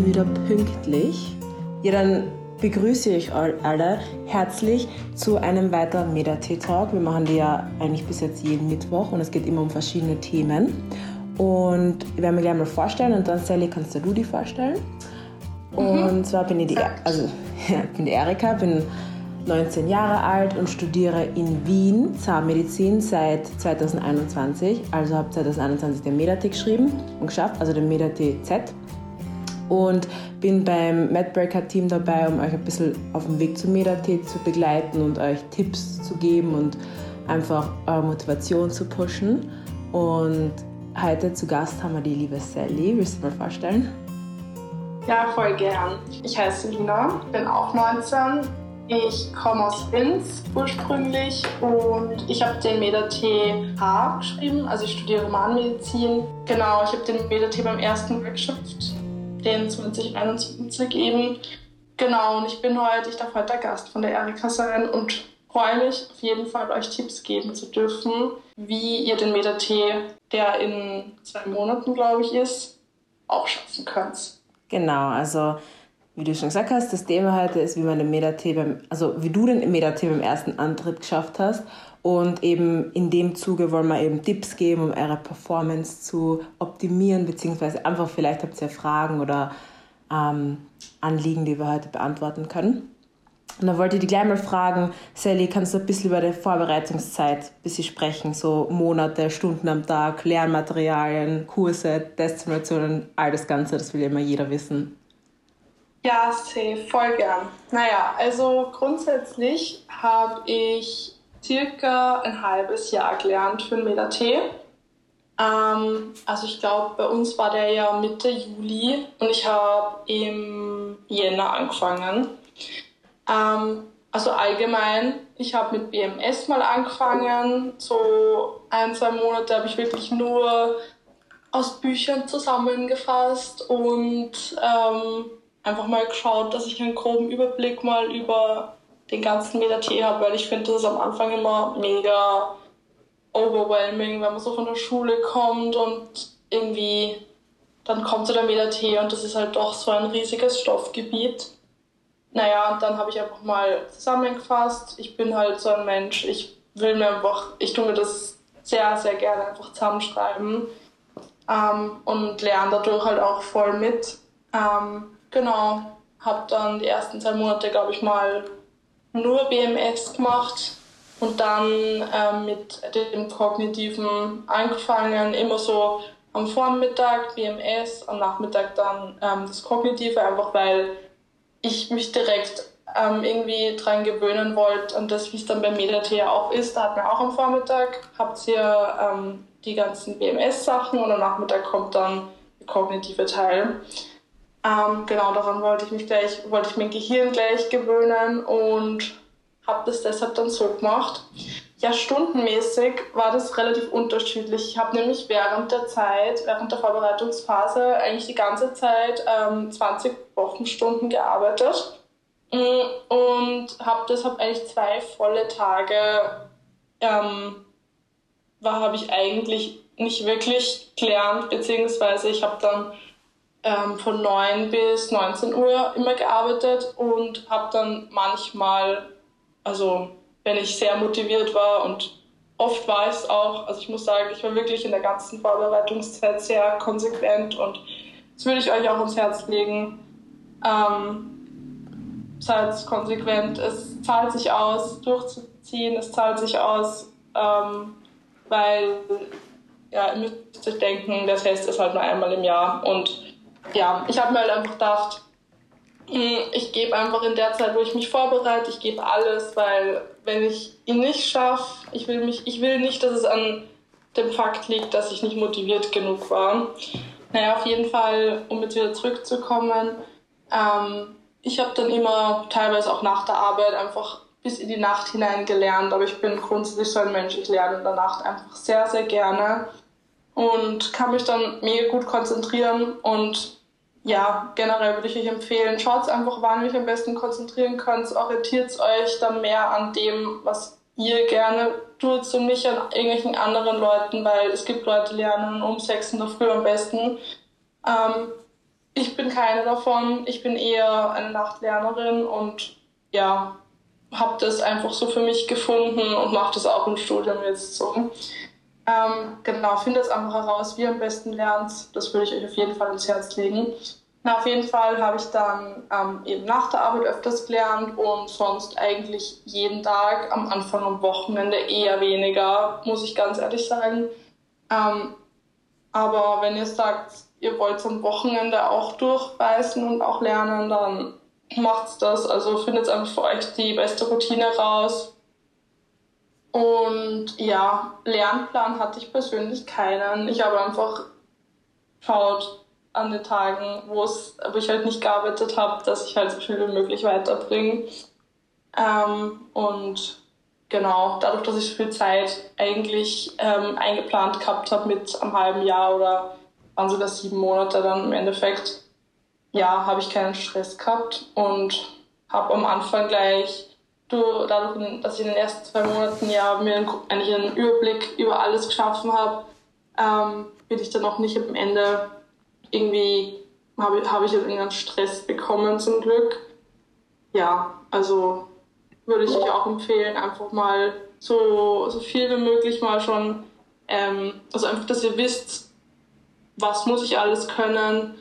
heute wieder pünktlich. Ja, dann begrüße ich euch alle herzlich zu einem weiteren Meda-T-Talk. Wir machen die ja eigentlich bis jetzt jeden Mittwoch und es geht immer um verschiedene Themen. Und ich werde mir gleich mal vorstellen und dann, Sally, kannst du die vorstellen. Und mhm. zwar bin ich die, also, ja, bin die Erika, bin 19 Jahre alt und studiere in Wien Zahnmedizin seit 2021. Also habe 2021 den MEDAT geschrieben und geschafft, also den MEDAT Z. Und bin beim MedBreaker Team dabei, um euch ein bisschen auf dem Weg zum MEDAT zu begleiten und euch Tipps zu geben und einfach eure Motivation zu pushen. Und heute zu Gast haben wir die liebe Sally. Willst du mal vorstellen? Ja, voll gern. Ich heiße Lina, bin auch 19 ich komme aus Linz ursprünglich und ich habe den MEDA-T geschrieben, also ich studiere Humanmedizin. Genau, ich habe den MEDA-T beim ersten Workshop, den 2021 eben. Genau, und ich bin heute, ich darf heute der Gast von der Erika sein und freue mich auf jeden Fall, euch Tipps geben zu dürfen, wie ihr den MEDA-T, der in zwei Monaten, glaube ich, ist, auch schaffen könnt. Genau, also wie du schon gesagt hast, das Thema heute ist, wie man den Medat beim, also wie du den Medat beim ersten Antritt geschafft hast. Und eben in dem Zuge wollen wir eben Tipps geben, um eure Performance zu optimieren, beziehungsweise einfach vielleicht habt ihr Fragen oder ähm, Anliegen, die wir heute beantworten können. Und dann wollte ich dich gleich mal fragen, Sally, kannst du ein bisschen über die Vorbereitungszeit ein bisschen sprechen? So Monate, Stunden am Tag, Lernmaterialien, Kurse, Destinationen, all das Ganze, das will ja immer jeder wissen. Ja, safe, voll gern. Naja, also grundsätzlich habe ich circa ein halbes Jahr gelernt für den Meda-T. Ähm, also ich glaube, bei uns war der ja Mitte Juli und ich habe im Jänner angefangen. Ähm, also allgemein, ich habe mit BMS mal angefangen. So ein, zwei Monate habe ich wirklich nur aus Büchern zusammengefasst und ähm, einfach mal geschaut, dass ich einen groben Überblick mal über den ganzen Meta-T habe, weil ich finde, das ist am Anfang immer mega overwhelming, wenn man so von der Schule kommt und irgendwie dann kommt so der Meta-T und das ist halt doch so ein riesiges Stoffgebiet. Naja, und dann habe ich einfach mal zusammengefasst. Ich bin halt so ein Mensch, ich will mir einfach, ich tue mir das sehr, sehr gerne einfach zusammenschreiben ähm, und lerne dadurch halt auch voll mit. Ähm, Genau, habe dann die ersten zwei Monate, glaube ich, mal nur BMS gemacht und dann ähm, mit dem Kognitiven angefangen, immer so am Vormittag BMS, am Nachmittag dann ähm, das Kognitive, einfach weil ich mich direkt ähm, irgendwie dran gewöhnen wollte an das, wie es dann beim MediaT auch ist. Da hat man auch am Vormittag, habt ihr ähm, die ganzen BMS-Sachen und am Nachmittag kommt dann der kognitive Teil. Ähm, genau, daran wollte ich mich gleich, wollte ich mein Gehirn gleich gewöhnen und habe das deshalb dann so gemacht. Ja, stundenmäßig war das relativ unterschiedlich. Ich habe nämlich während der Zeit, während der Vorbereitungsphase eigentlich die ganze Zeit ähm, 20 Wochenstunden gearbeitet mm, und habe deshalb eigentlich zwei volle Tage ähm, war habe ich eigentlich nicht wirklich gelernt, beziehungsweise ich habe dann ähm, von 9 bis 19 Uhr immer gearbeitet und habe dann manchmal, also wenn ich sehr motiviert war und oft war ich es auch, also ich muss sagen, ich war wirklich in der ganzen Vorbereitungszeit sehr konsequent und das würde ich euch auch ins Herz legen. Ähm, seid konsequent, es zahlt sich aus, durchzuziehen, es zahlt sich aus, ähm, weil ja, ihr müsst euch denken, der Test ist halt nur einmal im Jahr und ja, ich habe mir halt einfach gedacht, hm, ich gebe einfach in der Zeit, wo ich mich vorbereite, ich gebe alles, weil wenn ich ihn nicht schaffe, ich will ich will nicht, dass es an dem Fakt liegt, dass ich nicht motiviert genug war. Naja, auf jeden Fall, um jetzt wieder zurückzukommen, ähm, ich habe dann immer teilweise auch nach der Arbeit einfach bis in die Nacht hinein gelernt, aber ich bin grundsätzlich so ein Mensch, ich lerne in der Nacht einfach sehr, sehr gerne und kann mich dann mega gut konzentrieren und ja, generell würde ich euch empfehlen, schaut einfach, wann ihr euch am besten konzentrieren könnt, orientiert euch dann mehr an dem, was ihr gerne tut und nicht an irgendwelchen anderen Leuten, weil es gibt Leute, die lernen um sechs in der Früh am besten. Ähm, ich bin keine davon. Ich bin eher eine Nachtlernerin und ja, habe das einfach so für mich gefunden und mache das auch im Studium jetzt so. Ähm, genau, finde es einfach heraus, wie ihr am besten lernt. Das würde ich euch auf jeden Fall ins Herz legen. Na, auf jeden Fall habe ich dann ähm, eben nach der Arbeit öfters gelernt und sonst eigentlich jeden Tag, am Anfang am Wochenende eher weniger, muss ich ganz ehrlich sagen. Ähm, aber wenn ihr sagt, ihr wollt am Wochenende auch durchbeißen und auch lernen, dann macht's das. Also findet einfach für euch die beste Routine raus. Und ja, Lernplan hatte ich persönlich keinen. Ich habe einfach geschaut an den Tagen, wo ich halt nicht gearbeitet habe, dass ich halt so viel wie möglich weiterbringe. Ähm, und genau, dadurch, dass ich so viel Zeit eigentlich ähm, eingeplant gehabt habe mit einem halben Jahr oder waren sogar sieben Monate dann im Endeffekt, ja, habe ich keinen Stress gehabt und habe am Anfang gleich, dadurch, dass ich in den ersten zwei Monaten ja mir eigentlich einen Überblick über alles geschaffen habe, ähm, bin ich dann auch nicht am Ende irgendwie, habe hab ich irgendeinen Stress bekommen zum Glück. Ja, also würde ich euch auch empfehlen, einfach mal so, so viel wie möglich mal schon, ähm, also einfach, dass ihr wisst, was muss ich alles können,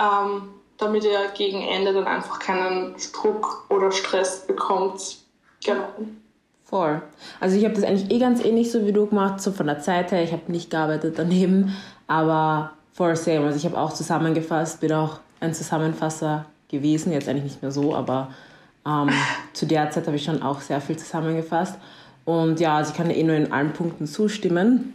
ähm, damit ihr gegen Ende dann einfach keinen Druck oder Stress bekommt. Genau. Voll. Also ich habe das eigentlich eh ganz ähnlich so wie du gemacht, so von der Zeit her. Ich habe nicht gearbeitet daneben, aber voll same. Also ich habe auch zusammengefasst, bin auch ein Zusammenfasser gewesen, jetzt eigentlich nicht mehr so, aber ähm, zu der Zeit habe ich schon auch sehr viel zusammengefasst. Und ja, also ich kann dir eh nur in allen Punkten zustimmen.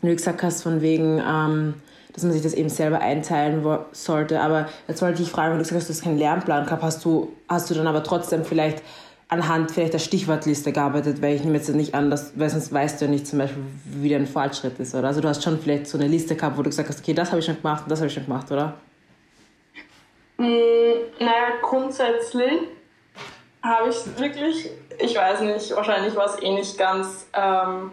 Wie du gesagt hast, von wegen, ähm, dass man sich das eben selber einteilen sollte. Aber jetzt wollte ich fragen, wenn du gesagt hast, du hast keinen Lernplan gehabt, hast du, hast du dann aber trotzdem vielleicht anhand vielleicht der Stichwortliste gearbeitet, weil ich nehme jetzt nicht an, dass, weil sonst weißt du ja nicht zum Beispiel, wie dein Fortschritt ist, oder? Also du hast schon vielleicht so eine Liste gehabt, wo du gesagt hast, okay, das habe ich schon gemacht und das habe ich schon gemacht, oder? Mm, naja, grundsätzlich habe ich wirklich, ich weiß nicht, wahrscheinlich war es eh nicht ganz ähm,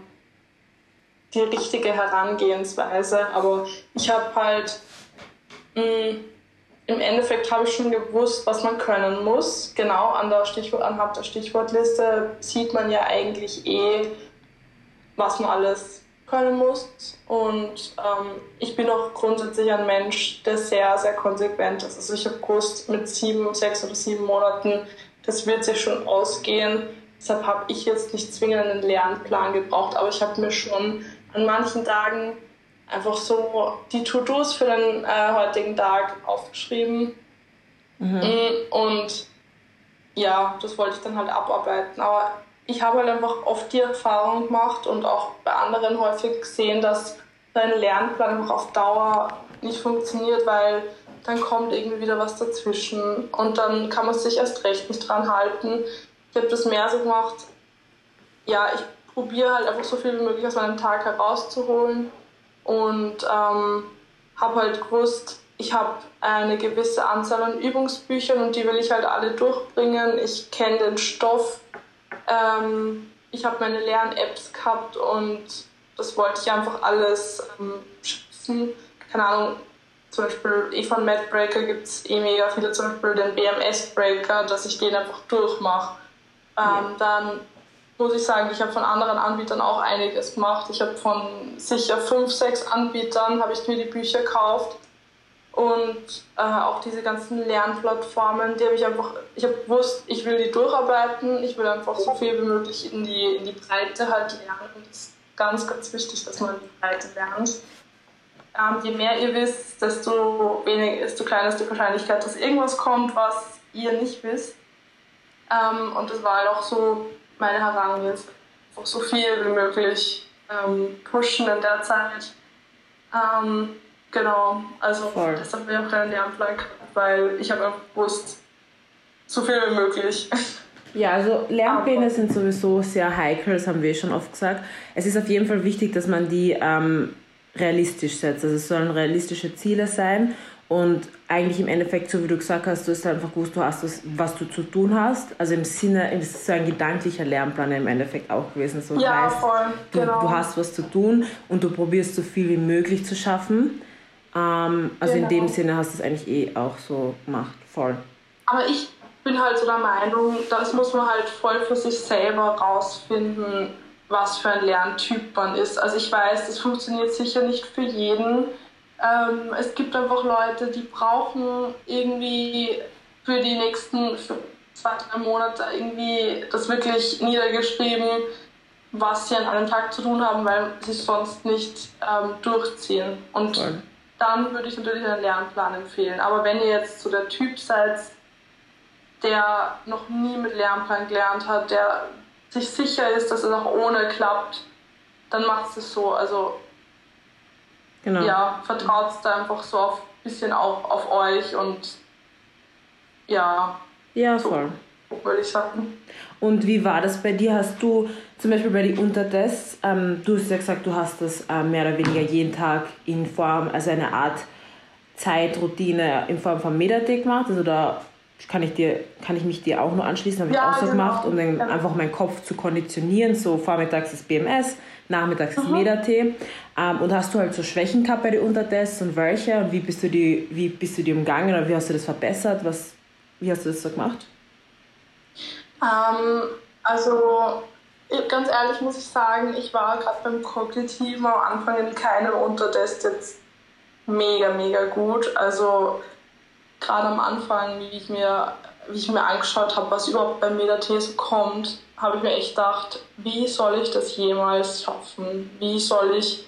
die richtige Herangehensweise, aber ich habe halt mh, mm, im Endeffekt habe ich schon gewusst, was man können muss. Genau an der Stichwort, anhand der Stichwortliste sieht man ja eigentlich eh, was man alles können muss. Und ähm, ich bin auch grundsätzlich ein Mensch, der sehr, sehr konsequent ist. Also ich habe gewusst, mit sieben, sechs oder sieben Monaten, das wird sich schon ausgehen. Deshalb habe ich jetzt nicht zwingend einen Lernplan gebraucht, aber ich habe mir schon an manchen Tagen einfach so die To-Dos für den äh, heutigen Tag aufgeschrieben. Mhm. Mm, und ja, das wollte ich dann halt abarbeiten. Aber ich habe halt einfach oft die Erfahrung gemacht und auch bei anderen häufig gesehen, dass dein Lernplan einfach auf Dauer nicht funktioniert, weil dann kommt irgendwie wieder was dazwischen und dann kann man sich erst recht nicht dran halten. Ich habe das mehr so gemacht, ja, ich probiere halt einfach so viel wie möglich aus meinem Tag herauszuholen und ähm, habe halt gewusst, ich habe eine gewisse Anzahl an Übungsbüchern und die will ich halt alle durchbringen. Ich kenne den Stoff. Ähm, ich habe meine Lern-Apps gehabt und das wollte ich einfach alles ähm, schützen. Keine Ahnung, zum Beispiel eh von MadBreaker gibt es eh mega viele, zum Beispiel den BMS-Breaker, dass ich den einfach durchmache. Ähm, ja. Dann muss ich sagen, ich habe von anderen Anbietern auch einiges gemacht. Ich habe von sicher fünf, sechs Anbietern habe ich mir die Bücher gekauft und äh, auch diese ganzen Lernplattformen, die habe ich einfach, ich habe gewusst, ich will die durcharbeiten, ich will einfach so viel wie möglich in die, in die Breite halt lernen und es ist ganz, ganz wichtig, dass man in die Breite lernt. Ähm, je mehr ihr wisst, desto weniger, desto kleiner ist die Wahrscheinlichkeit, dass irgendwas kommt, was ihr nicht wisst. Ähm, und das war halt auch so meine Herangehensweise einfach so viel wie möglich ähm, pushen in der Zeit. Ähm, genau, also Voll. das hat mir auch keinen Lernplan weil ich habe gewusst, so viel wie möglich. Ja, also Lernpläne sind sowieso sehr heikel, das haben wir schon oft gesagt. Es ist auf jeden Fall wichtig, dass man die ähm, realistisch setzt. Also es sollen realistische Ziele sein und eigentlich im Endeffekt, so wie du gesagt hast, du hast einfach gewusst, du hast das, was du zu tun hast. Also im Sinne, es ist so ein gedanklicher Lernplan im Endeffekt auch gewesen. So ja, heißt, voll. Genau. Du, du, hast was zu tun und du probierst so viel wie möglich zu schaffen. Ähm, also genau. in dem Sinne hast du es eigentlich eh auch so gemacht, voll. Aber ich bin halt so der Meinung, das muss man halt voll für sich selber rausfinden, was für ein Lerntyp man ist. Also ich weiß, das funktioniert sicher nicht für jeden. Ähm, es gibt einfach Leute, die brauchen irgendwie für die nächsten für zwei, drei Monate irgendwie das wirklich niedergeschrieben, was sie an einem Tag zu tun haben, weil sie es sonst nicht ähm, durchziehen. Und Voll. dann würde ich natürlich einen Lernplan empfehlen. Aber wenn ihr jetzt so der Typ seid, der noch nie mit Lernplan gelernt hat, der sich sicher ist, dass es auch ohne klappt, dann macht es so. Also genau. ja, vertraut es da einfach so ein bisschen auch auf euch und ja. Ja, so, voll. Würde ich sagen. Und wie war das bei dir? Hast du zum Beispiel bei den Untertests, ähm, du hast ja gesagt, du hast das äh, mehr oder weniger jeden Tag in Form, also eine Art Zeitroutine in Form von Medatech gemacht. Also da kann ich, dir, kann ich mich dir auch nur anschließen, habe ich ja, auch so genau. gemacht, um dann ja. einfach meinen Kopf zu konditionieren. So vormittags ist BMS, nachmittags ist Medatee. Ähm, und hast du halt so Schwächen gehabt bei den Untertests und welche? Und wie bist du die, wie bist du die umgangen oder wie hast du das verbessert? Was, wie hast du das so gemacht? Ähm, also ganz ehrlich muss ich sagen, ich war gerade beim Kognitiven am Anfang in keinem Untertest jetzt mega, mega gut. Also gerade am Anfang, wie ich mir, wie ich mir angeschaut habe, was überhaupt bei Medathese kommt, habe ich mir echt gedacht, wie soll ich das jemals schaffen? Wie soll ich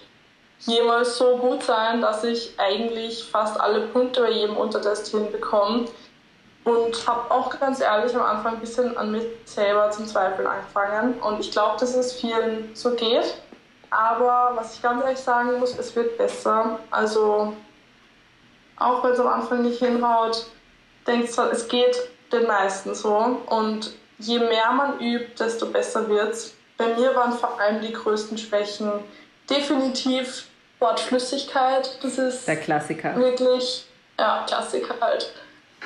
jemals so gut sein, dass ich eigentlich fast alle Punkte bei jedem Untertest hinbekomme? Und habe auch ganz ehrlich am Anfang ein bisschen an mich selber zum Zweifeln angefangen. Und ich glaube, dass es vielen so geht. Aber was ich ganz ehrlich sagen muss, es wird besser. Also auch wenn es am Anfang nicht hinhaut, denkt zwar, es geht den meisten so. Und je mehr man übt, desto besser wird es. Bei mir waren vor allem die größten Schwächen definitiv Wortflüssigkeit. Das ist der Klassiker. Wirklich, ja, Klassiker halt.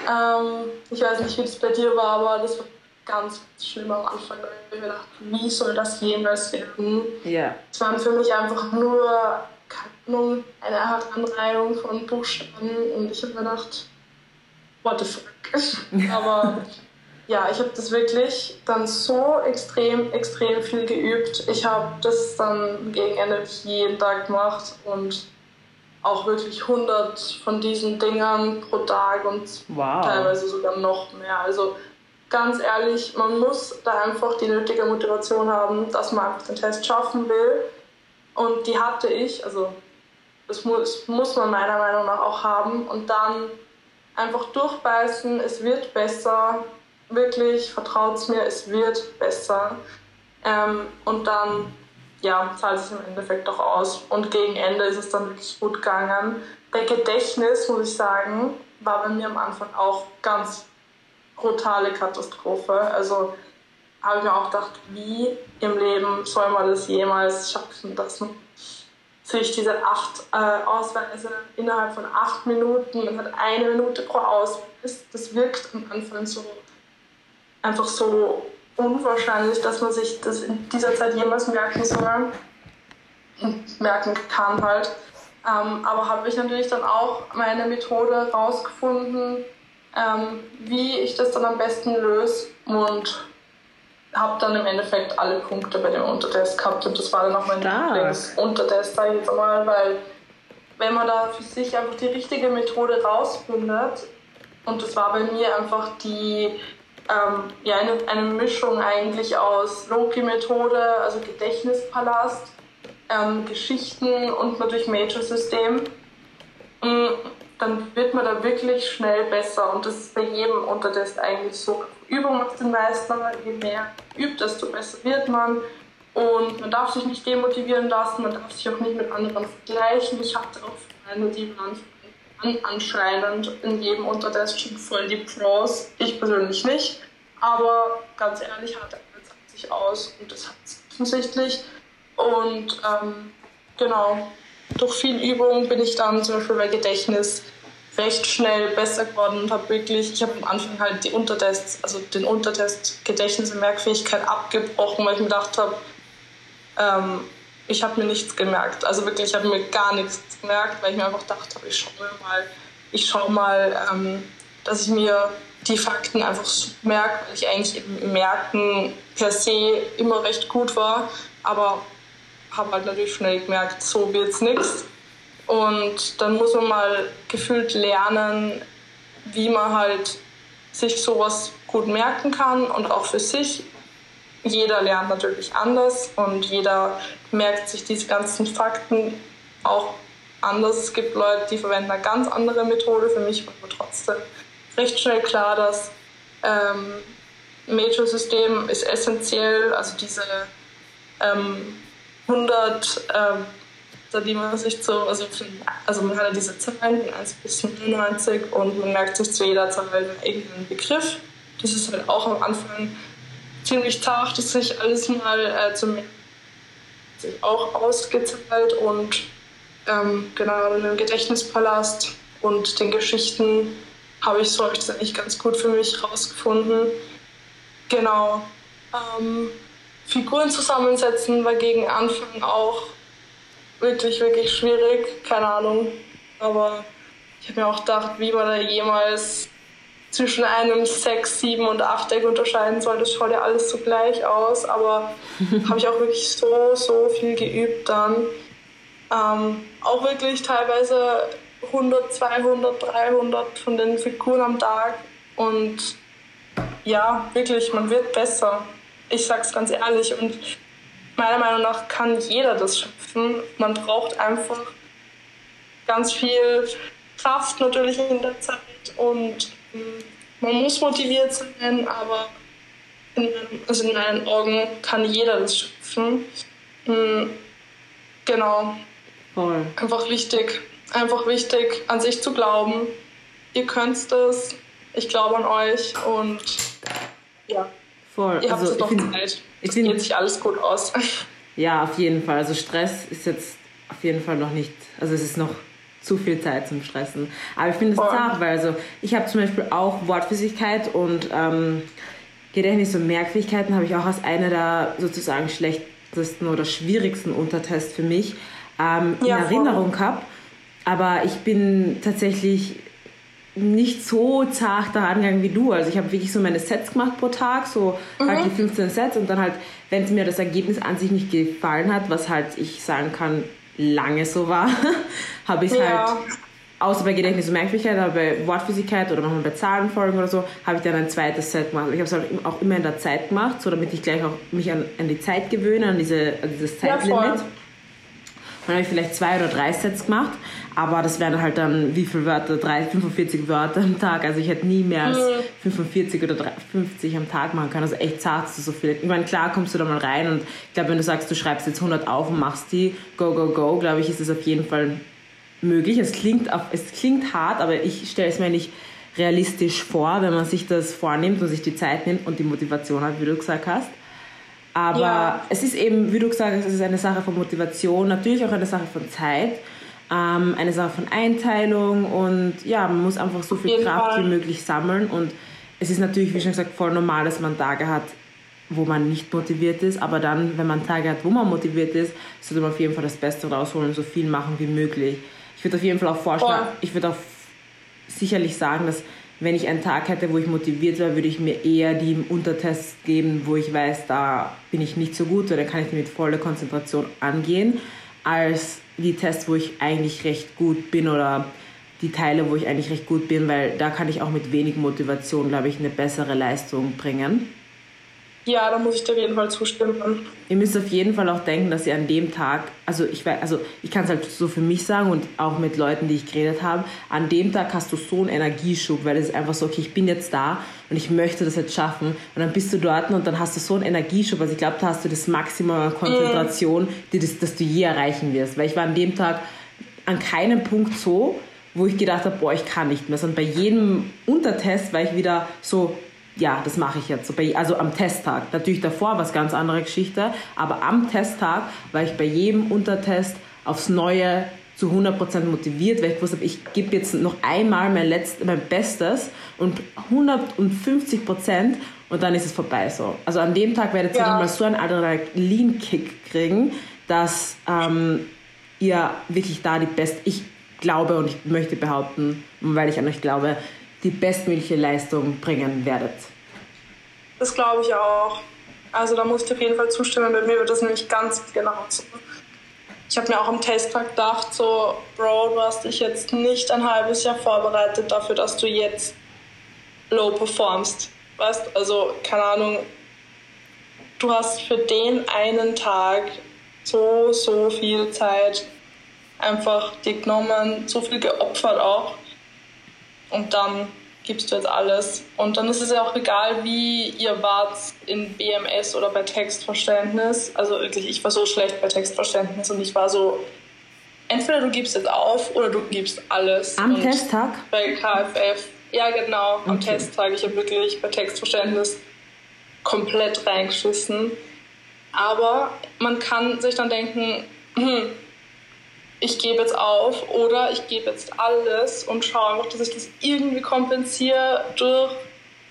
Ähm, ich weiß nicht, wie das bei dir war, aber das war ganz schlimm am Anfang, weil ich mir dachte, wie soll das jemals werden? Ja. Es waren für mich einfach nur Ahnung, eine Art Anreihung von Buchstaben und ich habe mir gedacht, what the fuck. Aber ja, ich habe das wirklich dann so extrem, extrem viel geübt. Ich habe das dann gegen Ende jeden Tag gemacht und auch wirklich 100 von diesen Dingern pro Tag und wow. teilweise sogar noch mehr. Also ganz ehrlich, man muss da einfach die nötige Motivation haben, dass man einfach den Test schaffen will. Und die hatte ich, also das muss, muss man meiner Meinung nach auch haben. Und dann einfach durchbeißen, es wird besser. Wirklich, vertraut es mir, es wird besser. Ähm, und dann ja, zahlt es im Endeffekt auch aus. Und gegen Ende ist es dann wirklich gut gegangen. Der Gedächtnis, muss ich sagen, war bei mir am Anfang auch ganz brutale Katastrophe. Also habe ich mir auch gedacht, wie im Leben soll man das jemals schaffen, man sich diese acht äh, Ausweise innerhalb von acht Minuten, man hat eine Minute pro Ausweis. Das wirkt am Anfang so einfach so unwahrscheinlich, dass man sich das in dieser Zeit jemals merken soll merken kann halt. Ähm, aber habe ich natürlich dann auch meine Methode rausgefunden, ähm, wie ich das dann am besten löse und habe dann im Endeffekt alle Punkte bei dem Untertest gehabt und das war dann auch mein Lieblingsuntertest, sage ich jetzt einmal, weil wenn man da für sich einfach die richtige Methode rausfindet und das war bei mir einfach die ähm, ja, eine, eine Mischung eigentlich aus Loki-Methode, also Gedächtnispalast, ähm, Geschichten und natürlich Major-System. Dann wird man da wirklich schnell besser und das ist bei jedem Untertest eigentlich so. Übung macht den Meister, je mehr übt, desto besser wird man. Und man darf sich nicht demotivieren lassen, man darf sich auch nicht mit anderen vergleichen. Ich hatte auch Freunde, die waren anscheinend in jedem Untertest schon voll die Pros. Ich persönlich nicht. Aber ganz ehrlich, hat er sich aus und das hat es offensichtlich. Und ähm, genau, durch viel Übung bin ich dann zum Beispiel bei Gedächtnis recht schnell besser geworden und habe wirklich, ich habe am Anfang halt die Untertests, also den Untertest Gedächtnis und Merkfähigkeit abgebrochen, weil ich mir gedacht habe, ähm, ich habe mir nichts gemerkt. Also wirklich, ich habe mir gar nichts gemerkt, weil ich mir einfach dachte, ich schaue mal, ich schaue mal, ähm, dass ich mir die Fakten einfach so merke, weil ich eigentlich im Merken per se immer recht gut war, aber habe halt natürlich schnell gemerkt, so wird es nichts. Und dann muss man mal gefühlt lernen, wie man halt sich sowas gut merken kann und auch für sich. Jeder lernt natürlich anders und jeder merkt sich diese ganzen Fakten auch anders. Es gibt Leute, die verwenden eine ganz andere Methode. Für mich war trotzdem recht schnell klar, dass ähm, Major-System ist essentiell, also diese ähm, 100, ähm, die man sich so, also, also man hat ja diese Zahlen von 1 bis 99 und man merkt sich zu jeder Zahl irgendeinen Begriff. Das ist halt auch am Anfang ziemlich zart, das sich alles mal äh, zum sich auch ausgezahlt und ähm, genau in dem Gedächtnispalast und den Geschichten habe ich so das eigentlich ganz gut für mich rausgefunden. Genau. Ähm, Figuren zusammensetzen war gegen Anfang auch wirklich, wirklich schwierig. Keine Ahnung. Aber ich habe mir auch gedacht, wie man da jemals zwischen einem 6, 7 und 8 Deck unterscheiden soll. Das schaut ja alles so gleich aus. Aber habe ich auch wirklich so, so viel geübt dann. Ähm, auch wirklich teilweise 100, 200, 300 von den Figuren am Tag. Und ja, wirklich, man wird besser. Ich sag's ganz ehrlich. Und meiner Meinung nach kann jeder das schaffen. Man braucht einfach ganz viel Kraft natürlich in der Zeit und ähm, man muss motiviert sein, aber in, also in meinen Augen kann jeder das schaffen. Hm, genau. Voll. Einfach wichtig einfach wichtig, an sich zu glauben. Ihr könnt es, ich glaube an euch und ja. Voll. Ihr habt also, doch find, Zeit. Es geht sich alles gut aus. Ja, auf jeden Fall. Also Stress ist jetzt auf jeden Fall noch nicht, also es ist noch zu viel Zeit zum Stressen. Aber ich finde es zart, weil also ich habe zum Beispiel auch Wortflüssigkeit und ähm, Gedächtnis und Merkfähigkeiten habe ich auch als eine der sozusagen schlechtesten oder schwierigsten Untertests für mich ähm, ja, in Erinnerung gehabt. Aber ich bin tatsächlich nicht so zart daran gegangen wie du. Also ich habe wirklich so meine Sets gemacht pro Tag, so mhm. halt die 15 Sets und dann halt, wenn es mir das Ergebnis an sich nicht gefallen hat, was halt ich sagen kann, lange so war, habe ich ja. halt, außer bei Gedächtnis und Merkfähigkeit, aber bei Wortphysikkeit oder manchmal bei Zahlenfolgen oder so, habe ich dann ein zweites Set gemacht. Ich habe es halt auch immer in der Zeit gemacht, so damit ich gleich auch mich an, an die Zeit gewöhne, an, diese, an dieses Zeitlimit. Ja, dann habe ich vielleicht zwei oder drei Sets gemacht, aber das wären halt dann wie viele Wörter? Drei, 45 Wörter am Tag. Also ich hätte nie mehr als 45 oder 50 am Tag machen können. Also echt zart du so viel. Ich meine, klar kommst du da mal rein und ich glaube, wenn du sagst, du schreibst jetzt 100 auf und machst die, go, go, go, glaube ich, ist es auf jeden Fall möglich. Es klingt, auf, es klingt hart, aber ich stelle es mir nicht realistisch vor, wenn man sich das vornimmt und sich die Zeit nimmt und die Motivation hat, wie du gesagt hast. Aber ja. es ist eben, wie du gesagt hast, es ist eine Sache von Motivation, natürlich auch eine Sache von Zeit, ähm, eine Sache von Einteilung und ja, man muss einfach so viel Kraft Fall. wie möglich sammeln und es ist natürlich, wie schon gesagt, voll normal, dass man Tage hat, wo man nicht motiviert ist, aber dann, wenn man Tage hat, wo man motiviert ist, sollte man auf jeden Fall das Beste rausholen und so viel machen wie möglich. Ich würde auf jeden Fall auch vorschlagen, ich würde auch sicherlich sagen, dass wenn ich einen Tag hätte, wo ich motiviert war, würde ich mir eher die Untertests geben, wo ich weiß, da bin ich nicht so gut oder kann ich die mit voller Konzentration angehen, als die Tests, wo ich eigentlich recht gut bin oder die Teile, wo ich eigentlich recht gut bin, weil da kann ich auch mit wenig Motivation, glaube ich, eine bessere Leistung bringen. Ja, da muss ich dir auf jeden Fall zustimmen. Ihr müsst auf jeden Fall auch denken, dass ihr an dem Tag, also ich, also ich kann es halt so für mich sagen und auch mit Leuten, die ich geredet habe, an dem Tag hast du so einen Energieschub, weil es ist einfach so, okay, ich bin jetzt da und ich möchte das jetzt schaffen. Und dann bist du dort und dann hast du so einen Energieschub. Also ich glaube, da hast du das Maximum an Konzentration, die das, das du je erreichen wirst. Weil ich war an dem Tag an keinem Punkt so, wo ich gedacht habe, boah, ich kann nicht mehr. Sondern bei jedem Untertest war ich wieder so, ja, das mache ich jetzt. Also am Testtag. Natürlich davor war es ganz andere Geschichte, aber am Testtag war ich bei jedem Untertest aufs Neue zu 100% motiviert, weil ich wusste, ich gebe jetzt noch einmal mein, Letzt, mein Bestes und 150% und dann ist es vorbei so. Also an dem Tag werdet ihr ja. nochmal so einen Adrenalin-Kick kriegen, dass ähm, ihr wirklich da die best, ich glaube und ich möchte behaupten, weil ich an euch glaube, die bestmögliche Leistung bringen werdet. Das glaube ich auch. Also da muss ich auf jeden Fall zustimmen. Bei mir wird das nämlich ganz genau so. Ich habe mir auch am Testtag gedacht, so, Bro, du hast dich jetzt nicht ein halbes Jahr vorbereitet dafür, dass du jetzt low performst. Weißt, also, keine Ahnung, du hast für den einen Tag so, so viel Zeit einfach dir genommen, so viel geopfert auch. Und dann gibst du jetzt alles. Und dann ist es ja auch egal, wie ihr wart in BMS oder bei Textverständnis. Also wirklich, ich war so schlecht bei Textverständnis und ich war so, entweder du gibst jetzt auf oder du gibst alles. Am und Testtag? Bei KFF. Ja, genau, am okay. Testtag. Ich habe wirklich bei Textverständnis komplett reingeschissen. Aber man kann sich dann denken, hm, ich gebe jetzt auf oder ich gebe jetzt alles und schaue einfach, dass ich das irgendwie kompensiere durch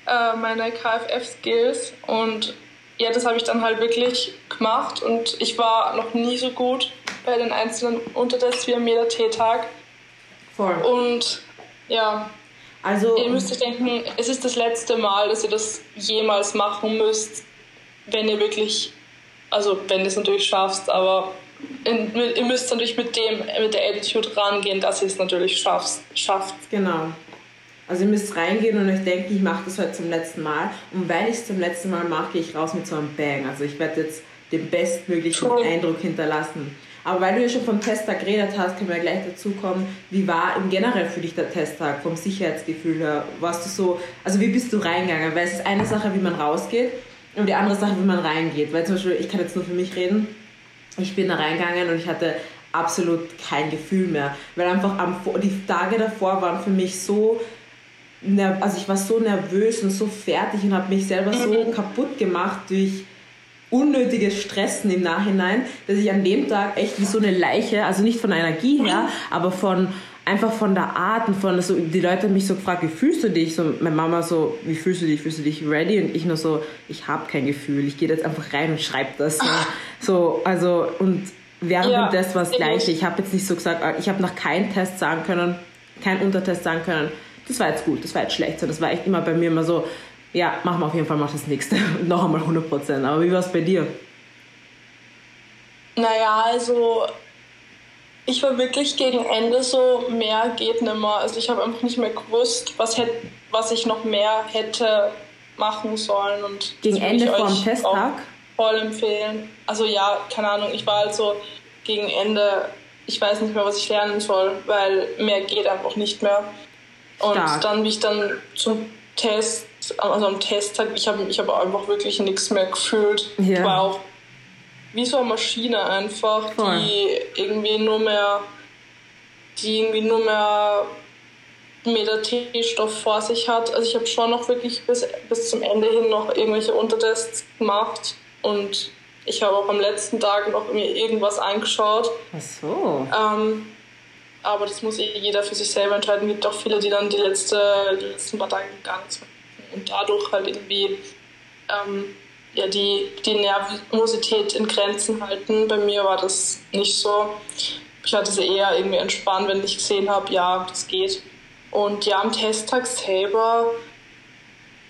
äh, meine KFF-Skills. Und ja, das habe ich dann halt wirklich gemacht und ich war noch nie so gut bei den einzelnen Untertests wie am Meter-T-Tag. Voll. Und ja, also, ihr müsst euch denken, es ist das letzte Mal, dass ihr das jemals machen müsst, wenn ihr wirklich, also wenn ihr es natürlich schafft, aber in, ihr müsst natürlich mit dem, mit der Attitude rangehen, dass ihr es natürlich schafft, schafft. Genau. Also ihr müsst reingehen und euch denken, ich mache das heute zum letzten Mal. Und weil ich es zum letzten Mal mache, gehe ich raus mit so einem Bang. Also ich werde jetzt den bestmöglichen cool. Eindruck hinterlassen. Aber weil du ja schon vom Testtag geredet hast, können wir gleich dazu kommen, wie war im generell für dich der Testtag, vom Sicherheitsgefühl her? Warst du so, also wie bist du reingegangen? Weil es ist eine Sache, wie man rausgeht und die andere Sache, wie man reingeht. Weil zum Beispiel, ich kann jetzt nur für mich reden, ich bin da reingegangen und ich hatte absolut kein Gefühl mehr, weil einfach am, die Tage davor waren für mich so, also ich war so nervös und so fertig und habe mich selber so mhm. kaputt gemacht durch unnötiges Stressen im Nachhinein, dass ich an dem Tag echt wie so eine Leiche, also nicht von Energie her, aber von einfach von der Art und von so, die Leute haben mich so gefragt, wie fühlst du dich? So, meine Mama so, wie fühlst du dich? Fühlst du dich ready? Und ich nur so, ich habe kein Gefühl. Ich gehe jetzt einfach rein und schreibe das. So, so also und während ja, das war das Gleiche. Ich habe jetzt nicht so gesagt, ich habe nach keinem Test sagen können, kein Untertest sagen können, das war jetzt gut, das war jetzt schlecht. So, das war echt immer bei mir immer so, ja, mach mal auf jeden Fall, mach das nächste. noch einmal 100 Prozent. Aber wie war es bei dir? Naja, also ich war wirklich gegen Ende so, mehr geht nicht mehr. Also ich habe einfach nicht mehr gewusst, was, hätt, was ich noch mehr hätte machen sollen. Und gegen Ende vor dem Testtag? Voll empfehlen. Also ja, keine Ahnung, ich war also gegen Ende, ich weiß nicht mehr, was ich lernen soll, weil mehr geht einfach nicht mehr. Und Stark. dann, wie ich dann zum Test, also am Testtag, ich habe ich hab einfach wirklich nichts mehr gefühlt. Ja. Ich war auch wie so eine Maschine einfach, Voll. die irgendwie nur mehr, die irgendwie nur mehr Meter T-Stoff vor sich hat. Also ich habe schon noch wirklich bis, bis zum Ende hin noch irgendwelche Untertests gemacht und ich habe auch am letzten Tag noch mir irgendwas angeschaut. Ach so. Ähm, aber das muss eh jeder für sich selber entscheiden. Es gibt auch viele, die dann die, letzte, die letzten paar Tage gar nichts machen und dadurch halt irgendwie ähm, ja, die, die Nervosität in Grenzen halten. Bei mir war das nicht so. Ich hatte sie eher irgendwie entspannt, wenn ich gesehen habe, ja, das geht. Und ja, am Testtag selber,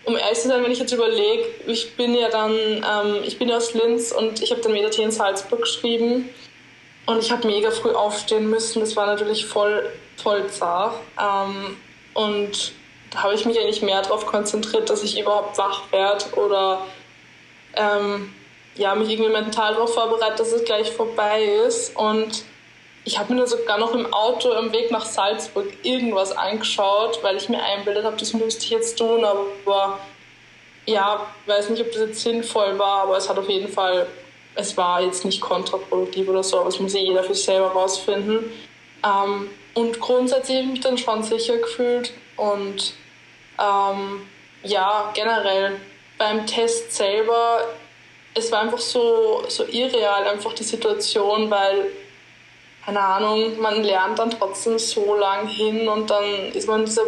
um ehrlich zu sein, wenn ich jetzt überlege, ich bin ja dann, ähm, ich bin ja aus Linz und ich habe dann Medität in Salzburg geschrieben und ich habe mega früh aufstehen müssen. Das war natürlich voll, voll zart. Ähm, und da habe ich mich eigentlich mehr darauf konzentriert, dass ich überhaupt wach werde oder ähm, ja, mich irgendwie mental darauf vorbereitet, dass es gleich vorbei ist. Und ich habe mir sogar noch im Auto im Weg nach Salzburg irgendwas angeschaut, weil ich mir einbildet habe, das müsste ich jetzt tun. Aber ja, weiß nicht, ob das jetzt sinnvoll war, aber es hat auf jeden Fall, es war jetzt nicht kontraproduktiv oder so, aber es muss jeder für sich selber rausfinden. Ähm, und grundsätzlich habe ich mich dann schon sicher gefühlt und ähm, ja, generell beim Test selber, es war einfach so, so irreal, einfach die Situation, weil, keine Ahnung, man lernt dann trotzdem so lang hin und dann ist man in dieser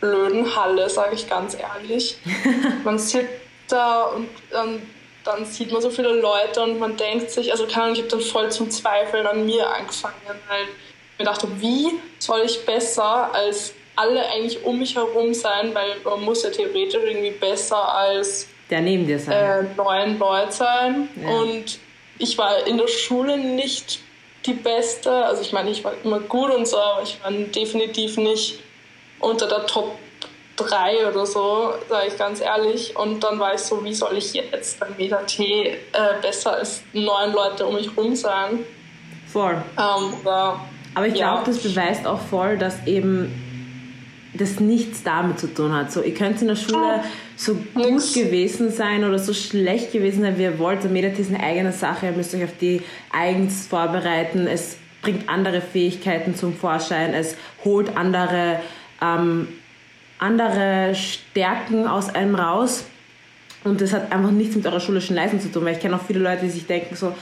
blöden Halle, sage ich ganz ehrlich. man sitzt da und dann dann sieht man so viele Leute und man denkt sich, also kann ich habe dann voll zum Zweifeln an mir angefangen, weil ich mir dachte, wie soll ich besser als alle eigentlich um mich herum sein, weil man muss ja theoretisch irgendwie besser als der neben dir sein. Äh, neun Leute sein. Ja. Und ich war in der Schule nicht die Beste. Also ich meine, ich war immer gut und so, aber ich war definitiv nicht unter der Top 3 oder so, sage ich ganz ehrlich. Und dann war ich so, wie soll ich jetzt beim Meta T äh, besser als neun Leute um mich rum sein? Voll. Ähm, oder, aber ich ja. glaube, das beweist auch voll, dass eben das nichts damit zu tun hat. So, ihr könnt in der Schule so gut Nix. gewesen sein oder so schlecht gewesen sein, wie ihr wollt. Der Mediat ist eine eigene Sache. Ihr müsst euch auf die eigens vorbereiten. Es bringt andere Fähigkeiten zum Vorschein. Es holt andere, ähm, andere Stärken aus einem raus. Und das hat einfach nichts mit eurer schulischen Leistung zu tun, weil ich kenne auch viele Leute, die sich denken so,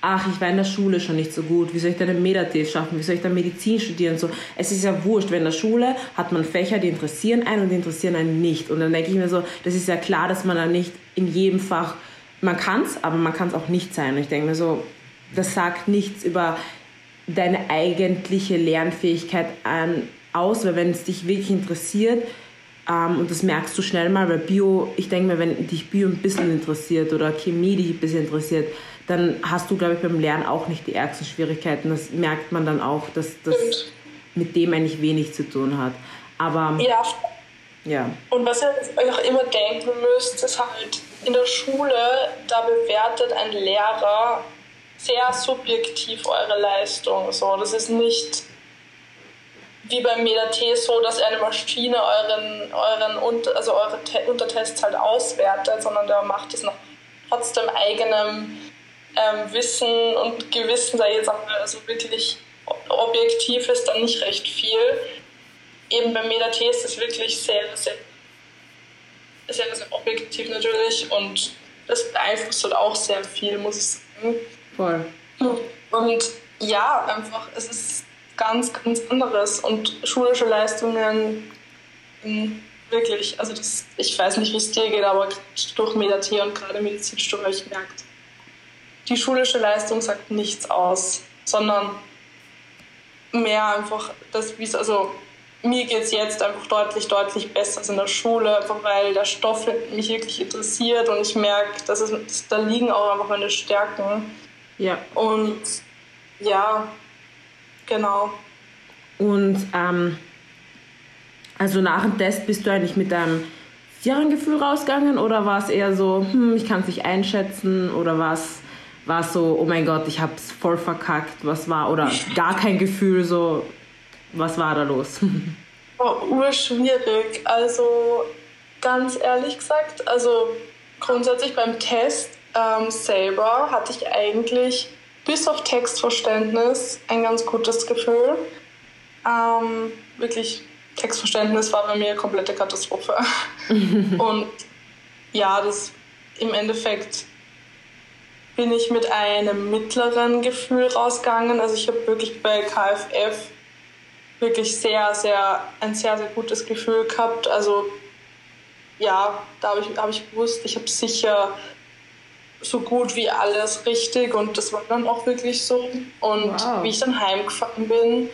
ach, ich war in der Schule schon nicht so gut, wie soll ich dann einen Medativ schaffen, wie soll ich dann Medizin studieren? So, es ist ja wurscht, weil in der Schule hat man Fächer, die interessieren einen und die interessieren einen nicht. Und dann denke ich mir so, das ist ja klar, dass man dann nicht in jedem Fach, man kann es, aber man kann es auch nicht sein. Und ich denke mir so, das sagt nichts über deine eigentliche Lernfähigkeit an, aus, weil wenn es dich wirklich interessiert, ähm, und das merkst du schnell mal, weil Bio, ich denke mir, wenn dich Bio ein bisschen interessiert oder Chemie dich ein bisschen interessiert, dann hast du, glaube ich, beim Lernen auch nicht die ärgsten Schwierigkeiten. Das merkt man dann auch, dass das mit dem eigentlich wenig zu tun hat. Aber ja. ja. Und was ihr euch auch immer denken müsst, ist halt, in der Schule, da bewertet ein Lehrer sehr subjektiv eure Leistung. So, das ist nicht wie beim MEDAT so, dass eine Maschine euren, euren also eure Untertests halt auswertet, sondern der macht es nach trotzdem eigenem ähm, Wissen und Gewissen, da jetzt auch also wirklich objektiv ist dann nicht recht viel. Eben beim MEDAT ist es wirklich sehr, sehr, sehr, sehr objektiv natürlich und das beeinflusst halt auch sehr viel, muss ich sagen. Voll. Und ja, einfach, es ist ganz, ganz anderes und schulische Leistungen wirklich, also das, ich weiß nicht, wie es dir geht, aber durch MEDAT und gerade Medizinstudium, ich merkt, die schulische Leistung sagt nichts aus, sondern mehr einfach, das, wie es, also mir geht es jetzt einfach deutlich, deutlich besser als in der Schule, einfach weil der Stoff mich wirklich interessiert und ich merke, dass es, da liegen auch einfach meine Stärken. Ja. Und ja, genau. Und ähm, also nach dem Test bist du eigentlich mit deinem sicheren Gefühl rausgegangen oder war es eher so, hm, ich kann es nicht einschätzen oder war es war so, oh mein Gott, ich hab's voll verkackt, was war, oder gar kein Gefühl, so, was war da los? Oh, urschwierig. Also, ganz ehrlich gesagt, also grundsätzlich beim Test ähm, selber hatte ich eigentlich bis auf Textverständnis ein ganz gutes Gefühl. Ähm, wirklich, Textverständnis war bei mir komplette Katastrophe. Und ja, das im Endeffekt bin ich mit einem mittleren Gefühl rausgegangen. Also ich habe wirklich bei KFF wirklich sehr, sehr, ein sehr, sehr gutes Gefühl gehabt. Also ja, da habe ich, hab ich gewusst, ich habe sicher so gut wie alles richtig und das war dann auch wirklich so. Und wow. wie ich dann heimgefahren bin,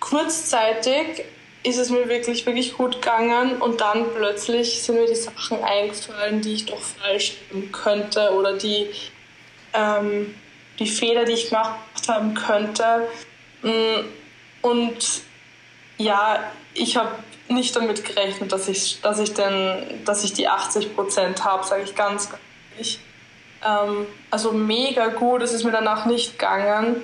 kurzzeitig ist es mir wirklich, wirklich gut gegangen und dann plötzlich sind mir die Sachen eingefallen, die ich doch falsch machen könnte oder die ähm, die Fehler, die ich gemacht haben könnte. Mm, und ja, ich habe nicht damit gerechnet, dass ich, dass ich, denn, dass ich die 80 Prozent habe, sage ich ganz, ganz ehrlich. Ähm, also mega gut, es ist mir danach nicht gegangen.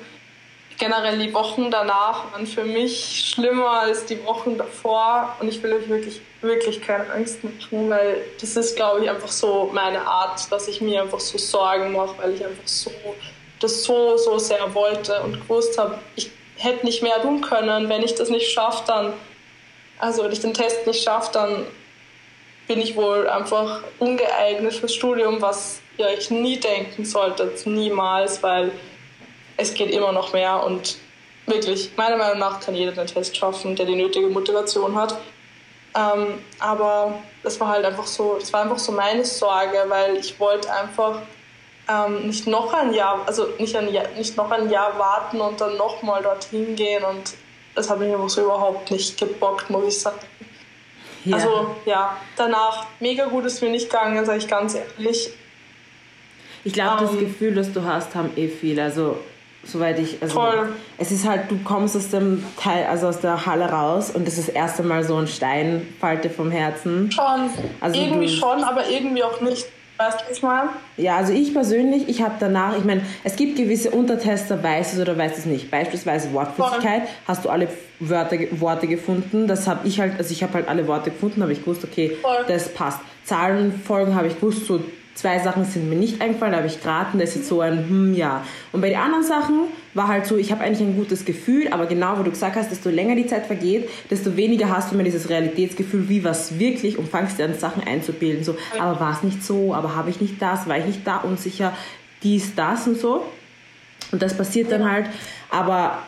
Generell die Wochen danach waren für mich schlimmer als die Wochen davor und ich will euch wirklich, wirklich keine Angst machen, weil das ist, glaube ich, einfach so meine Art, dass ich mir einfach so Sorgen mache, weil ich einfach so das so, so sehr wollte und gewusst habe, ich hätte nicht mehr tun können. Wenn ich das nicht schaffe, dann, also wenn ich den Test nicht schaffe, dann bin ich wohl einfach ungeeignet fürs Studium, was ihr euch nie denken solltet, niemals, weil es geht immer noch mehr und wirklich, meiner Meinung nach kann jeder den Test schaffen, der die nötige Motivation hat. Ähm, aber das war halt einfach so, das war einfach so meine Sorge, weil ich wollte einfach ähm, nicht noch ein Jahr, also nicht, ein Jahr, nicht noch ein Jahr warten und dann nochmal dorthin gehen und das hat mich einfach so überhaupt nicht gebockt, muss ich sagen. Ja. Also ja, danach mega gut ist mir nicht gegangen, sage ich ganz ehrlich. Ich glaube, ähm, das Gefühl, das du hast, haben eh viele. Also soweit ich. Also, Voll. Es ist halt, du kommst aus dem Teil, also aus der Halle raus und es ist das erste Mal so ein Steinfalte vom Herzen. Schon. Also irgendwie du, schon, aber irgendwie auch nicht. Weißt du, ich meine? Ja, also ich persönlich, ich habe danach, ich meine, es gibt gewisse Untertester, weißt du oder weißt es nicht. Beispielsweise Wortflüssigkeit, Voll. hast du alle Wörter, Worte gefunden. Das habe ich halt, also ich habe halt alle Worte gefunden, habe ich gewusst, okay, Voll. das passt. Zahlenfolgen habe ich gewusst, so zwei Sachen sind mir nicht eingefallen, da habe ich geraten, das ist jetzt so ein hm, ja. Und bei den anderen Sachen war halt so, ich habe eigentlich ein gutes Gefühl, aber genau, wo du gesagt hast, desto länger die Zeit vergeht, desto weniger hast du immer dieses Realitätsgefühl, wie was wirklich und fangst dir an Sachen einzubilden, so, aber war es nicht so, aber habe ich nicht das, war ich nicht da unsicher, dies, das und so. Und das passiert dann halt, aber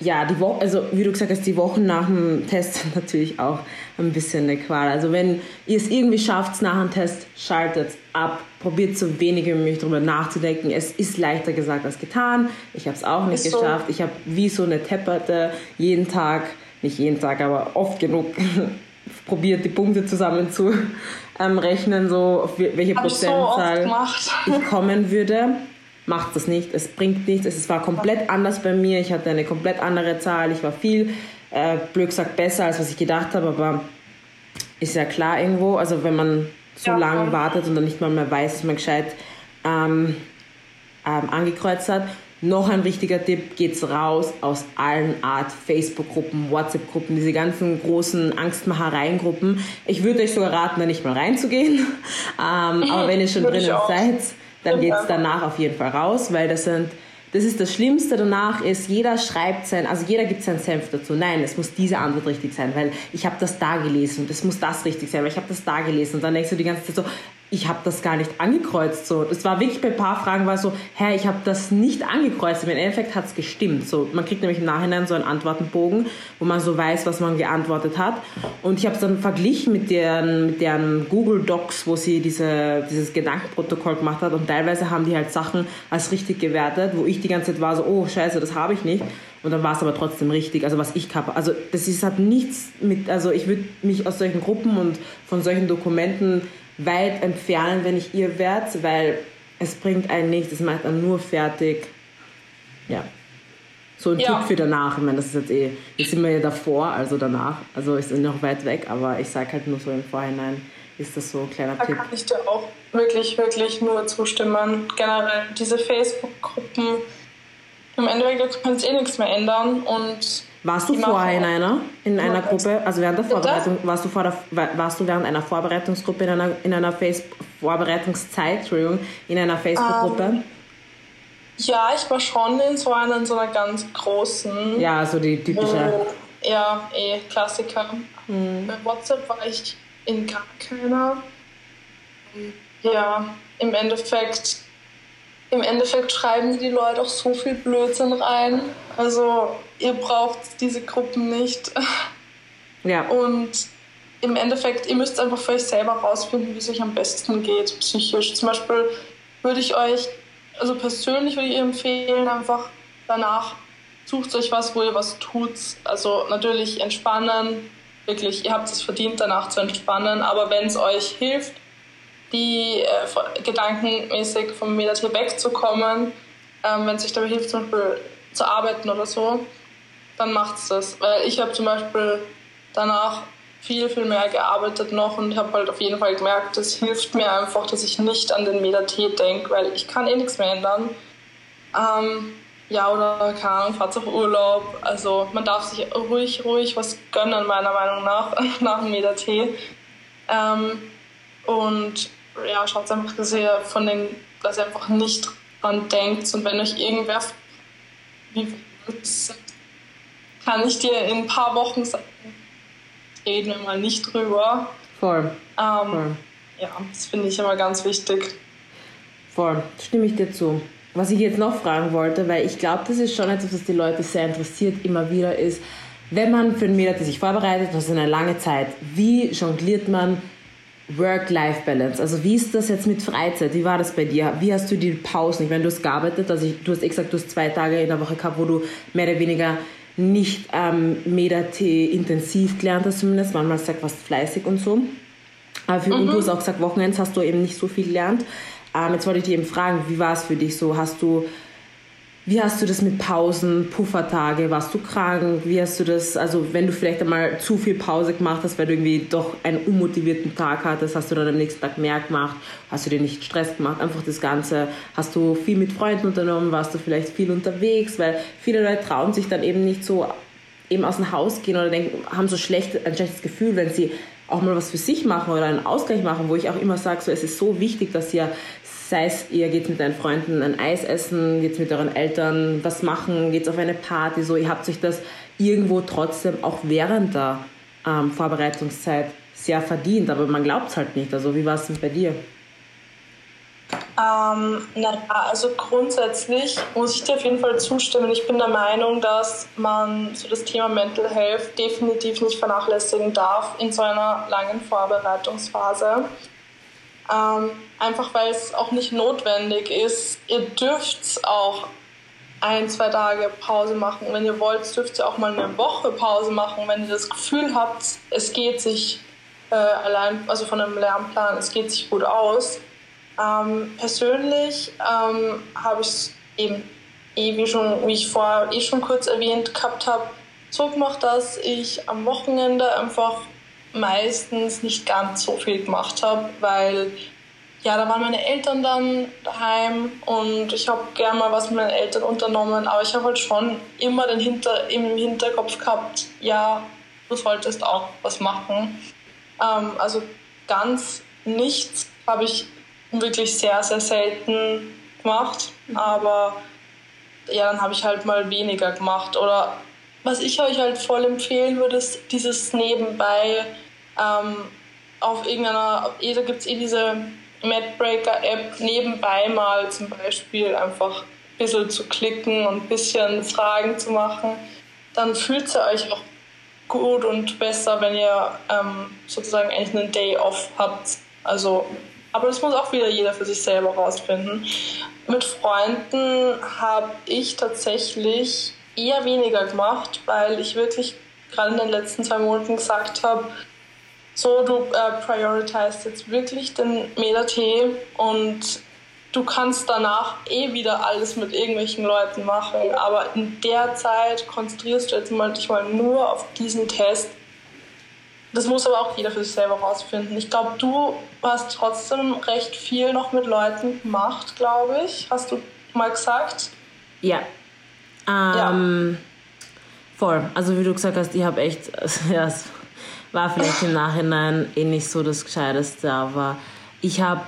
ja, die Woche, also wie du gesagt hast, die Wochen nach dem Test sind natürlich auch ein bisschen eine Qual. Also wenn ihr es irgendwie schafft, nach dem Test, schaltet ab, probiert so wenig wie möglich darüber nachzudenken. Es ist leichter gesagt als getan. Ich habe es auch nicht ist geschafft. So. Ich habe wie so eine Tepperte jeden Tag, nicht jeden Tag, aber oft genug probiert, die Punkte zusammen zu ähm, rechnen, so auf welche hab Prozentzahl so ich kommen würde macht das nicht, es bringt nichts. Es war komplett anders bei mir. Ich hatte eine komplett andere Zahl. Ich war viel, äh, blöd gesagt, besser, als was ich gedacht habe, aber ist ja klar irgendwo. Also wenn man so ja, lange wartet und dann nicht mal mehr weiß, dass man gescheit ähm, ähm, angekreuzt hat. Noch ein wichtiger Tipp, geht's raus aus allen Art Facebook-Gruppen, WhatsApp-Gruppen, diese ganzen großen Angstmachereien-Gruppen. Ich würde euch sogar raten, da nicht mal reinzugehen. ähm, aber wenn ihr schon drinnen seid, dann geht es danach auf jeden Fall raus, weil das sind, das ist das Schlimmste danach ist, jeder schreibt sein, also jeder gibt seinen Senf dazu. Nein, es muss diese Antwort richtig sein, weil ich habe das da gelesen und es muss das richtig sein, weil ich habe das da gelesen und dann denkst du die ganze Zeit so, ich habe das gar nicht angekreuzt. So, es war wirklich bei ein paar Fragen war so, hä, ich habe das nicht angekreuzt. Im Endeffekt hat es gestimmt. So, man kriegt nämlich im Nachhinein so einen Antwortenbogen, wo man so weiß, was man geantwortet hat. Und ich habe es dann verglichen mit deren, mit deren Google Docs, wo sie diese, dieses Gedankenprotokoll gemacht hat. Und teilweise haben die halt Sachen als richtig gewertet, wo ich die ganze Zeit war so, oh scheiße, das habe ich nicht. Und dann war es aber trotzdem richtig, also was ich habe. Also das ist, hat nichts mit, also ich würde mich aus solchen Gruppen und von solchen Dokumenten weit entfernen, wenn ich ihr werde, weil es bringt einen nichts, es macht einen nur fertig. Ja. So ein ja. Tipp für danach. Ich meine, das ist jetzt eh, jetzt sind wir ja davor, also danach. Also ist noch weit weg, aber ich sage halt nur so im Vorhinein, ist das so ein kleiner da Tipp. Da kann ich dir auch wirklich, wirklich nur zustimmen. Generell diese Facebook-Gruppen, im Endeffekt, du kannst eh nichts mehr ändern und warst du vorher in einer, in einer Gruppe, also während der Vorbereitung, warst du, vor der, warst du während einer Vorbereitungsgruppe in einer, in einer Facebook, Vorbereitungszeit, Entschuldigung, in einer Facebook-Gruppe? Um, ähm, ja, ich war schon in so einer, in so einer ganz großen. Ja, so die typische. Äh, ja, eh, Klassiker. Mhm. Bei WhatsApp war ich in gar keiner. Ja, im Endeffekt im Endeffekt schreiben die Leute auch so viel Blödsinn rein. Also ihr braucht diese Gruppen nicht. Ja. Und im Endeffekt, ihr müsst einfach für euch selber rausfinden, wie es euch am besten geht, psychisch. Zum Beispiel würde ich euch, also persönlich würde ich empfehlen, einfach danach sucht euch was, wo ihr was tut. Also natürlich entspannen, wirklich, ihr habt es verdient, danach zu entspannen, aber wenn es euch hilft, die äh, gedankenmäßig vom Meditieren wegzukommen, ähm, wenn es sich dabei hilft, zum Beispiel zu arbeiten oder so, dann macht es das. Weil ich habe zum Beispiel danach viel, viel mehr gearbeitet noch und habe halt auf jeden Fall gemerkt, das hilft mir einfach, dass ich nicht an den Meditate denke, weil ich kann eh nichts mehr ändern. Ähm, ja, oder keine Ahnung, fahrt auf Urlaub. Also man darf sich ruhig, ruhig was gönnen, meiner Meinung nach, nach dem Meditate. Ähm, und ja, schaut einfach, dass ihr von den, dass ihr einfach nicht dran denkt und wenn euch irgendwer wie kann ich dir in ein paar Wochen sagen, reden wir mal nicht drüber. Voll. Ähm, Voll. Ja, das finde ich immer ganz wichtig. Voll, stimme ich dir zu. Was ich jetzt noch fragen wollte, weil ich glaube, das ist schon etwas, was die Leute sehr interessiert, immer wieder ist, wenn man für ein Mädel sich vorbereitet, das ist eine lange Zeit, wie jongliert man Work-Life-Balance. Also wie ist das jetzt mit Freizeit? Wie war das bei dir? Wie hast du die Pausen? Ich meine, du hast gearbeitet, also ich, du hast eh gesagt, du hast zwei Tage in der Woche gehabt, wo du mehr oder weniger nicht ähm, Meda-Tee intensiv gelernt hast zumindest. Manchmal sagt was fleißig und so. Aber für, mhm. Und du hast auch gesagt, Wochenends hast du eben nicht so viel gelernt. Ähm, jetzt wollte ich dich eben fragen, wie war es für dich so? Hast du wie hast du das mit Pausen, Puffertage? Warst du krank? Wie hast du das, also wenn du vielleicht einmal zu viel Pause gemacht hast, weil du irgendwie doch einen unmotivierten Tag hattest, hast du dann am nächsten Tag mehr gemacht? Hast du dir nicht Stress gemacht? Einfach das Ganze. Hast du viel mit Freunden unternommen? Warst du vielleicht viel unterwegs? Weil viele Leute trauen sich dann eben nicht so eben aus dem Haus gehen oder denken, haben so schlecht, ein schlechtes Gefühl, wenn sie auch mal was für sich machen oder einen Ausgleich machen, wo ich auch immer sage, so, es ist so wichtig, dass ihr Sei es, ihr geht mit deinen Freunden ein Eis essen, geht mit euren Eltern was machen, geht auf eine Party, so, ihr habt euch das irgendwo trotzdem auch während der ähm, Vorbereitungszeit sehr verdient, aber man glaubt es halt nicht. Also wie war es denn bei dir? Ähm, na, also grundsätzlich muss ich dir auf jeden Fall zustimmen. Ich bin der Meinung, dass man so das Thema Mental Health definitiv nicht vernachlässigen darf in so einer langen Vorbereitungsphase. Ähm, einfach weil es auch nicht notwendig ist. Ihr dürft auch ein, zwei Tage Pause machen. Wenn ihr wollt, dürft ihr auch mal eine Woche Pause machen, wenn ihr das Gefühl habt, es geht sich äh, allein, also von einem Lernplan, es geht sich gut aus. Ähm, persönlich ähm, habe ich es eben, eh, wie, schon, wie ich vorher eh schon kurz erwähnt gehabt habe, so gemacht, dass ich am Wochenende einfach meistens nicht ganz so viel gemacht habe, weil ja, da waren meine Eltern dann daheim und ich habe gern mal was mit meinen Eltern unternommen, aber ich habe halt schon immer den Hinter, im Hinterkopf gehabt, ja, du solltest auch was machen. Ähm, also ganz nichts habe ich wirklich sehr, sehr selten gemacht, aber ja, dann habe ich halt mal weniger gemacht. Oder was ich euch halt voll empfehlen würde, ist dieses nebenbei ähm, auf irgendeiner, eh, da gibt es eh diese MadBreaker-App nebenbei mal zum Beispiel einfach ein bisschen zu klicken und ein bisschen Fragen zu machen, dann fühlt ihr euch auch gut und besser, wenn ihr ähm, sozusagen eigentlich einen Day off habt. Also, aber das muss auch wieder jeder für sich selber rausfinden. Mit Freunden habe ich tatsächlich eher weniger gemacht, weil ich wirklich gerade in den letzten zwei Monaten gesagt habe, so, du äh, prioritizest jetzt wirklich den Meta-Tee und du kannst danach eh wieder alles mit irgendwelchen Leuten machen, aber in der Zeit konzentrierst du jetzt mal dich mal nur auf diesen Test. Das muss aber auch jeder für sich selber rausfinden. Ich glaube, du hast trotzdem recht viel noch mit Leuten gemacht, glaube ich. Hast du mal gesagt? Ja, ähm, ja. Voll. Also wie du gesagt hast, ich habe echt, ja, es war vielleicht im Nachhinein eh nicht so das Gescheiteste, aber ich habe,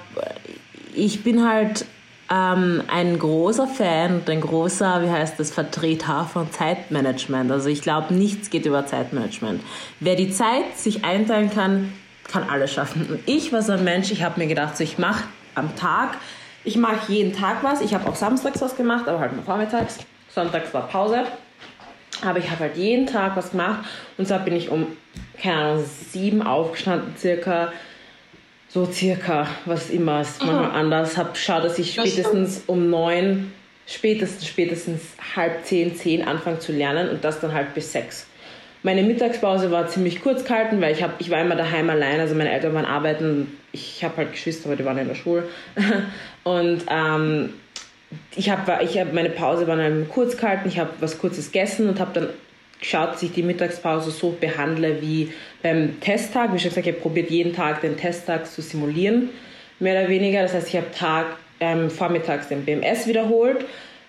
ich bin halt ähm, ein großer Fan und ein großer, wie heißt das, Vertreter von Zeitmanagement. Also ich glaube, nichts geht über Zeitmanagement. Wer die Zeit sich einteilen kann, kann alles schaffen. Und ich war so ein Mensch, ich habe mir gedacht, so ich mache am Tag, ich mache jeden Tag was. Ich habe auch samstags was gemacht, aber halt nur vormittags. Sonntags war Pause. Aber ich habe halt jeden Tag was gemacht. Und zwar bin ich um, keine Ahnung, sieben aufgestanden, circa. So circa, was immer ist, manchmal anders. Hab schaut, dass ich spätestens um neun, spätestens, spätestens halb zehn, zehn anfange zu lernen und das dann halt bis sechs. Meine Mittagspause war ziemlich kurz gehalten, weil ich, hab, ich war immer daheim allein, also meine Eltern waren arbeiten. Ich habe halt Geschwister, aber die waren in der Schule. Und ähm, ich habe ich hab meine Pause war dann kurz gehalten, ich habe was Kurzes gegessen und habe dann geschaut, dass ich die Mittagspause so behandle wie beim Testtag. Wie schon gesagt, ich habe probiert, jeden Tag den Testtag zu simulieren, mehr oder weniger. Das heißt, ich habe Tag ähm, vormittags den BMS wiederholt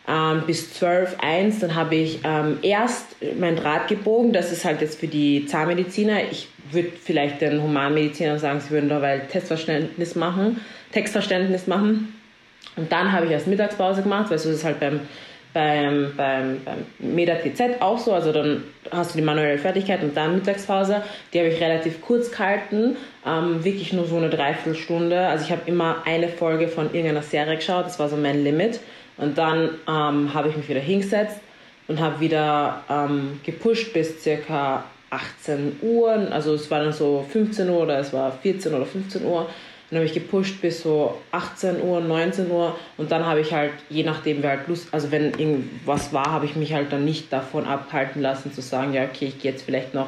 ähm, bis 12, 1. Dann habe ich ähm, erst mein Draht gebogen. Das ist halt jetzt für die Zahnmediziner. Ich würde vielleicht den Humanmedizinern sagen, sie würden da Testverständnis machen, Textverständnis machen. Und dann habe ich erst Mittagspause gemacht, weil so ist es halt beim, beim, beim, beim Meda TZ auch so. Also dann hast du die manuelle Fertigkeit und dann Mittagspause. Die habe ich relativ kurz gehalten, ähm, wirklich nur so eine Dreiviertelstunde. Also ich habe immer eine Folge von irgendeiner Serie geschaut, das war so mein Limit. Und dann ähm, habe ich mich wieder hingesetzt und habe wieder ähm, gepusht bis circa 18 Uhr, also es war dann so 15 Uhr oder es war 14 oder 15 Uhr. Dann habe ich gepusht bis so 18 Uhr, 19 Uhr und dann habe ich halt, je nachdem wer halt Lust, also wenn irgendwas war, habe ich mich halt dann nicht davon abhalten lassen zu sagen, ja okay, ich gehe jetzt vielleicht noch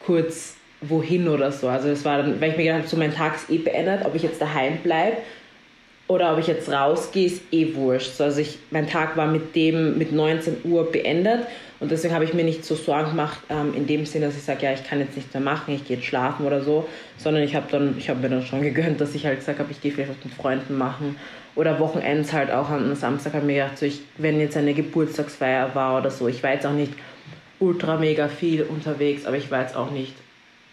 kurz wohin oder so. Also es war dann, weil ich mir gedacht habe, so mein Tag ist eh beendet, ob ich jetzt daheim bleibe oder ob ich jetzt rausgehe, ist eh wurscht. Also ich, mein Tag war mit dem, mit 19 Uhr beendet und deswegen habe ich mir nicht so Sorgen gemacht, ähm, in dem Sinne, dass ich sage, ja, ich kann jetzt nichts mehr machen, ich gehe jetzt schlafen oder so, sondern ich habe dann, ich habe mir dann schon gegönnt, dass ich halt gesagt habe, ich gehe vielleicht was mit Freunden machen oder Wochenends halt auch am Samstag habe ich mir gedacht, so ich, wenn jetzt eine Geburtstagsfeier war oder so, ich war jetzt auch nicht ultra mega viel unterwegs, aber ich war jetzt auch nicht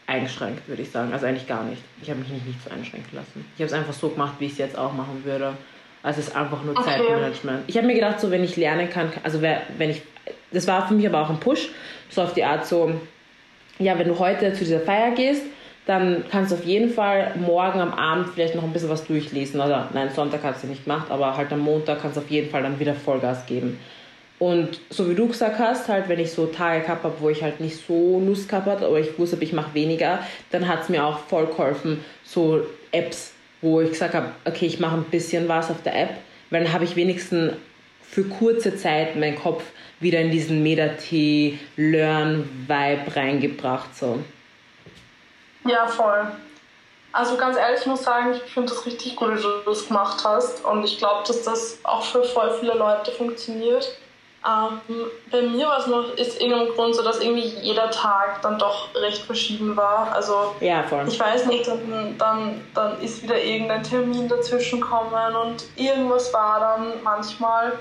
eingeschränkt, würde ich sagen. Also eigentlich gar nicht. Ich habe mich nicht, nicht so einschränken lassen. Ich habe es einfach so gemacht, wie ich es jetzt auch machen würde. Also es ist einfach nur okay. Zeitmanagement. Ich habe mir gedacht, so wenn ich lernen kann, also wenn ich, das war für mich aber auch ein Push, so auf die Art so, ja, wenn du heute zu dieser Feier gehst, dann kannst du auf jeden Fall morgen am Abend vielleicht noch ein bisschen was durchlesen. Oder nein, Sonntag hast du nicht gemacht, aber halt am Montag kannst du auf jeden Fall dann wieder Vollgas geben. Und so wie du gesagt hast, halt, wenn ich so Tage gehabt habe, wo ich halt nicht so Lust gehabt habe, aber ich wusste, ich mache weniger, dann hat es mir auch voll geholfen, so Apps, wo ich gesagt habe, okay, ich mache ein bisschen was auf der App, weil dann habe ich wenigstens für kurze Zeit meinen Kopf wieder in diesen Meta-T-Learn-Vibe reingebracht. So. Ja, voll. Also ganz ehrlich, ich muss sagen, ich finde das richtig gut, wie du das gemacht hast. Und ich glaube, dass das auch für voll viele Leute funktioniert. Ähm, bei mir war es noch, ist irgendein Grund so, dass irgendwie jeder Tag dann doch recht verschieden war. Also ja, voll. ich weiß nicht, dann, dann, dann ist wieder irgendein Termin dazwischen gekommen und irgendwas war dann manchmal.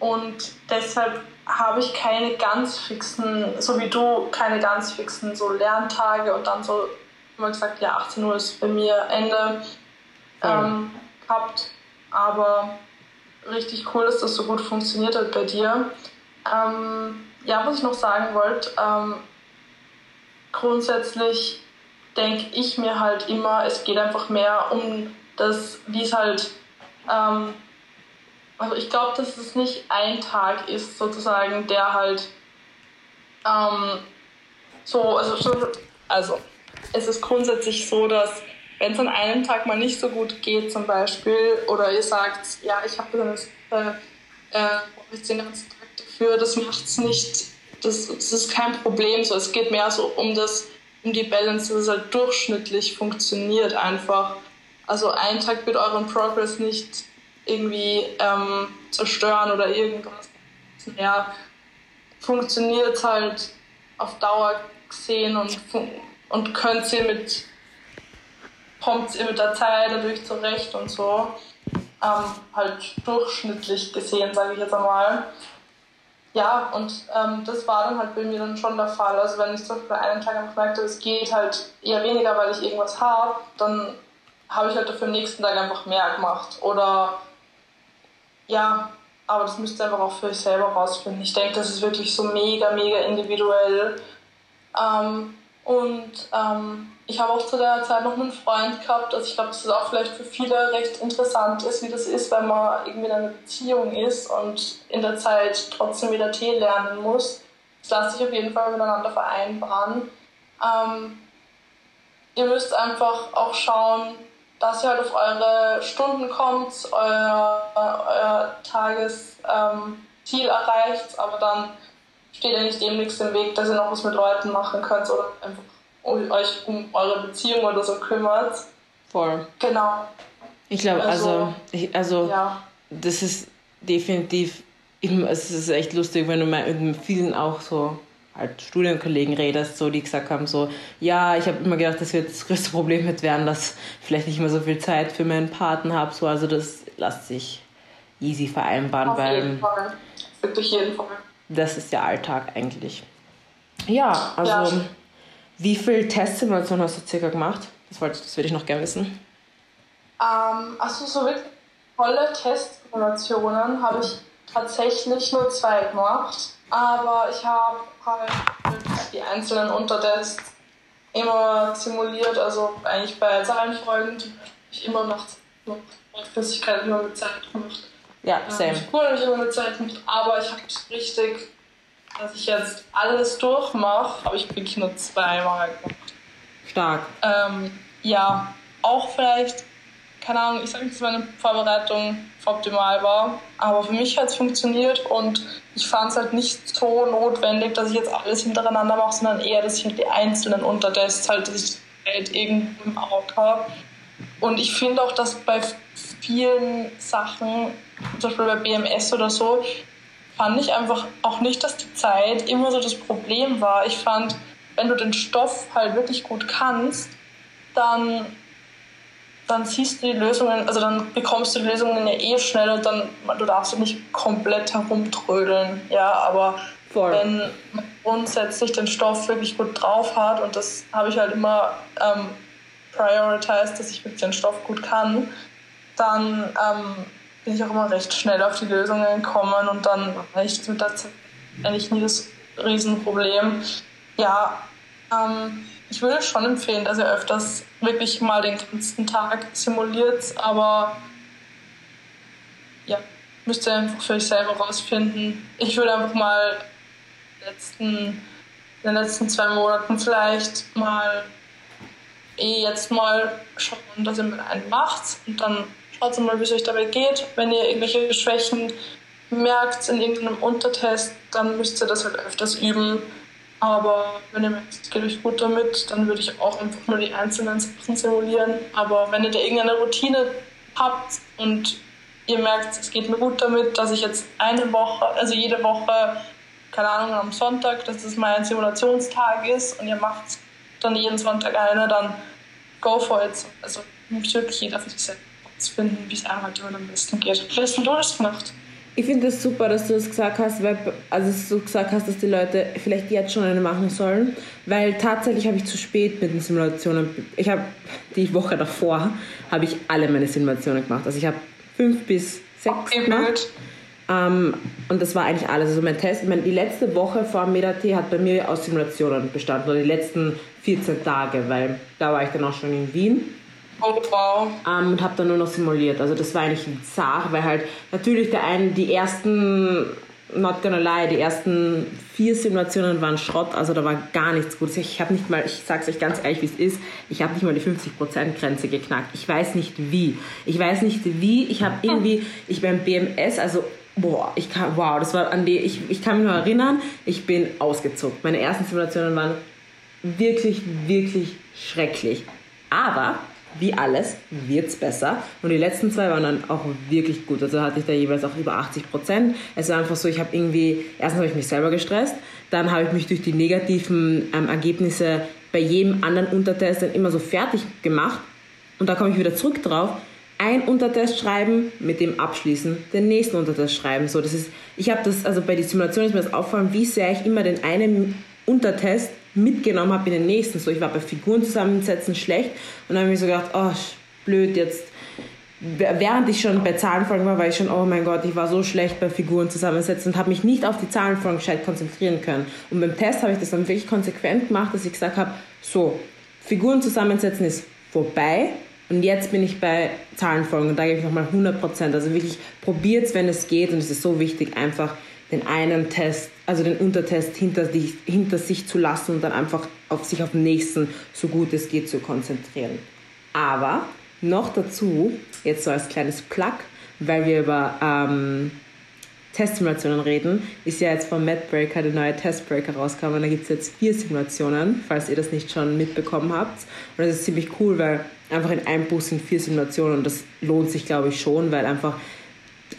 Und deshalb habe ich keine ganz fixen, so wie du, keine ganz fixen so Lerntage und dann so immer gesagt, ja, 18 Uhr ist bei mir Ende ähm, gehabt. Aber richtig cool, dass das so gut funktioniert hat bei dir. Ähm, ja, was ich noch sagen wollte, ähm, grundsätzlich denke ich mir halt immer, es geht einfach mehr um das, wie es halt, ähm, also ich glaube, dass es nicht ein Tag ist, sozusagen, der halt ähm, so, also, so, also es ist grundsätzlich so, dass wenn es an einem Tag mal nicht so gut geht zum Beispiel oder ihr sagt, ja, ich habe äh, den ganzen Tag dafür, das macht es nicht, das, das ist kein Problem so. Es geht mehr so um das, um die Balance, dass es halt durchschnittlich funktioniert einfach. Also ein Tag wird euren Progress nicht irgendwie ähm, zerstören oder irgendwas. Ja, funktioniert halt auf Dauer gesehen und, und könnt ihr mit kommt ihr mit der Zeit dadurch zurecht und so. Ähm, halt durchschnittlich gesehen, sage ich jetzt einmal. Ja, und ähm, das war dann halt bei mir dann schon der Fall. Also wenn ich zum Beispiel einen Tag gemerkt habe, es geht halt eher weniger, weil ich irgendwas habe, dann habe ich halt dafür am nächsten Tag einfach mehr gemacht. Oder ja, aber das müsst ihr einfach auch für euch selber rausfinden. Ich denke, das ist wirklich so mega, mega individuell. Ähm, und ähm, ich habe auch zu der Zeit noch einen Freund gehabt, also ich glaube, dass das auch vielleicht für viele recht interessant ist, wie das ist, wenn man irgendwie in einer Beziehung ist und in der Zeit trotzdem wieder Tee lernen muss. Das lässt sich auf jeden Fall miteinander vereinbaren. Ähm, ihr müsst einfach auch schauen, dass ihr halt auf eure Stunden kommt, euer, euer Tagesziel ähm, erreicht, aber dann steht ja nicht dem nichts im Weg, dass ihr noch was mit Leuten machen könnt oder einfach euch um eure Beziehung oder so kümmert. Voll. Genau. Ich glaube, also, also, also ja. das ist definitiv, es ist echt lustig, wenn du mal mit vielen auch so halt Studienkollegen redest, so, die gesagt haben, so, ja, ich habe immer gedacht, das wird das größte Problem mit werden, dass ich vielleicht nicht mehr so viel Zeit für meinen Partner habe, so, also das lässt sich easy vereinbaren, Auf weil jeden Fall. Wirklich jeden Fall. Das ist der Alltag eigentlich. Ja, also ja. Wie viele Testsimulationen hast du circa gemacht? Das, wollte, das würde ich noch gerne wissen. Ähm, also so wirklich volle Testsimulationen habe ich tatsächlich nur zwei gemacht. Aber ich habe halt die einzelnen Untertests immer simuliert. Also eigentlich bei Zahlenfreunden habe ich immer nach Flüssigkeit immer mit Zeit gemacht. Ja, same. Ähm, ich habe immer mit Zeit gemacht, aber ich habe richtig dass ich jetzt alles durchmache, habe ich wirklich nur zweimal gemacht. Stark. Ähm, ja, auch vielleicht, keine Ahnung, ich sage dass meine Vorbereitung optimal war, aber für mich hat es funktioniert und ich fand es halt nicht so notwendig, dass ich jetzt alles hintereinander mache, sondern eher, dass ich halt die einzelnen Untertests halt, dass ich halt irgendwo im Auge habe. Und ich finde auch, dass bei vielen Sachen, zum Beispiel bei BMS oder so, fand ich einfach auch nicht, dass die Zeit immer so das Problem war. Ich fand, wenn du den Stoff halt wirklich gut kannst, dann, dann siehst du die Lösungen, also dann bekommst du die Lösungen ja eh schnell und dann, du darfst nicht komplett herumtrödeln, ja, aber Voll. wenn man grundsätzlich den Stoff wirklich gut drauf hat und das habe ich halt immer ähm, prioritized, dass ich wirklich den Stoff gut kann, dann ähm, bin ich auch immer recht schnell auf die Lösungen gekommen und dann war ich mit der Zeit eigentlich nie das Riesenproblem. Ja, ähm, ich würde schon empfehlen, dass ihr öfters wirklich mal den ganzen Tag simuliert, aber ja, müsst ihr einfach für euch selber rausfinden. Ich würde einfach mal letzten, in den letzten zwei Monaten vielleicht mal eh jetzt mal schauen, dass ihr mit einem macht und dann Schaut mal, wie es euch dabei geht. Wenn ihr irgendwelche Schwächen merkt in irgendeinem Untertest, dann müsst ihr das halt öfters üben. Aber wenn ihr merkt, es geht euch gut damit, dann würde ich auch einfach nur die einzelnen Sachen simulieren. Aber wenn ihr da irgendeine Routine habt und ihr merkt, es geht mir gut damit, dass ich jetzt eine Woche, also jede Woche, keine Ahnung, am Sonntag, dass das mein Simulationstag ist und ihr macht dann jeden Sonntag eine, dann go for it. Also muss wirklich jeder für sich selbst finden, wie es einem halt am besten geht. Wie hast du das gemacht? Ich finde es das super, dass du das gesagt hast, weil, also du gesagt hast, dass die Leute vielleicht jetzt schon eine machen sollen, weil tatsächlich habe ich zu spät mit den Simulationen, ich habe die Woche davor, habe ich alle meine Simulationen gemacht. Also ich habe fünf bis sechs okay, gemacht. Ähm, und das war eigentlich alles. Also mein Test, meine, die letzte Woche vor MedaT hat bei mir aus Simulationen bestanden, oder die letzten 14 Tage, weil da war ich dann auch schon in Wien. Oh, wow. Ähm, und habe dann nur noch simuliert. Also das war eigentlich ein Zar, weil halt natürlich der einen, die ersten, not gonna lie, die ersten vier Simulationen waren Schrott, also da war gar nichts Gutes. Ich habe nicht mal, ich sag's euch ganz ehrlich, wie es ist, ich habe nicht mal die 50%-Grenze geknackt. Ich weiß nicht wie. Ich weiß nicht wie. Ich habe irgendwie, ich beim BMS, also boah, ich kann, wow, das war an die, ich, ich kann mich nur erinnern, ich bin ausgezuckt. Meine ersten Simulationen waren wirklich, wirklich schrecklich. Aber wie alles wird es besser. Und die letzten zwei waren dann auch wirklich gut. Also hatte ich da jeweils auch über 80 Prozent. Es war einfach so, ich habe irgendwie, erstens habe ich mich selber gestresst, dann habe ich mich durch die negativen ähm, Ergebnisse bei jedem anderen Untertest dann immer so fertig gemacht. Und da komme ich wieder zurück drauf. Ein Untertest schreiben, mit dem abschließen, den nächsten Untertest schreiben. So, das ist, ich habe das, also bei der Simulation ist mir das auffallen, wie sehr ich immer den einen Untertest mitgenommen habe in den nächsten. So, ich war bei Figuren zusammensetzen schlecht und dann habe ich mir so gedacht, oh, blöd, jetzt. Während ich schon bei Zahlenfolgen war, war ich schon, oh mein Gott, ich war so schlecht bei Figuren zusammensetzen und habe mich nicht auf die Zahlenfolgen gescheit konzentrieren können. Und beim Test habe ich das dann wirklich konsequent gemacht, dass ich gesagt habe, so, Figuren zusammensetzen ist vorbei, und jetzt bin ich bei Zahlenfolgen und da gebe ich nochmal 100%. Also wirklich probiert es, wenn es geht. Und es ist so wichtig, einfach den einen Test, also den Untertest hinter, die, hinter sich zu lassen und dann einfach auf sich auf den nächsten, so gut es geht, zu konzentrieren. Aber noch dazu, jetzt so als kleines Plug, weil wir über ähm, Testsimulationen reden, ist ja jetzt von MadBreaker der neue Testbreaker rausgekommen. Da gibt es jetzt vier Simulationen, falls ihr das nicht schon mitbekommen habt. Und das ist ziemlich cool, weil einfach in einem Bus sind vier Simulationen und das lohnt sich, glaube ich, schon, weil einfach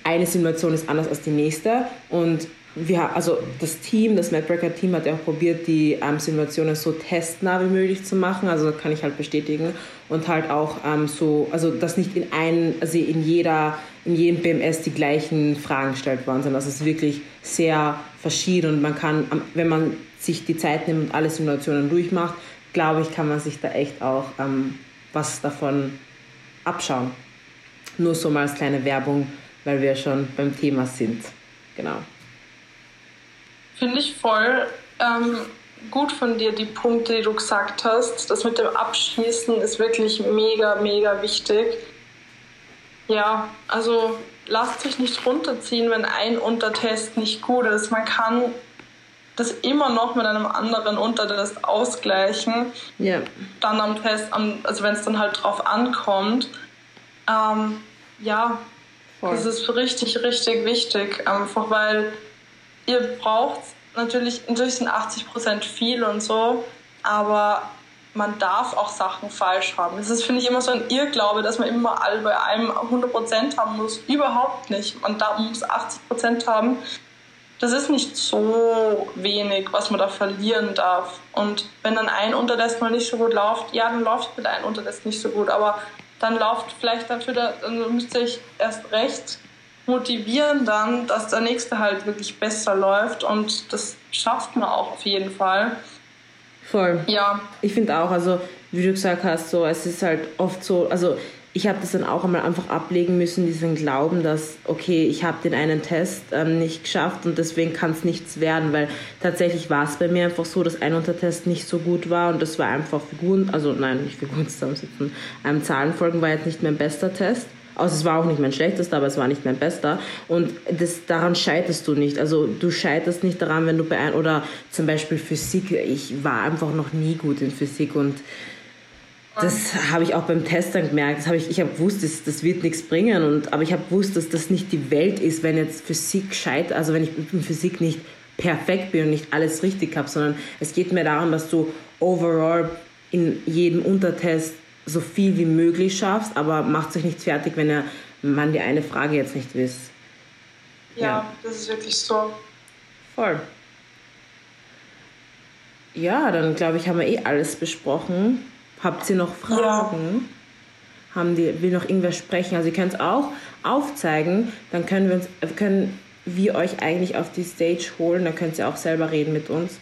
eine Simulation ist anders als die nächste. Und wir, also das Team, das Madbreaker Team hat ja auch probiert, die ähm, Simulationen so testnah wie möglich zu machen, also kann ich halt bestätigen. Und halt auch ähm, so, also dass nicht in ein, also in jeder, in jedem BMS die gleichen Fragen gestellt worden sind, also es ist wirklich sehr verschieden. Und man kann, wenn man sich die Zeit nimmt und alle Simulationen durchmacht, glaube ich, kann man sich da echt auch ähm, was davon abschauen. Nur so mal als kleine Werbung weil wir schon beim Thema sind. Genau. Finde ich voll ähm, gut von dir, die Punkte, die du gesagt hast. Das mit dem Abschließen ist wirklich mega, mega wichtig. Ja, also lasst sich nicht runterziehen, wenn ein Untertest nicht gut ist. Man kann das immer noch mit einem anderen Untertest ausgleichen. Ja. Dann am Test, also wenn es dann halt drauf ankommt. Ähm, ja, Voll. das ist richtig, richtig wichtig. Einfach weil ihr braucht natürlich, natürlich sind 80 Prozent viel und so, aber man darf auch Sachen falsch haben. Das ist, finde ich, immer so ein Irrglaube, dass man immer all bei allem 100% haben muss. Überhaupt nicht. Man da, muss 80% haben. Das ist nicht so wenig, was man da verlieren darf. Und wenn dann ein Untertest mal nicht so gut läuft, ja, dann läuft mit ein Untertest nicht so gut. Aber dann läuft vielleicht dafür, dann müsste ich erst recht motivieren dann, dass der nächste halt wirklich besser läuft. Und das schafft man auch auf jeden Fall. Voll. Ja. Ich finde auch, also wie du gesagt hast, so es ist halt oft so, also ich habe das dann auch einmal einfach ablegen müssen, diesen Glauben, dass, okay, ich habe den einen Test ähm, nicht geschafft und deswegen kann es nichts werden, weil tatsächlich war es bei mir einfach so, dass ein Untertest nicht so gut war und das war einfach Figuren, also nein, nicht Figuren zusammensitzen, ähm, Zahlenfolgen war jetzt nicht mein bester Test. Also es war auch nicht mein schlechtester, aber es war nicht mein bester. Und das, daran scheiterst du nicht. Also du scheiterst nicht daran, wenn du bei einem, oder zum Beispiel Physik, ich war einfach noch nie gut in Physik und das habe ich auch beim Test dann gemerkt. Das habe ich, ich habe gewusst, das, das wird nichts bringen. Und, aber ich habe gewusst, dass das nicht die Welt ist, wenn jetzt Physik scheitert, also wenn ich in Physik nicht perfekt bin und nicht alles richtig habe, sondern es geht mir darum, dass du overall in jedem Untertest so viel wie möglich schaffst, aber macht sich nicht fertig, wenn er, man die eine Frage jetzt nicht wisst. Ja, ja, das ist wirklich so. Voll. Ja, dann glaube ich, haben wir eh alles besprochen. Habt ihr noch Fragen? Ja. Haben die, will noch irgendwer sprechen? Also ihr könnt es auch aufzeigen, dann können wir, uns, können wir euch eigentlich auf die Stage holen, dann könnt ihr auch selber reden mit uns.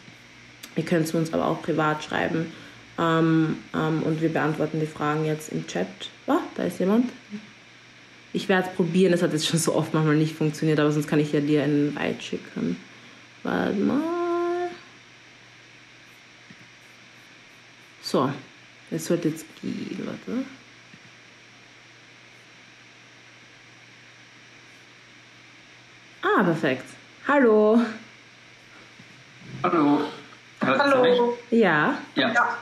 Ihr könnt es uns aber auch privat schreiben ähm, ähm, und wir beantworten die Fragen jetzt im Chat. Oh, da ist jemand. Ich werde es probieren, das hat jetzt schon so oft manchmal nicht funktioniert, aber sonst kann ich ja dir einen Weit schicken. Warte mal. So, es sollte jetzt gehen, warte. Ah, perfekt. Hallo. Hallo. Hört Hallo. Ja. ja. ja.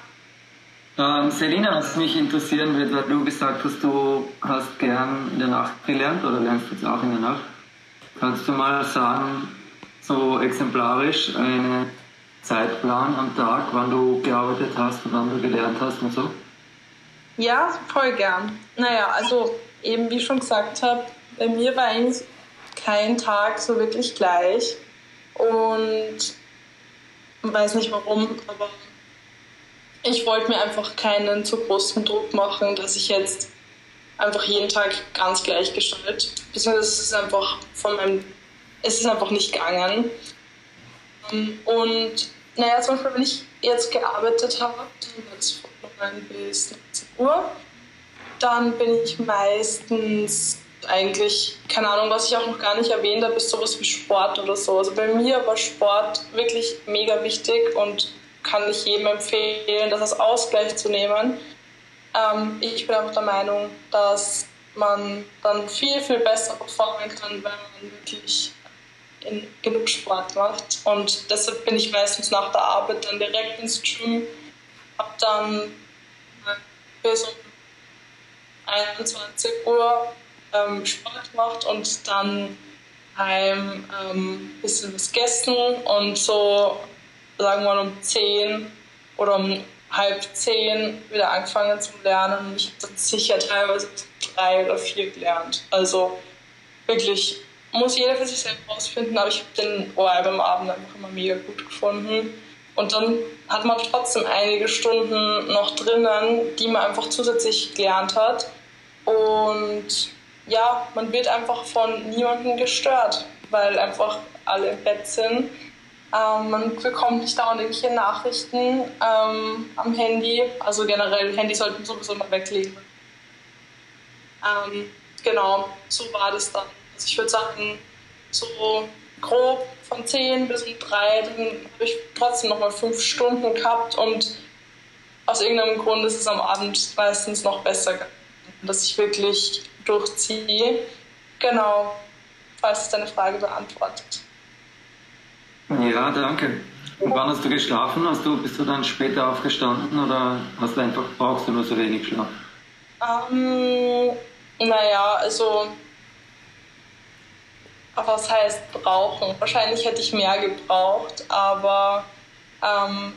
Ähm, Selina, was mich interessieren wird, weil du gesagt hast, du hast gern in der Nacht gelernt oder lernst jetzt auch in der Nacht. Kannst du mal sagen, so exemplarisch, einen Zeitplan am Tag, wann du gearbeitet hast und wann du gelernt hast und so? Ja, voll gern. Naja, also eben wie ich schon gesagt habe, bei mir war eigentlich kein Tag so wirklich gleich und weiß nicht warum, aber ich wollte mir einfach keinen zu großen Druck machen, dass ich jetzt einfach jeden Tag ganz gleich gestalte. Beziehungsweise es ist einfach von meinem, es ist einfach nicht gegangen. Und naja, zum Beispiel, wenn ich jetzt gearbeitet habe, von 9 bis 19 Uhr, dann bin ich meistens eigentlich, keine Ahnung, was ich auch noch gar nicht erwähnt habe, ist sowas wie Sport oder so. Also bei mir war Sport wirklich mega wichtig und kann ich jedem empfehlen, das als Ausgleich zu nehmen. Ähm, ich bin einfach der Meinung, dass man dann viel, viel besser performen kann, wenn man wirklich genug Sport macht. Und deshalb bin ich meistens nach der Arbeit dann direkt ins Gym, habe dann bis um 21 Uhr ähm, Sport gemacht und dann heim ein ähm, bisschen was gegessen und so sagen wir mal um 10 oder um halb 10 wieder angefangen zu lernen. Ich habe sicher teilweise drei oder vier gelernt. Also wirklich muss jeder für sich selbst rausfinden, aber ich habe den OR beim Abend einfach immer mega gut gefunden. Und dann hat man trotzdem einige Stunden noch drinnen, die man einfach zusätzlich gelernt hat. Und ja, man wird einfach von niemandem gestört, weil einfach alle im Bett sind. Ähm, man bekommt nicht dauernd irgendwelche Nachrichten ähm, am Handy. Also generell, Handy sollten sowieso mal weglegen. Ähm, genau, so war das dann. Also ich würde sagen, so grob von 10 bis um 3, dann habe ich trotzdem nochmal 5 Stunden gehabt und aus irgendeinem Grund ist es am Abend meistens noch besser dass ich wirklich durchziehe. Genau, falls es deine Frage beantwortet. Ja, danke. Und wann hast du geschlafen? Hast du, bist du dann später aufgestanden oder hast du einfach, brauchst du nur so wenig Schlaf? Ähm, naja, also was heißt brauchen? Wahrscheinlich hätte ich mehr gebraucht, aber ähm,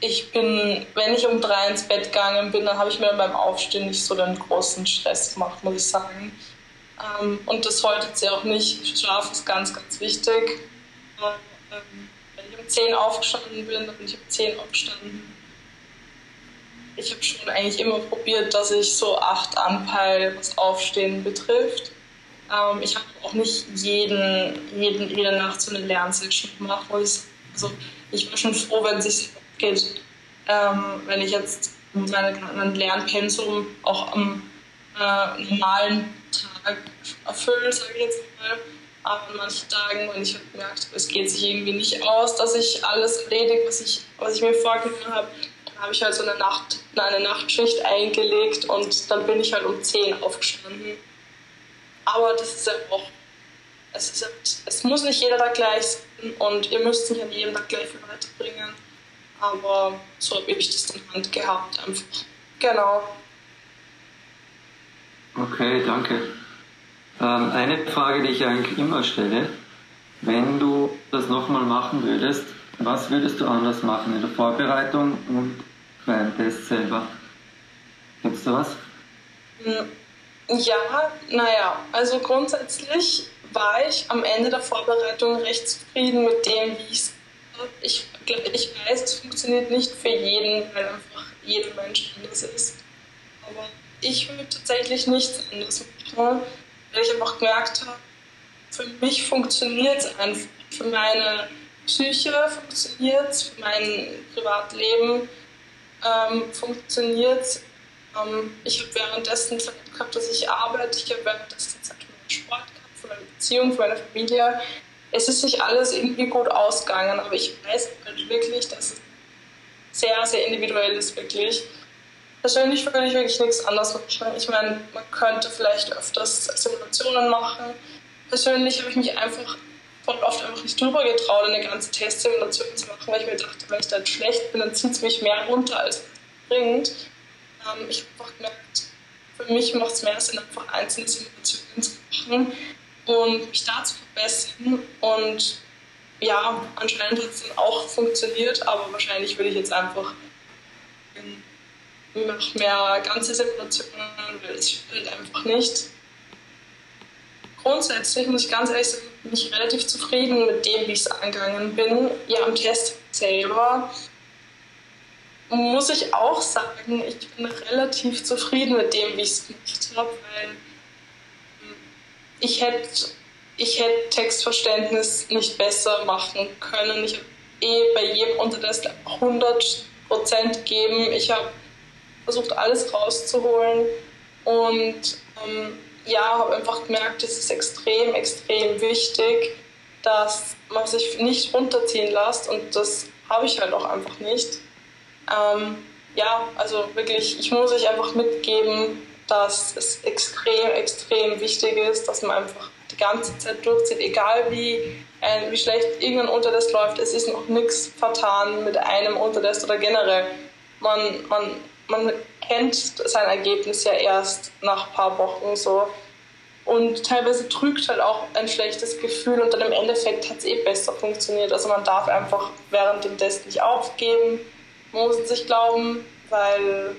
ich bin, wenn ich um drei ins Bett gegangen bin, dann habe ich mir beim Aufstehen nicht so den großen Stress gemacht, muss ich sagen. Ähm, und das sollte sie auch nicht. Schlaf ist ganz, ganz wichtig. Ähm, wenn ich um zehn aufgestanden bin, dann bin ich um zehn aufgestanden. Ich habe schon eigentlich immer probiert, dass ich so acht anpeile, was Aufstehen betrifft. Ähm, ich habe auch nicht jeden, jeden, jede Nacht so eine Lernsession gemacht. Also ich war schon froh, wenn es sich geht. Ähm, wenn ich jetzt meine, mein Lernpensum auch am äh, normalen Tag erfülle, sage ich jetzt mal. Aber an manchen Tagen, wenn ich halt gemerkt habe, es geht sich irgendwie nicht aus, dass ich alles erledige, was ich, was ich mir vorgenommen habe, dann habe ich halt so eine, Nacht, eine Nachtschicht eingelegt und dann bin ich halt um 10 aufgestanden. Aber das ist ja auch, es, ist, es muss nicht jeder Tag gleich sein und ihr müsst nicht an jedem Tag gleich viel weiterbringen. Aber so habe ich das dann Hand gehabt einfach. Genau. Okay, danke. Ähm, eine Frage, die ich eigentlich immer stelle, wenn du das nochmal machen würdest, was würdest du anders machen in der Vorbereitung und beim Test selber? Gibt es da was? Hm, ja, naja, also grundsätzlich war ich am Ende der Vorbereitung recht zufrieden mit dem, wie ich es ich, ich weiß, es funktioniert nicht für jeden, weil einfach jeder Mensch anders ist. Aber ich würde tatsächlich nichts anderes machen, weil ich einfach gemerkt habe, für mich funktioniert es einfach. Für meine Psyche funktioniert es, für mein Privatleben ähm, funktioniert es. Ähm, ich habe währenddessen Zeit gehabt, dass ich arbeite, ich habe währenddessen Zeit für meinen Sport gehabt, für meine Beziehung, für meine Familie es ist nicht alles irgendwie gut ausgegangen, aber ich weiß halt wirklich, dass es sehr, sehr individuell ist, wirklich. Persönlich würde ich wirklich nichts anderes machen. Ich meine, man könnte vielleicht öfters Simulationen machen. Persönlich habe ich mich einfach voll oft einfach nicht drüber getraut, eine ganze Testsimulation zu machen, weil ich mir dachte, wenn ich dann schlecht bin, dann zieht es mich mehr runter, als es bringt. Ähm, ich habe einfach gemerkt, für mich macht es mehr Sinn, einfach einzelne Simulationen zu machen und mich da zu verbessern. Und ja, anscheinend hat es dann auch funktioniert, aber wahrscheinlich würde ich jetzt einfach noch mehr ganze Simulationen, weil es halt einfach nicht. Grundsätzlich muss ich ganz ehrlich sagen, bin ich relativ zufrieden mit dem, wie ich es angegangen bin. Ja, am Test selber muss ich auch sagen, ich bin relativ zufrieden mit dem, wie ich es gemacht habe, weil ich hätte ich hätte Textverständnis nicht besser machen können. Ich habe eh bei jedem Untertest 100% gegeben. Ich habe versucht, alles rauszuholen und ähm, ja, habe einfach gemerkt, es ist extrem, extrem wichtig, dass man sich nicht runterziehen lässt und das habe ich halt auch einfach nicht. Ähm, ja, also wirklich, ich muss euch einfach mitgeben, dass es extrem, extrem wichtig ist, dass man einfach die ganze Zeit durchzieht, egal wie, äh, wie schlecht irgendein Untertest läuft. Es ist noch nichts vertan mit einem Untertest oder generell. Man, man, man kennt sein Ergebnis ja erst nach ein paar Wochen so. Und teilweise trügt halt auch ein schlechtes Gefühl und dann im Endeffekt hat es eh besser funktioniert. Also man darf einfach während dem Test nicht aufgeben, man muss sich glauben, weil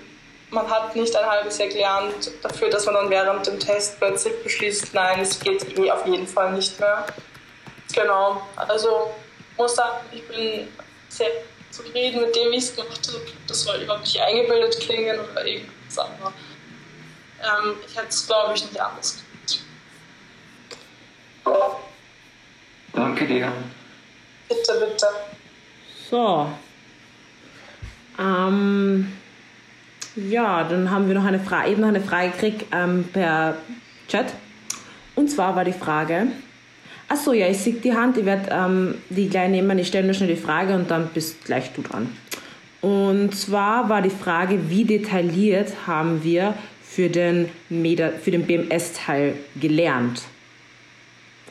man hat nicht ein halbes Jahr gelernt dafür, dass man dann während dem Test plötzlich beschließt, nein, es geht irgendwie auf jeden Fall nicht mehr. Genau, also muss sagen, ich bin sehr zufrieden mit dem, wie ich es gemacht habe. Das soll überhaupt nicht eingebildet klingen oder irgendwas, aber ähm, ich hätte es, glaube ich, nicht anders gemacht. Danke dir. Bitte, bitte. So. Ähm ja, dann haben wir noch eine Frage, eben noch eine Frage gekriegt ähm, per Chat. Und zwar war die Frage, achso, ja, ich sehe die Hand, ich werde ähm, die gleich nehmen, ich stelle nur schnell die Frage und dann bist gleich du dran. Und zwar war die Frage, wie detailliert haben wir für den, den BMS-Teil gelernt?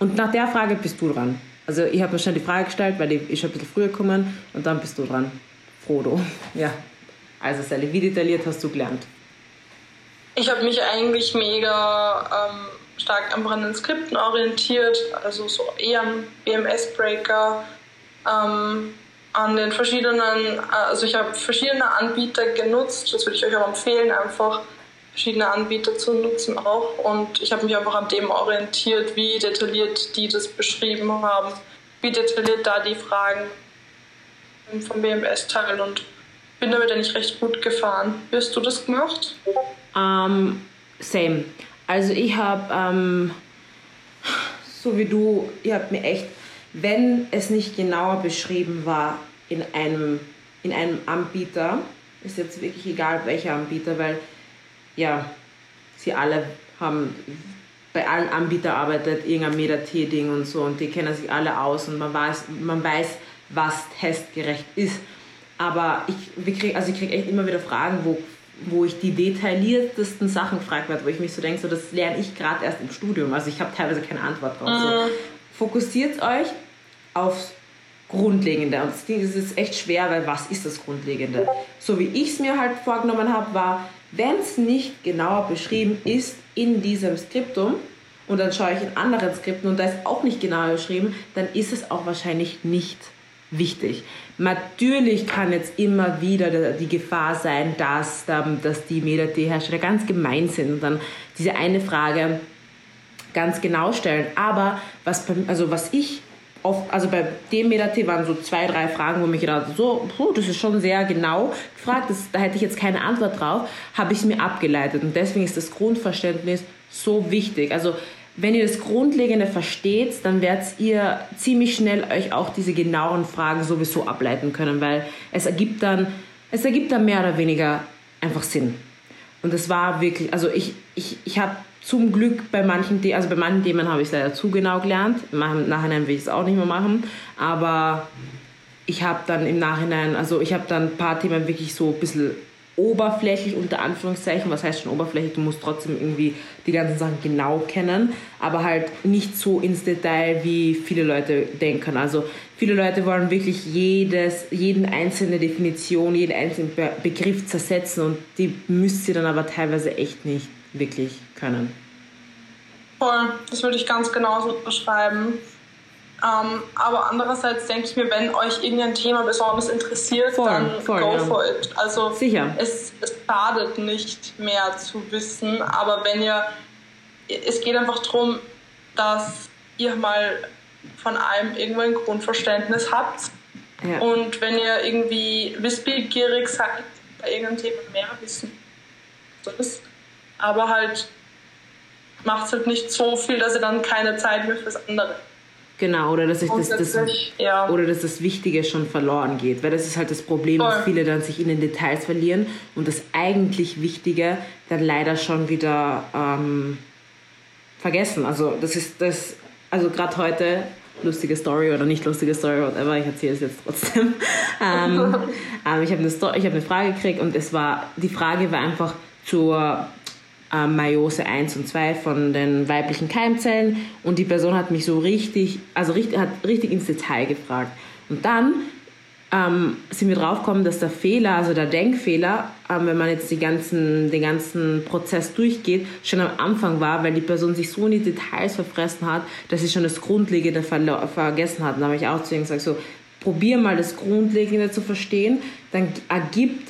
Und nach der Frage bist du dran. Also ich habe mir schon die Frage gestellt, weil ich, ich ein bisschen früher gekommen und dann bist du dran. Frodo. Ja. Also Sally, wie detailliert hast du gelernt? Ich habe mich eigentlich mega ähm, stark an den Skripten orientiert, also so eher am BMS-Breaker, ähm, an den verschiedenen, also ich habe verschiedene Anbieter genutzt, das würde ich euch auch empfehlen, einfach verschiedene Anbieter zu nutzen auch und ich habe mich einfach an dem orientiert, wie detailliert die das beschrieben haben, wie detailliert da die Fragen vom BMS-Teil und bin damit eigentlich recht gut gefahren. Wie du das gemacht? Ähm, same. Also ich habe, ähm, so wie du, ihr habt mir echt, wenn es nicht genauer beschrieben war in einem, in einem Anbieter, ist jetzt wirklich egal welcher Anbieter, weil ja, sie alle haben, bei allen Anbietern arbeitet irgendein Meta-T-Ding und so und die kennen sich alle aus und man weiß, man weiß was testgerecht ist. Aber ich, krieg, also ich kriege echt immer wieder Fragen, wo, wo ich die detailliertesten Sachen gefragt werde, wo ich mich so denke, so, das lerne ich gerade erst im Studium. Also ich habe teilweise keine Antwort drauf. Mhm. So, fokussiert euch aufs Grundlegende. Und das ist echt schwer, weil was ist das Grundlegende? So wie ich es mir halt vorgenommen habe, war, wenn es nicht genauer beschrieben ist in diesem Skriptum, und dann schaue ich in anderen Skripten und da ist auch nicht genauer beschrieben, dann ist es auch wahrscheinlich nicht wichtig. Natürlich kann jetzt immer wieder die Gefahr sein, dass, dass die Meta-T-Hersteller ganz gemein sind und dann diese eine Frage ganz genau stellen. Aber was, also was ich oft, also bei dem Meta-T waren so zwei, drei Fragen, wo mich gedacht so, puh, das ist schon sehr genau gefragt, das, da hätte ich jetzt keine Antwort drauf, habe ich mir abgeleitet. Und deswegen ist das Grundverständnis so wichtig. Also wenn ihr das Grundlegende versteht, dann werdet ihr ziemlich schnell euch auch diese genauen Fragen sowieso ableiten können, weil es ergibt dann, es ergibt dann mehr oder weniger einfach Sinn. Und es war wirklich, also ich, ich, ich habe zum Glück bei manchen, also bei manchen Themen habe ich es leider zu genau gelernt. Im Nachhinein will ich es auch nicht mehr machen, aber ich habe dann im Nachhinein, also ich habe dann ein paar Themen wirklich so ein bisschen oberflächlich unter Anführungszeichen, was heißt schon oberflächlich, du musst trotzdem irgendwie die ganzen Sachen genau kennen, aber halt nicht so ins Detail, wie viele Leute denken. Also viele Leute wollen wirklich jedes, jeden einzelne Definition, jeden einzelnen Be Begriff zersetzen und die müsst ihr dann aber teilweise echt nicht wirklich können. Voll, das würde ich ganz genauso beschreiben. Ähm, aber andererseits denke ich mir, wenn euch irgendein Thema besonders interessiert, voll, dann voll, go ja. for it. Also Sicher. Es, es schadet nicht mehr zu wissen, aber wenn ihr, es geht einfach darum, dass ihr mal von allem irgendwo ein Grundverständnis habt. Ja. Und wenn ihr irgendwie wissbegierig seid, bei irgendeinem Thema mehr wissen, so ist. Aber halt macht es halt nicht so viel, dass ihr dann keine Zeit mehr fürs andere Genau, oder dass, ich das, das, ja. oder dass das Wichtige schon verloren geht. Weil das ist halt das Problem, Voll. dass viele dann sich in den Details verlieren und das eigentlich Wichtige dann leider schon wieder ähm, vergessen. Also das ist das, also gerade heute, lustige Story oder nicht lustige Story, whatever, ich erzähle es jetzt trotzdem. ähm, ähm, ich habe eine, hab eine Frage gekriegt und es war, die Frage war einfach zur äh, Meiose 1 und 2 von den weiblichen Keimzellen und die Person hat mich so richtig, also richtig, hat richtig ins Detail gefragt. Und dann ähm, sind wir draufgekommen, dass der Fehler, also der Denkfehler, ähm, wenn man jetzt die ganzen, den ganzen Prozess durchgeht, schon am Anfang war, weil die Person sich so in die Details verfressen hat, dass sie schon das Grundlegende vergessen hat. Und da habe ich auch zu ihr gesagt, so, probier mal das Grundlegende zu verstehen, dann ergibt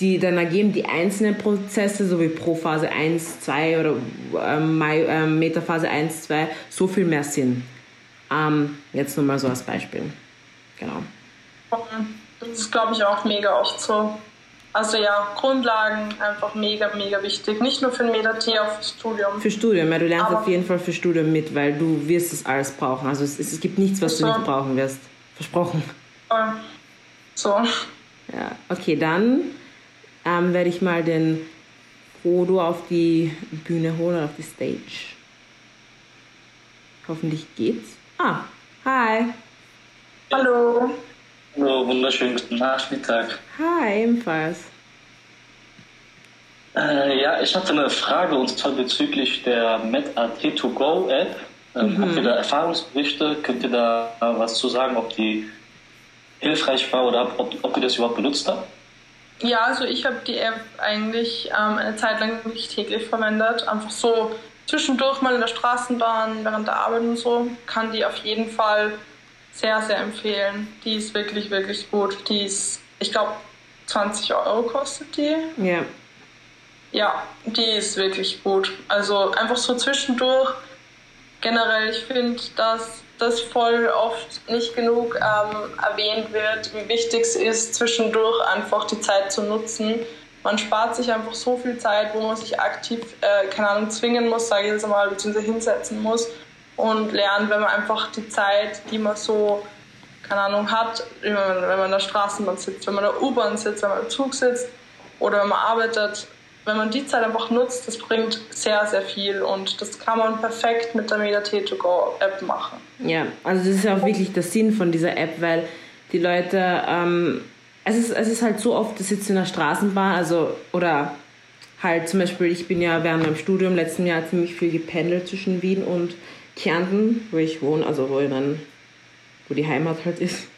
die, dann ergeben die einzelnen Prozesse, so wie Prophase 1, 2 oder äh, Metaphase 1, 2, so viel mehr Sinn. Ähm, jetzt nur mal so als Beispiel. Genau. Das ist, glaube ich, auch mega oft so. Also ja, Grundlagen einfach mega, mega wichtig. Nicht nur für ein Meta-T, auch fürs Studium. Für Studium, ja, du lernst Aber auf jeden Fall für Studium mit, weil du wirst es alles brauchen. Also es, es gibt nichts, was so. du nicht brauchen wirst. Versprochen. So. Ja, okay, dann ähm, werde ich mal den Frodo auf die Bühne holen, auf die Stage. Hoffentlich geht's. Ah, hi. Hallo. Hallo, wunderschönen guten Nachmittag. Hi, ebenfalls. Äh, ja, ich hatte eine Frage und zwar bezüglich der MedAT2Go App. Ähm, mhm. Habt ihr da Erfahrungsberichte? Könnt ihr da was zu sagen, ob die hilfreich war oder ob, ob ihr das überhaupt benutzt habt? Ja, also ich habe die App eigentlich ähm, eine Zeit lang wirklich täglich verwendet. Einfach so zwischendurch mal in der Straßenbahn, während der Arbeit und so, kann die auf jeden Fall sehr, sehr empfehlen. Die ist wirklich, wirklich gut. Die ist, ich glaube, 20 Euro kostet die. Ja. Ja, die ist wirklich gut. Also einfach so zwischendurch. Generell, ich finde, dass das voll oft nicht genug ähm, erwähnt wird, wie wichtig es ist, zwischendurch einfach die Zeit zu nutzen. Man spart sich einfach so viel Zeit, wo man sich aktiv, äh, keine Ahnung, zwingen muss, sage ich jetzt mal, beziehungsweise hinsetzen muss und lernt, wenn man einfach die Zeit, die man so, keine Ahnung, hat, wenn man, wenn in der Straßenbahn sitzt, wenn man in der U-Bahn sitzt, wenn man im Zug sitzt oder wenn man arbeitet, wenn man die Zeit einfach nutzt, das bringt sehr, sehr viel und das kann man perfekt mit der Meditate to Go App machen. Ja, also das ist ja auch wirklich der Sinn von dieser App, weil die Leute, ähm, es, ist, es ist halt so oft, du sitzt in der Straßenbahn, also, oder halt zum Beispiel, ich bin ja während meinem Studium letzten Jahr ziemlich viel gependelt zwischen Wien und Kärnten, wo ich wohne, also wo, dann, wo die Heimat halt ist.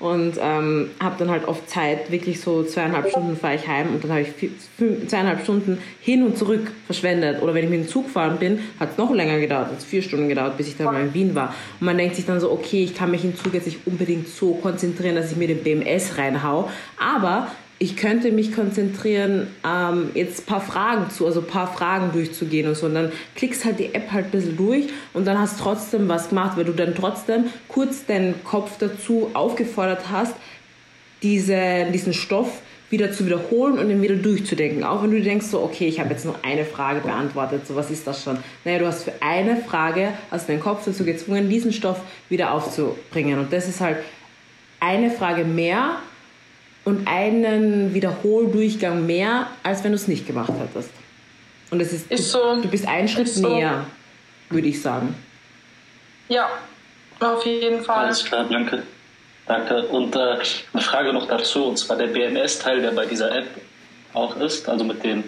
Und ähm, habe dann halt oft Zeit, wirklich so zweieinhalb Stunden fahre ich heim und dann habe ich zweieinhalb Stunden hin und zurück verschwendet. Oder wenn ich mit dem Zug gefahren bin, hat es noch länger gedauert, hat vier Stunden gedauert, bis ich dann mal in Wien war. Und man denkt sich dann so, okay, ich kann mich im Zug jetzt nicht unbedingt so konzentrieren, dass ich mir den BMS reinhau. Aber ich könnte mich konzentrieren, ähm, jetzt ein paar Fragen zu, also ein paar Fragen durchzugehen und so. Und dann klickst halt die App halt ein bisschen durch und dann hast trotzdem was gemacht, weil du dann trotzdem kurz deinen Kopf dazu aufgefordert hast, diese, diesen Stoff wieder zu wiederholen und ihn wieder durchzudenken. Auch wenn du denkst, so, okay, ich habe jetzt nur eine Frage beantwortet, so was ist das schon? Naja, du hast für eine Frage, hast deinen Kopf dazu gezwungen, diesen Stoff wieder aufzubringen. Und das ist halt eine Frage mehr und einen Wiederholdurchgang mehr, als wenn du es nicht gemacht hättest. Und es ist, ist so, du bist einen Schritt so. näher, würde ich sagen. Ja, auf jeden Fall. Alles klar, danke. Danke. Und äh, eine Frage noch dazu, und zwar der BMS-Teil, der bei dieser App auch ist, also mit dem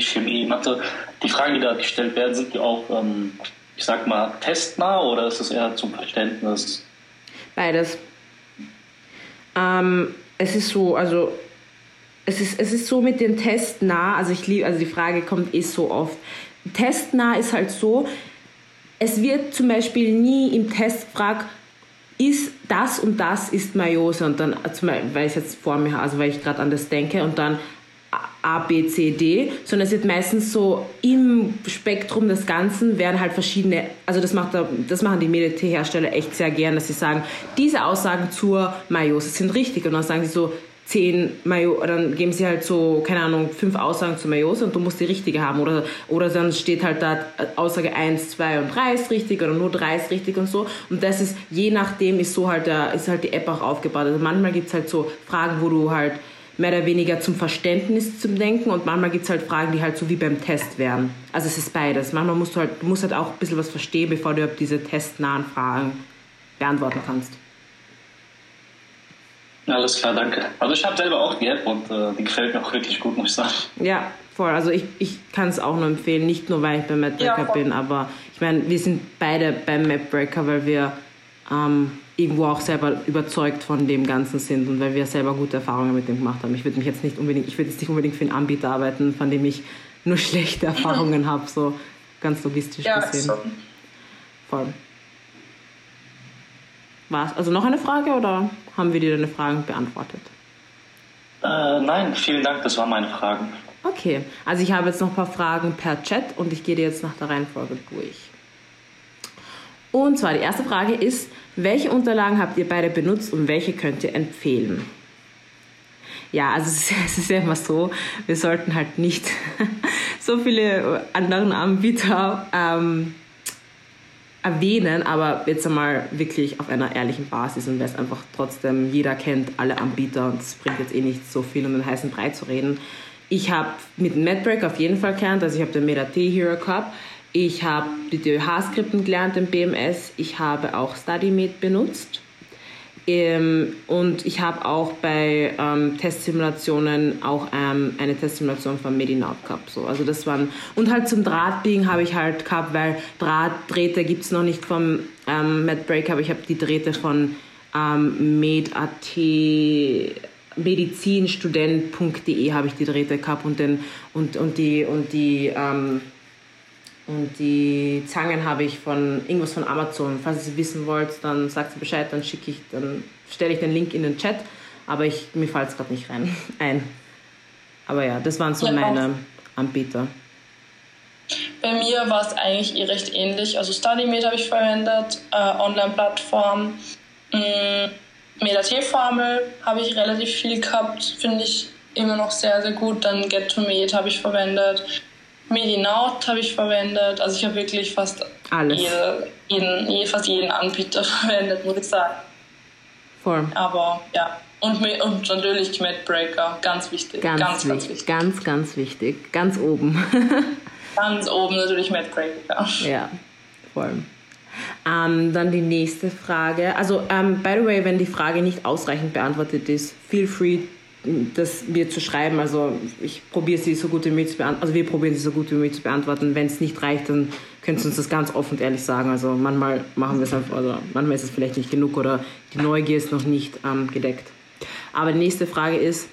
Chemie, Mathe. Die Fragen, die da gestellt werden, sind die auch, ähm, ich sag mal, testnah oder ist es eher zum Verständnis? Beides. Ähm, es ist so, also es ist, es ist so mit dem Test nah, also ich liebe, also die Frage kommt eh so oft. Testnah ist halt so, es wird zum Beispiel nie im Test gefragt, ist das und das ist Meiose und dann, weil ich jetzt vor mir, also weil ich gerade an das denke und dann A, B, C, D, sondern es wird meistens so im Spektrum des Ganzen werden halt verschiedene, also das, macht, das machen die Medite-Hersteller echt sehr gern, dass sie sagen, diese Aussagen zur Meiose sind richtig und dann sagen sie so, zehn Mayo, dann geben sie halt so, keine Ahnung, fünf Aussagen zur Meiose und du musst die richtige haben. Oder, oder dann steht halt da Aussage 1, 2 und 3 ist richtig oder nur 3 ist richtig und so. Und das ist, je nachdem ist so halt, der, ist halt die App auch aufgebaut. Also manchmal gibt es halt so Fragen, wo du halt mehr oder weniger zum Verständnis zum Denken und manchmal gibt es halt Fragen, die halt so wie beim Test wären. Also es ist beides. Manchmal musst du halt, du musst halt auch ein bisschen was verstehen, bevor du diese testnahen Fragen beantworten kannst. Alles klar, danke. Also ich habe selber auch die App und äh, die gefällt mir auch wirklich gut, muss ich sagen. Ja, voll. Also ich, ich kann es auch nur empfehlen, nicht nur weil ich beim Mapbreaker ja, bin, aber ich meine, wir sind beide beim Mapbreaker, weil wir ähm, irgendwo auch selber überzeugt von dem Ganzen sind und weil wir selber gute Erfahrungen mit dem gemacht haben. Ich würde mich jetzt nicht unbedingt, ich würde jetzt nicht unbedingt für einen Anbieter arbeiten, von dem ich nur schlechte Erfahrungen habe, so ganz logistisch ja, gesehen. So. Voll. Was? Also noch eine Frage oder haben wir dir deine Fragen beantwortet? Äh, nein, vielen Dank, das waren meine Fragen. Okay, also ich habe jetzt noch ein paar Fragen per Chat und ich gehe dir jetzt nach der Reihenfolge durch. Und zwar die erste Frage ist, welche Unterlagen habt ihr beide benutzt und welche könnt ihr empfehlen? Ja, also es ist ja immer so, wir sollten halt nicht so viele anderen Anbieter ähm, erwähnen, aber jetzt einmal wirklich auf einer ehrlichen Basis und wer es einfach trotzdem, jeder kennt alle Anbieter und es bringt jetzt eh nicht so viel, um den heißen Brei zu reden. Ich habe mit MedBreak auf jeden Fall gelernt, also ich habe den MetaT Hero Cup, ich habe die DÖH-Skripten gelernt im BMS. Ich habe auch StudyMate benutzt. Ähm, und ich habe auch bei ähm, Testsimulationen auch ähm, eine Testsimulation von Medinaut gehabt. So. Also das waren, und halt zum Drahtbiegen habe ich halt gehabt, weil Drahtdrähte gibt es noch nicht vom ähm, Matt Break, aber ich habe die Drähte von ähm, med.at medizinstudent.de habe ich die Drähte gehabt und, den, und, und die, und die ähm, und die Zangen habe ich von irgendwas von Amazon. Falls ihr sie wissen wollt, dann sagt ihr Bescheid, dann schicke ich, dann stelle ich den Link in den Chat. Aber ich, mir fällt es gerade nicht rein ein. Aber ja, das waren so ja, meine Anbieter. Bei mir war es eigentlich eh recht ähnlich. Also StudyMate habe ich verwendet, äh, Online-Plattform. Mm, MetaT-Formel habe ich relativ viel gehabt, finde ich immer noch sehr, sehr gut. Dann Get2Mate habe ich verwendet. Medinaut habe ich verwendet. Also ich habe wirklich fast Alles. Jede, jeden, fast jeden Anbieter verwendet, muss ich sagen. Voll. Aber ja. Und, und natürlich Medbreaker, ganz wichtig. Ganz, ganz, ganz wichtig. Ganz, ganz wichtig. Ganz oben. ganz oben natürlich Medbreaker. Ja, voll. Ähm, dann die nächste Frage. Also, ähm, by the way, wenn die Frage nicht ausreichend beantwortet ist, feel free das mir zu schreiben. Also ich probiere sie so gut wie möglich zu beantworten. Also wir probieren sie so gut wie möglich zu beantworten. Wenn es nicht reicht, dann könnt ihr uns das ganz offen und ehrlich sagen. Also manchmal machen wir es einfach, also manchmal ist es vielleicht nicht genug oder die Neugier ist noch nicht ähm, gedeckt. Aber die nächste Frage ist,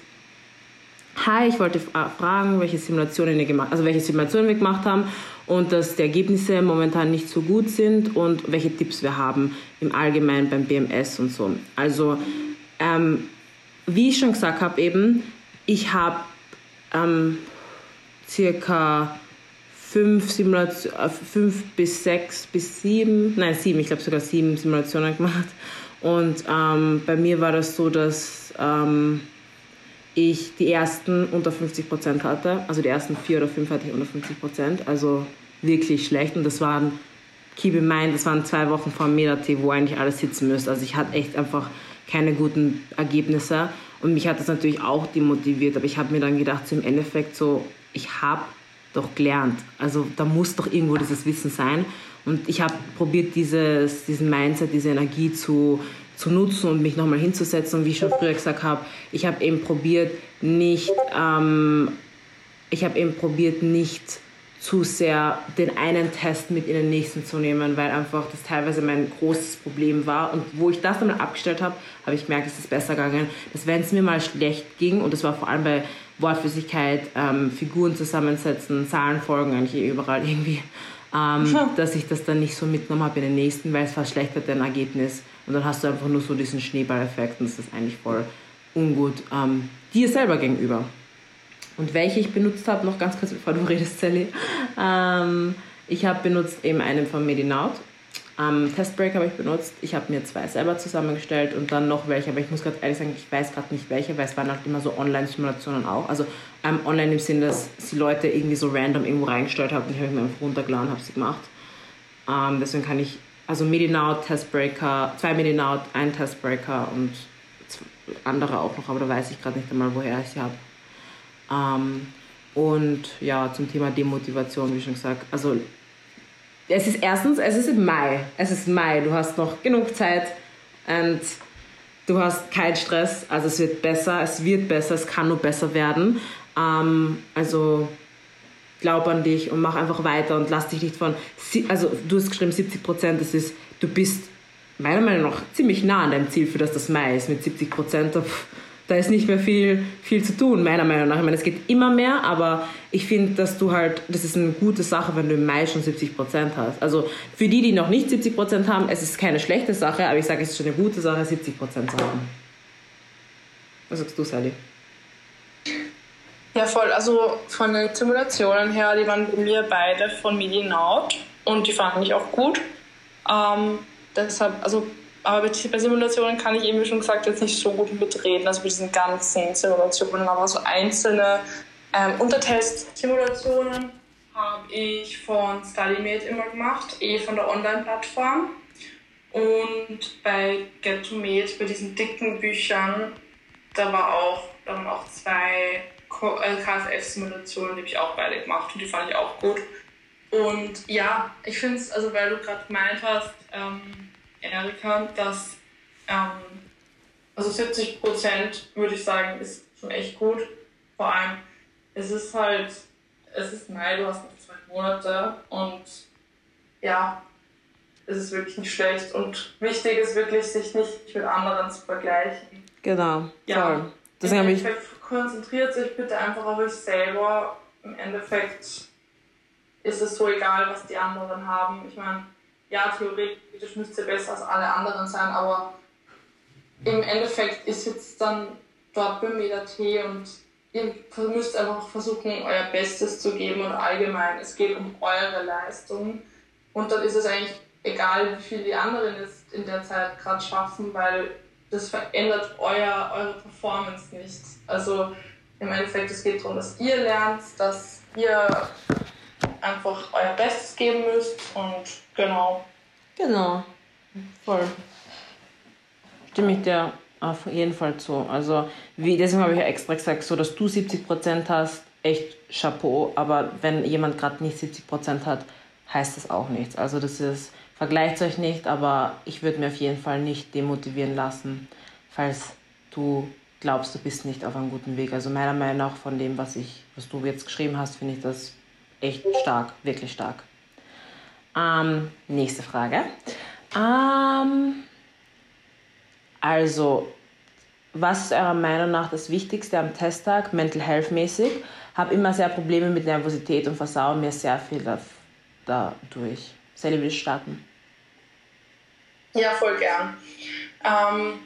Hi, ich wollte fragen, welche Simulationen wir gemacht, also welche Simulationen wir gemacht haben und dass die Ergebnisse momentan nicht so gut sind und welche Tipps wir haben im Allgemeinen beim BMS und so. Also ähm, wie ich schon gesagt habe, eben, ich habe ähm, circa fünf, Simulation, äh, fünf bis sechs bis sieben, nein sieben, ich glaube sogar sieben Simulationen gemacht. Und ähm, bei mir war das so, dass ähm, ich die ersten unter 50 Prozent hatte. Also die ersten vier oder fünf hatte ich unter 50 Prozent. Also wirklich schlecht. Und das waren, keep in mind, das waren zwei Wochen vor dem Medati, wo eigentlich alles sitzen müsste. Also ich hatte echt einfach keine guten Ergebnisse. Und mich hat das natürlich auch demotiviert. Aber ich habe mir dann gedacht, so im Endeffekt so, ich habe doch gelernt. Also da muss doch irgendwo dieses Wissen sein. Und ich habe probiert, dieses, diesen Mindset, diese Energie zu, zu nutzen und mich nochmal hinzusetzen. Und wie ich schon früher gesagt habe, ich habe eben probiert, nicht, ähm, ich habe eben probiert, nicht zu sehr den einen Test mit in den nächsten zu nehmen, weil einfach das teilweise mein großes Problem war. Und wo ich das dann abgestellt habe, habe ich gemerkt, es ist besser gegangen, dass wenn es mir mal schlecht ging, und das war vor allem bei Wortflüssigkeit, ähm, Figuren zusammensetzen, Zahlenfolgen, eigentlich überall irgendwie, ähm, dass ich das dann nicht so mitgenommen habe in den nächsten, weil es verschlechtert dein Ergebnis. Und dann hast du einfach nur so diesen Schneeballeffekt und das ist eigentlich voll ungut ähm, dir selber gegenüber. Und welche ich benutzt habe, noch ganz kurz bevor du redest, Sally. Ähm, ich habe benutzt eben einen von Medinaut. Ähm, Testbreak habe ich benutzt. Ich habe mir zwei selber zusammengestellt und dann noch welche. Aber ich muss gerade ehrlich sagen, ich weiß gerade nicht welche, weil es waren halt immer so Online-Simulationen auch. Also ähm, online im Sinne, dass die Leute irgendwie so random irgendwo reingestellt haben und ich habe mir einfach runtergeladen und habe sie gemacht. Ähm, deswegen kann ich, also Medinaut, Testbreaker, zwei Medinaut, ein Testbreaker und andere auch noch, aber da weiß ich gerade nicht einmal, woher ich sie habe. Ähm, und ja, zum Thema Demotivation, wie schon gesagt, also es ist erstens, es ist im Mai. Es ist Mai, du hast noch genug Zeit und du hast keinen Stress. Also es wird besser, es wird besser, es kann nur besser werden. Ähm, also glaub an dich und mach einfach weiter und lass dich nicht von, also du hast geschrieben 70 Prozent, das ist, du bist meiner Meinung nach ziemlich nah an deinem Ziel, für das das Mai ist mit 70 Prozent da ist nicht mehr viel, viel zu tun, meiner Meinung nach. Ich meine, es geht immer mehr, aber ich finde, dass du halt, das ist eine gute Sache, wenn du im Mai schon 70 Prozent hast. Also für die, die noch nicht 70 Prozent haben, es ist keine schlechte Sache, aber ich sage, es ist schon eine gute Sache, 70 Prozent zu haben. Was sagst du, Sally? Ja, voll. Also von den Simulationen her, die waren bei mir beide von Medinaut und die fand ich auch gut. Ähm, deshalb, also aber bei Simulationen kann ich eben, wie schon gesagt, jetzt nicht so gut mitreden, also bei diesen ganzen Simulationen, aber so einzelne ähm, Untertest-Simulationen habe ich von StudyMate immer gemacht, eh von der Online-Plattform. Und bei GetToMate, bei diesen dicken Büchern, da, war auch, da waren auch zwei KFF-Simulationen, die habe ich auch beide gemacht und die fand ich auch gut. Und ja, ich finde es, also weil du gerade gemeint hast, ähm, Erika, dass ähm, also 70 Prozent würde ich sagen, ist schon echt gut. Vor allem, es ist halt, es ist Mai, du hast noch zwei Monate und ja, es ist wirklich nicht schlecht. Und wichtig ist wirklich, sich nicht mit anderen zu vergleichen. Genau, ja. voll. Deswegen Im Endeffekt konzentriert sich bitte einfach auf euch selber. Im Endeffekt ist es so egal, was die anderen haben. Ich meine, ja, theoretisch müsst ihr besser als alle anderen sein, aber im Endeffekt ist jetzt dann dort beim T und ihr müsst einfach versuchen, euer Bestes zu geben und allgemein, es geht um eure Leistung und dann ist es eigentlich egal, wie viel die anderen jetzt in der Zeit gerade schaffen, weil das verändert euer, eure Performance nicht. Also im Endeffekt, es geht darum, dass ihr lernt, dass ihr einfach euer Bestes geben müsst und genau. Genau, voll. Stimme ich dir auf jeden Fall zu. Also, wie, deswegen habe ich ja extra gesagt, so dass du 70% hast, echt Chapeau, aber wenn jemand gerade nicht 70% hat, heißt das auch nichts. Also, das ist, vergleicht euch nicht, aber ich würde mir auf jeden Fall nicht demotivieren lassen, falls du glaubst, du bist nicht auf einem guten Weg. Also, meiner Meinung nach, von dem, was, ich, was du jetzt geschrieben hast, finde ich das echt stark, wirklich stark. Ähm, nächste Frage. Ähm, also, was ist eurer Meinung nach das Wichtigste am Testtag, mental health mäßig? Habe immer sehr Probleme mit Nervosität und versaue mir sehr viel dadurch. Sally, willst du starten? Ja, voll gern. Ähm,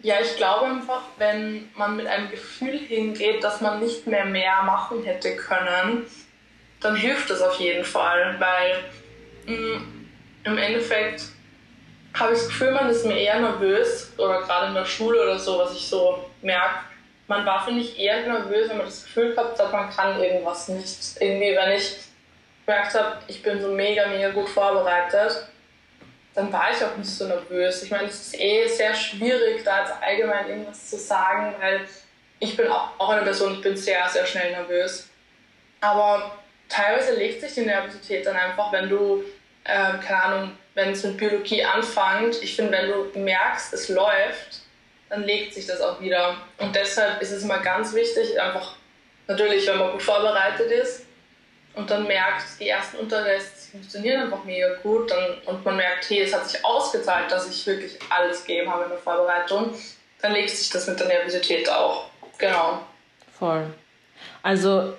ja, ich glaube einfach, wenn man mit einem Gefühl hingeht, dass man nicht mehr mehr machen hätte können, dann hilft das auf jeden Fall, weil mh, mm, im Endeffekt habe ich das Gefühl, man ist mir eher nervös oder gerade in der Schule oder so, was ich so merke. Man war, finde ich, eher nervös, wenn man das Gefühl gehabt hat, man kann irgendwas nicht. Irgendwie, wenn ich gemerkt habe, ich bin so mega, mega gut vorbereitet, dann war ich auch nicht so nervös. Ich meine, es ist eh sehr schwierig, da jetzt allgemein irgendwas zu sagen, weil ich bin auch, eine Person, ich bin sehr, sehr schnell nervös. Aber teilweise legt sich die Nervosität dann einfach, wenn du, äh, keine Ahnung, wenn es mit Biologie anfängt. Ich finde, wenn du merkst, es läuft, dann legt sich das auch wieder. Und deshalb ist es immer ganz wichtig, einfach natürlich, wenn man gut vorbereitet ist und dann merkt, die ersten Unterrichts funktionieren einfach mega gut dann, und man merkt, hey, es hat sich ausgezahlt, dass ich wirklich alles gegeben habe in der Vorbereitung, dann legt sich das mit der Nervosität auch. Genau. Voll. Also,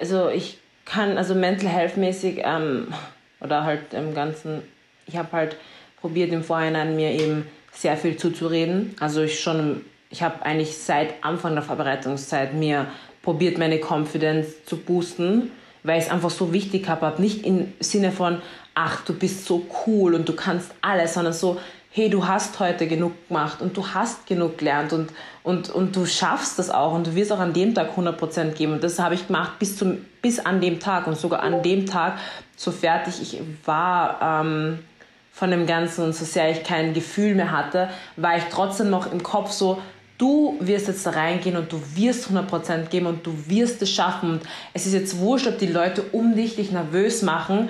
also ich kann, also mental health mäßig ähm, oder halt im Ganzen, ich habe halt probiert im Vorhinein mir eben sehr viel zuzureden. Also ich schon, ich habe eigentlich seit Anfang der Vorbereitungszeit mir probiert, meine Confidence zu boosten, weil ich es einfach so wichtig habe, nicht im Sinne von, ach, du bist so cool und du kannst alles, sondern so, hey, du hast heute genug gemacht und du hast genug gelernt und, und, und du schaffst das auch und du wirst auch an dem Tag 100% geben. Und das habe ich gemacht bis, zum, bis an dem Tag und sogar an dem Tag so fertig ich war ähm, von dem Ganzen und so sehr ich kein Gefühl mehr hatte, war ich trotzdem noch im Kopf so, du wirst jetzt da reingehen und du wirst 100% geben und du wirst es schaffen. Und es ist jetzt wurscht, ob die Leute um dich dich nervös machen.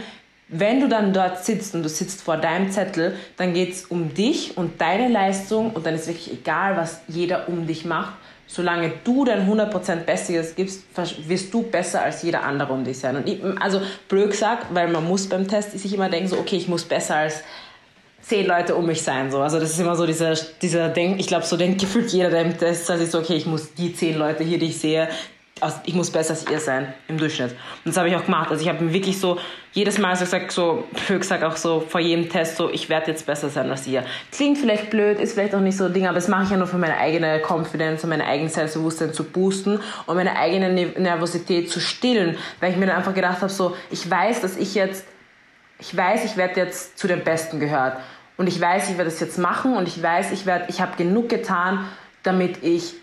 Wenn du dann dort sitzt und du sitzt vor deinem Zettel, dann geht es um dich und deine Leistung und dann ist wirklich egal, was jeder um dich macht. Solange du dein 100% Bestes gibst, wirst du besser als jeder andere um dich sein. Und ich, also blöd gesagt, weil man muss beim Test sich immer denken, so, okay, ich muss besser als zehn Leute um mich sein. So. Also das ist immer so dieser, dieser Denk, ich glaube, so denkt gefühlt jeder, der im Test sagt, so, okay, ich muss die zehn Leute hier, die ich sehe, also ich muss besser als ihr sein im Durchschnitt. Und das habe ich auch gemacht. Also ich habe wirklich so jedes Mal so gesagt, so gesagt auch so vor jedem Test so, ich werde jetzt besser sein als ihr. Klingt vielleicht blöd, ist vielleicht auch nicht so ein Ding, aber das mache ich ja nur für meine eigene Confidence und meine eigene Selbstbewusstsein zu boosten und meine eigene Nervosität zu stillen, weil ich mir dann einfach gedacht habe, so ich weiß, dass ich jetzt, ich weiß, ich werde jetzt zu den Besten gehört und ich weiß, ich werde das jetzt machen und ich weiß, ich werde, ich habe genug getan, damit ich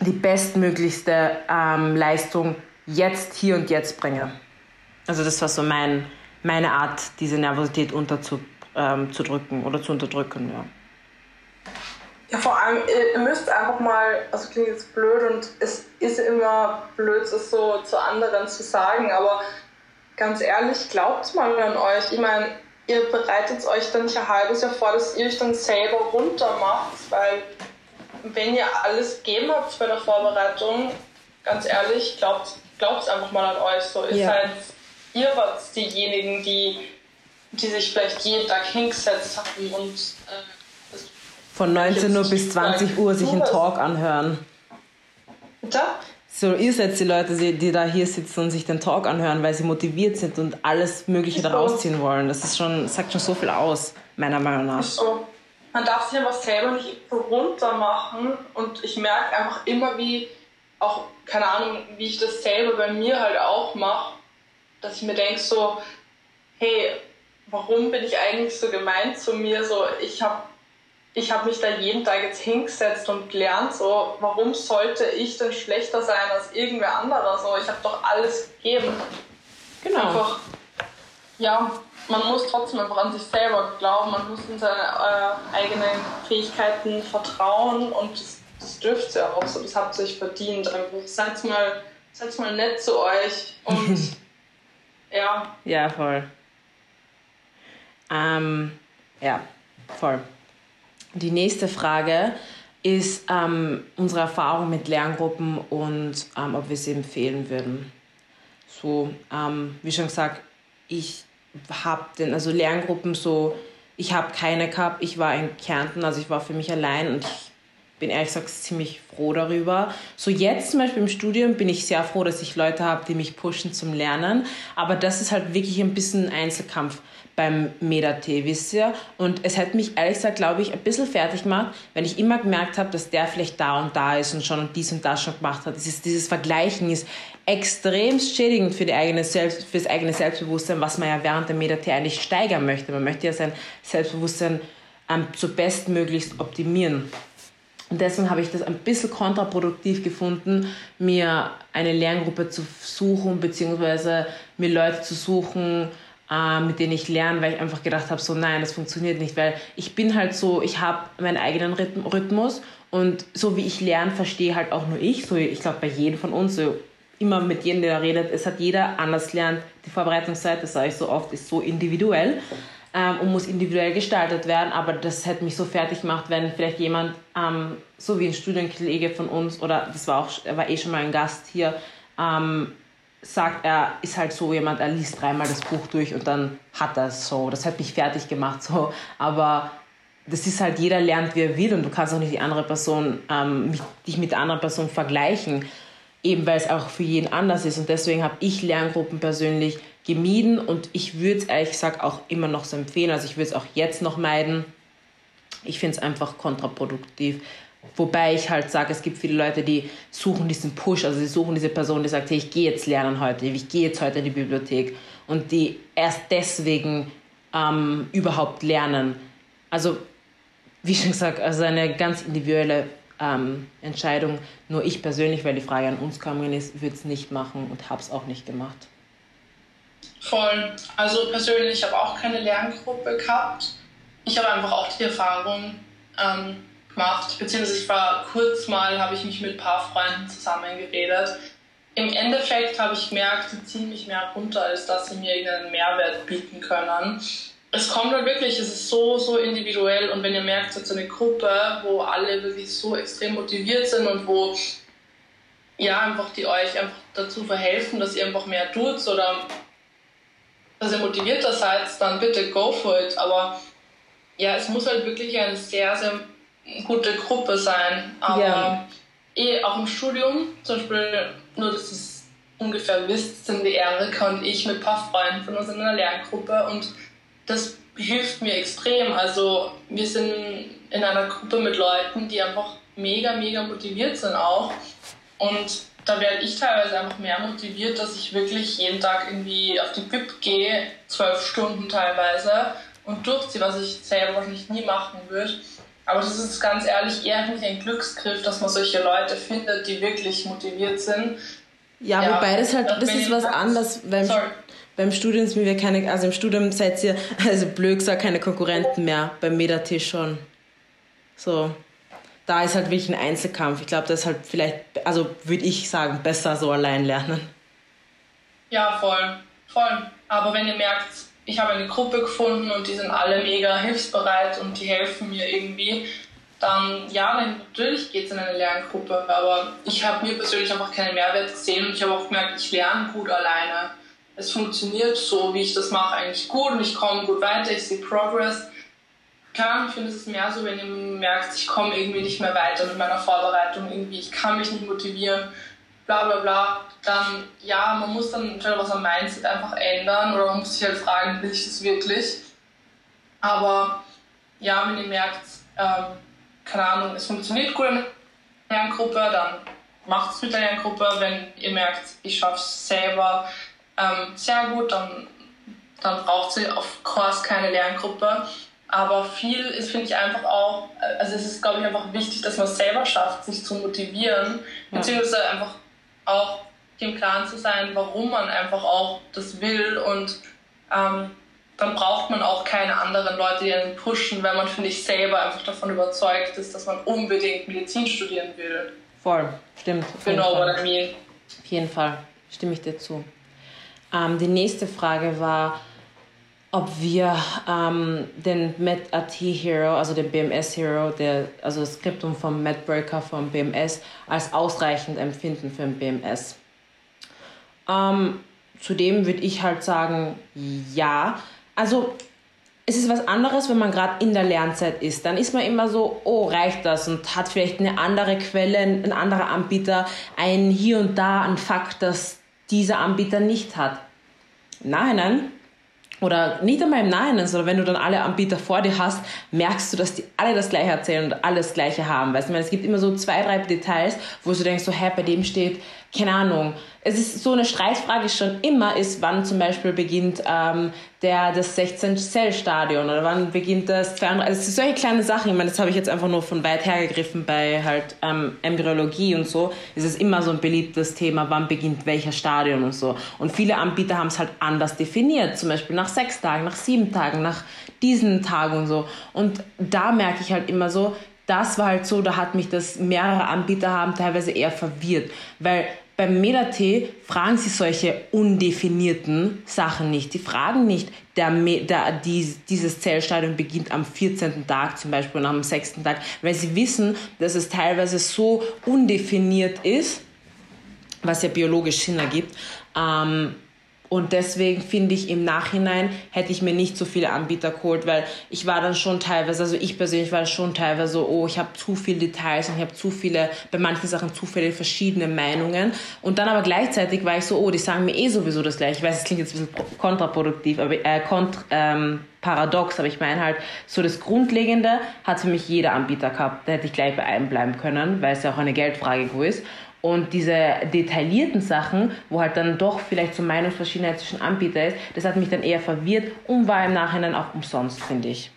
die bestmöglichste ähm, Leistung jetzt, hier und jetzt bringe. Also das war so mein, meine Art, diese Nervosität unterzudrücken ähm, oder zu unterdrücken. Ja. Ja, vor allem, ihr müsst einfach mal, also klingt jetzt blöd und es ist immer blöd, es so zu anderen zu sagen, aber ganz ehrlich, glaubt mal an euch. Ich meine, ihr bereitet euch dann nicht ein halbes Jahr vor, dass ihr euch dann selber runter macht, weil wenn ihr alles gegeben habt bei der Vorbereitung, ganz ehrlich, glaubt, glaubt einfach mal an euch. So, ihr ja. seid, ihr wart diejenigen, die, die sich vielleicht jeden Tag hingesetzt haben und äh, von 19 Uhr bis 20 Uhr sich einen Talk anhören. Bitte? So, ihr seid die Leute, die da hier sitzen und sich den Talk anhören, weil sie motiviert sind und alles Mögliche daraus ziehen wollen. Das ist schon, sagt schon so viel aus, meiner Meinung nach. So. Man darf sich einfach selber nicht so runter machen und ich merke einfach immer, wie auch, keine Ahnung, wie ich das selber bei mir halt auch mache, dass ich mir denke so, hey, warum bin ich eigentlich so gemein zu mir? So, ich habe ich habe mich da jeden Tag jetzt hingesetzt und gelernt, so, warum sollte ich denn schlechter sein als irgendwer anderer? So, ich habe doch alles gegeben. Genau. Einfach, ja, man muss trotzdem einfach an sich selber glauben, man muss in seine äh, eigenen Fähigkeiten vertrauen und das, das dürft ihr auch so, das habt ihr euch verdient. Einfach seid mal, seid mal nett zu euch und ja. Ja, voll. Ähm, ja, voll. Die nächste Frage ist ähm, unsere Erfahrung mit Lerngruppen und ähm, ob wir sie empfehlen würden. So, ähm, wie schon gesagt, ich habe den, also Lerngruppen so, ich habe keine gehabt. Ich war in Kärnten, also ich war für mich allein und ich bin ehrlich gesagt ziemlich froh darüber. So jetzt zum Beispiel im Studium bin ich sehr froh, dass ich Leute habe, die mich pushen zum Lernen. Aber das ist halt wirklich ein bisschen Einzelkampf beim Meda-Tee, wisst ihr? Und es hat mich ehrlich gesagt, glaube ich, ein bisschen fertig gemacht, wenn ich immer gemerkt habe, dass der vielleicht da und da ist und schon dies und das schon gemacht hat. Dieses, dieses Vergleichen ist extrem schädigend für, die eigene Selbst, für das eigene Selbstbewusstsein, was man ja während der Meda-Tee eigentlich steigern möchte. Man möchte ja sein Selbstbewusstsein ähm, so bestmöglichst optimieren. Und deswegen habe ich das ein bisschen kontraproduktiv gefunden, mir eine Lerngruppe zu suchen, beziehungsweise mir Leute zu suchen, äh, mit denen ich lerne, weil ich einfach gedacht habe, so nein, das funktioniert nicht, weil ich bin halt so, ich habe meinen eigenen Rhythmus und so wie ich lerne, verstehe halt auch nur ich, so ich glaube bei jedem von uns, so immer mit jedem, der da redet, es hat jeder anders gelernt. Die Vorbereitungszeit, das sage ich so oft, ist so individuell ähm, und muss individuell gestaltet werden, aber das hätte mich so fertig gemacht, wenn vielleicht jemand, ähm, so wie ein Studienkollege von uns oder das war auch, war eh schon mal ein Gast hier, ähm, sagt, er ist halt so jemand, er liest dreimal das Buch durch und dann hat er es so. Das hat mich fertig gemacht so. Aber das ist halt, jeder lernt, wie er will und du kannst auch nicht die andere Person, ähm, dich mit der anderen Person vergleichen, eben weil es auch für jeden anders ist. Und deswegen habe ich Lerngruppen persönlich gemieden und ich würde es ehrlich gesagt auch immer noch so empfehlen. Also ich würde es auch jetzt noch meiden. Ich finde es einfach kontraproduktiv, Wobei ich halt sage, es gibt viele Leute, die suchen diesen Push, also sie suchen diese Person, die sagt, hey, ich gehe jetzt lernen heute, ich gehe jetzt heute in die Bibliothek und die erst deswegen ähm, überhaupt lernen. Also, wie schon gesagt, also eine ganz individuelle ähm, Entscheidung. Nur ich persönlich, weil die Frage an uns gekommen ist, würde es nicht machen und habe es auch nicht gemacht. Voll. Also persönlich, ich habe auch keine Lerngruppe gehabt. Ich habe einfach auch die Erfahrung, ähm, gemacht, beziehungsweise ich war kurz mal, habe ich mich mit ein paar Freunden zusammengeredet. Im Endeffekt habe ich gemerkt, sie ziehen mich mehr runter, als dass sie mir irgendeinen Mehrwert bieten können. Es kommt halt wirklich, es ist so, so individuell und wenn ihr merkt, ist eine Gruppe, wo alle wirklich so extrem motiviert sind und wo ja, einfach die euch einfach dazu verhelfen, dass ihr einfach mehr tut oder dass ihr motivierter seid, dann bitte go for it. Aber ja, es muss halt wirklich ein sehr, sehr gute Gruppe sein. Aber ja. eh auch im Studium, zum Beispiel, nur dass es ungefähr wisst, sind die Erika und ich mit ein paar Freunden von uns in einer Lerngruppe und das hilft mir extrem. Also wir sind in einer Gruppe mit Leuten, die einfach mega, mega motiviert sind auch. Und da werde ich teilweise einfach mehr motiviert, dass ich wirklich jeden Tag irgendwie auf die Bib gehe, zwölf Stunden teilweise, und durchziehe, was ich selber wahrscheinlich nie machen würde. Aber das ist ganz ehrlich eher nicht ein Glücksgriff, dass man solche Leute findet, die wirklich motiviert sind. Ja, ja wobei das halt, das ist was anderes. Beim, beim Studium sind wir keine, also im Studium seid ihr, also blöd gesagt, keine Konkurrenten mehr. Beim Medatisch schon. So. Da ist halt wirklich ein Einzelkampf. Ich glaube, das ist halt vielleicht, also würde ich sagen, besser so allein lernen. Ja, voll. Voll. Aber wenn ihr merkt, ich habe eine Gruppe gefunden und die sind alle mega hilfsbereit und die helfen mir irgendwie, dann ja, natürlich geht es in eine Lerngruppe, aber ich habe mir persönlich einfach keinen Mehrwert gesehen und ich habe auch gemerkt, ich lerne gut alleine. Es funktioniert so, wie ich das mache, eigentlich gut und ich komme gut weiter, ich sehe Progress. Klar, ich finde, es mehr so, wenn ihr merkt, ich komme irgendwie nicht mehr weiter mit meiner Vorbereitung, irgendwie, ich kann mich nicht motivieren, bla bla bla, dann ja, man muss dann natürlich was am Mindset einfach ändern oder man muss sich halt fragen, will ich das wirklich? Aber ja, wenn ihr merkt, ähm, keine Ahnung, es funktioniert gut in der Lerngruppe, dann macht es mit der Lerngruppe. Wenn ihr merkt, ich schaffe es selber ähm, sehr gut, dann, dann braucht sie auf Kurs keine Lerngruppe. Aber viel ist, finde ich, einfach auch, also es ist, glaube ich, einfach wichtig, dass man es selber schafft, sich zu motivieren, ja. beziehungsweise einfach auch dem Klaren zu sein, warum man einfach auch das will und ähm, dann braucht man auch keine anderen Leute, die einen pushen, wenn man, finde ich, selber einfach davon überzeugt ist, dass man unbedingt Medizin studieren will. Voll, stimmt. Know what I mean. Auf jeden Fall, stimme ich dir zu. Ähm, die nächste Frage war, ob wir ähm, den MedAT Hero, also den BMS Hero, der, also das Skriptum vom MedBreaker vom BMS, als ausreichend empfinden für ein BMS. Ähm, zudem würde ich halt sagen, ja. Also es ist was anderes, wenn man gerade in der Lernzeit ist. Dann ist man immer so, oh, reicht das? Und hat vielleicht eine andere Quelle, ein anderer Anbieter, ein hier und da ein Fakt, das dieser Anbieter nicht hat. Im Nachhinein oder nicht einmal im Nachhinein, sondern wenn du dann alle Anbieter vor dir hast, merkst du, dass die alle das Gleiche erzählen und alles Gleiche haben. Weißt du, es gibt immer so zwei, drei Details, wo du denkst, so, hä, bei dem steht, keine Ahnung. Es ist so eine Streitfrage schon immer ist, wann zum Beispiel beginnt ähm, der, das 16-Zell-Stadion oder wann beginnt das 200, also solche kleine Sachen, ich meine, das habe ich jetzt einfach nur von weit her gegriffen bei halt ähm, Embryologie und so, ist es immer so ein beliebtes Thema, wann beginnt welcher Stadion und so. Und viele Anbieter haben es halt anders definiert, zum Beispiel nach sechs Tagen, nach sieben Tagen, nach diesen Tagen und so. Und da merke ich halt immer so, das war halt so, da hat mich das mehrere Anbieter haben teilweise eher verwirrt, weil beim Meta-T fragen sie solche undefinierten Sachen nicht. Die fragen nicht, der, der, die, dieses Zellstadium beginnt am 14. Tag zum Beispiel und am 6. Tag, weil sie wissen, dass es teilweise so undefiniert ist, was ja biologisch Sinn ergibt, ähm, und deswegen finde ich im Nachhinein hätte ich mir nicht so viele Anbieter geholt, weil ich war dann schon teilweise, also ich persönlich war schon teilweise so, oh, ich habe zu viele Details und ich habe zu viele, bei manchen Sachen zu viele verschiedene Meinungen. Und dann aber gleichzeitig war ich so, oh, die sagen mir eh sowieso das gleiche. Ich weiß, es klingt jetzt ein bisschen kontraproduktiv, aber äh, kont, ähm, paradox, aber ich meine halt, so das Grundlegende hat für mich jeder Anbieter gehabt. Da hätte ich gleich bei einem bleiben können, weil es ja auch eine Geldfrage ist. Und diese detaillierten Sachen, wo halt dann doch vielleicht so Meinungsverschiedenheit zwischen Anbietern ist, das hat mich dann eher verwirrt und war im Nachhinein auch umsonst, finde ich.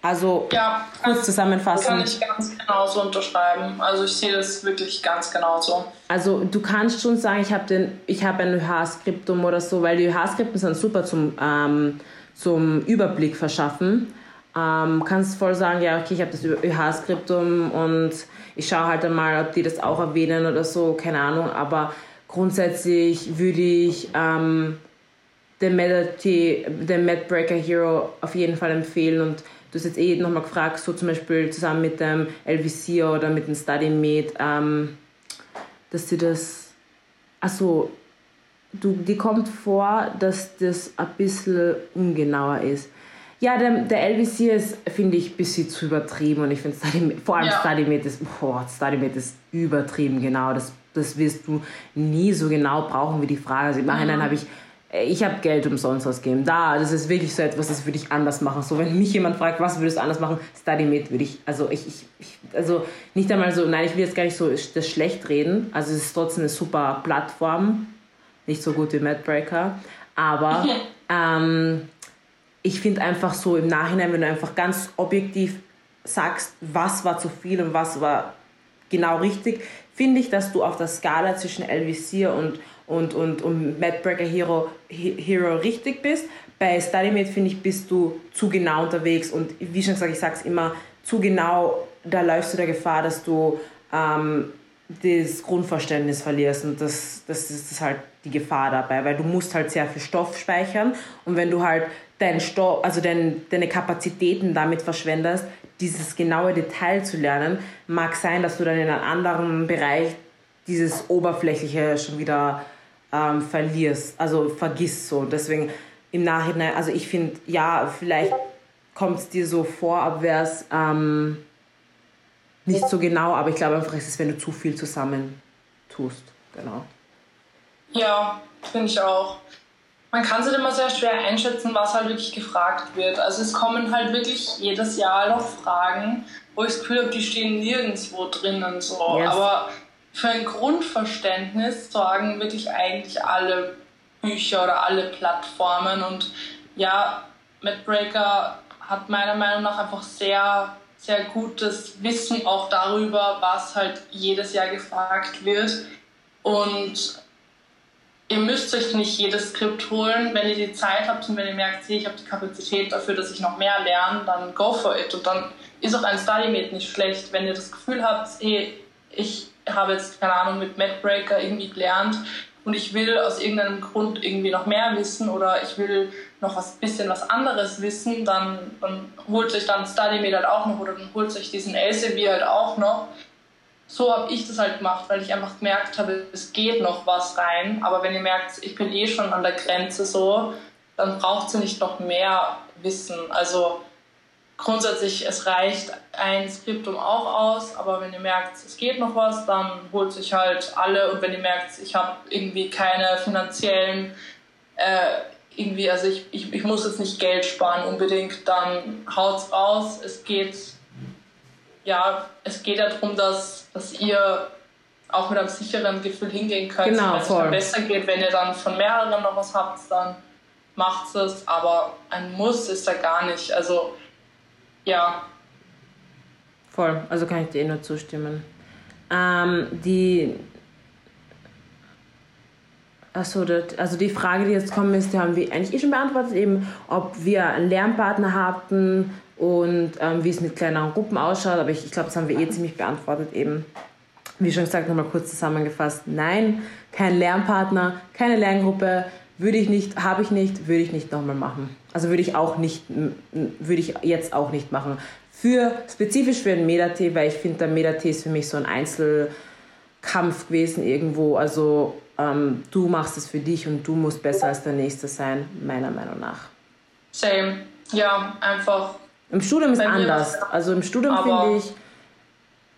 Also ja, kurz zusammenfassen. Kann ich ganz genauso unterschreiben. Also ich sehe das wirklich ganz genauso. Also du kannst schon sagen, ich habe hab ein ÖH-Skriptum oder so, weil die ÖH-Skripten sind super zum, ähm, zum Überblick verschaffen. Ähm, kannst voll sagen, ja, okay, ich habe das ÖH-Skriptum und ich schaue halt einmal, ob die das auch erwähnen oder so, keine Ahnung. Aber grundsätzlich würde ich ähm, den, den Medbreaker Hero auf jeden Fall empfehlen und du hast jetzt eh nochmal gefragt, so zum Beispiel zusammen mit dem LVC oder mit dem StudyMed, ähm, dass sie das, also du, die kommt vor, dass das ein bisschen ungenauer ist. Ja, der, der LVC ist, finde ich, ein bisschen zu übertrieben und ich finde vor allem ja. StudyMate ist, boah, StudyMate ist übertrieben, genau. Das, das wirst du nie so genau brauchen wie die Frage. Also im Nachhinein mhm. habe ich, ich habe Geld umsonst ausgegeben. Da, das ist wirklich so etwas, das würde ich anders machen. So, wenn mich jemand fragt, was würdest du anders machen, StudyMate würde ich, also ich, ich, ich, also nicht einmal so, nein, ich will jetzt gar nicht so das schlecht reden. Also es ist trotzdem eine super Plattform, nicht so gut wie Madbreaker, aber ähm, ich finde einfach so im Nachhinein, wenn du einfach ganz objektiv sagst, was war zu viel und was war genau richtig, finde ich, dass du auf der Skala zwischen LVC und, und, und, und Madbreaker Hero, Hero richtig bist. Bei StudyMate, finde ich, bist du zu genau unterwegs und wie schon gesagt, ich sage es immer, zu genau, da läufst du der Gefahr, dass du ähm, das Grundverständnis verlierst und das, das ist halt die Gefahr dabei, weil du musst halt sehr viel Stoff speichern und wenn du halt deinen Stoff, also dein, deine Kapazitäten damit verschwendest, dieses genaue Detail zu lernen, mag sein, dass du dann in einem anderen Bereich dieses Oberflächliche schon wieder ähm, verlierst, also vergisst so. Deswegen im Nachhinein, also ich finde, ja, vielleicht kommt es dir so vor, aber wäre es ähm, nicht so genau, aber ich glaube einfach, es ist, wenn du zu viel zusammen tust. Genau. Ja, finde ich auch. Man kann es halt immer sehr schwer einschätzen, was halt wirklich gefragt wird. Also es kommen halt wirklich jedes Jahr noch Fragen, wo ich das Gefühl habe, die stehen nirgendwo drinnen. So. Yes. Aber für ein Grundverständnis sorgen wirklich eigentlich alle Bücher oder alle Plattformen. Und ja, MadBreaker hat meiner Meinung nach einfach sehr, sehr gutes Wissen auch darüber, was halt jedes Jahr gefragt wird. Und ihr müsst euch nicht jedes Skript holen. Wenn ihr die Zeit habt und wenn ihr merkt, hey, ich habe die Kapazität dafür, dass ich noch mehr lerne, dann go for it. Und dann ist auch ein StudyMate nicht schlecht. Wenn ihr das Gefühl habt, hey, ich habe jetzt, keine Ahnung, mit MadBreaker irgendwie gelernt und ich will aus irgendeinem Grund irgendwie noch mehr wissen oder ich will noch was bisschen was anderes wissen, dann, dann holt sich dann StudyMate halt auch noch oder dann holt sich diesen Elsevier halt auch noch. So habe ich das halt gemacht, weil ich einfach gemerkt habe, es geht noch was rein. Aber wenn ihr merkt, ich bin eh schon an der Grenze so, dann braucht sie nicht noch mehr Wissen. Also grundsätzlich, es reicht ein Skriptum auch aus, aber wenn ihr merkt, es geht noch was, dann holt sich halt alle und wenn ihr merkt, ich habe irgendwie keine finanziellen, äh, irgendwie, also ich, ich, ich muss jetzt nicht Geld sparen unbedingt, dann haut's raus. Es geht, ja, es geht ja darum, dass, dass ihr auch mit einem sicheren Gefühl hingehen könnt. Genau, wenn es dann besser geht, wenn ihr dann von mehreren noch was habt, dann macht es, aber ein Muss ist da gar nicht. Also ja. Voll, also kann ich dir eh nur zustimmen. Ähm, die. Achso, also die Frage, die jetzt kommen ist, die haben wir eigentlich eh schon beantwortet, eben ob wir einen Lernpartner hatten und ähm, wie es mit kleineren Gruppen ausschaut. Aber ich, ich glaube, das haben wir eh ziemlich beantwortet eben. Wie schon gesagt, nochmal kurz zusammengefasst. Nein, kein Lernpartner, keine Lerngruppe, würde ich nicht, habe ich nicht, würde ich nicht nochmal machen. Also würde ich auch nicht, würde ich jetzt auch nicht machen. Für, spezifisch für den Medatee, weil ich finde, der Medatee ist für mich so ein Einzelkampf gewesen irgendwo. Also ähm, du machst es für dich und du musst besser als der Nächste sein, meiner Meinung nach. Same. Ja, einfach. Im Studium ist anders. Also im Studium finde ich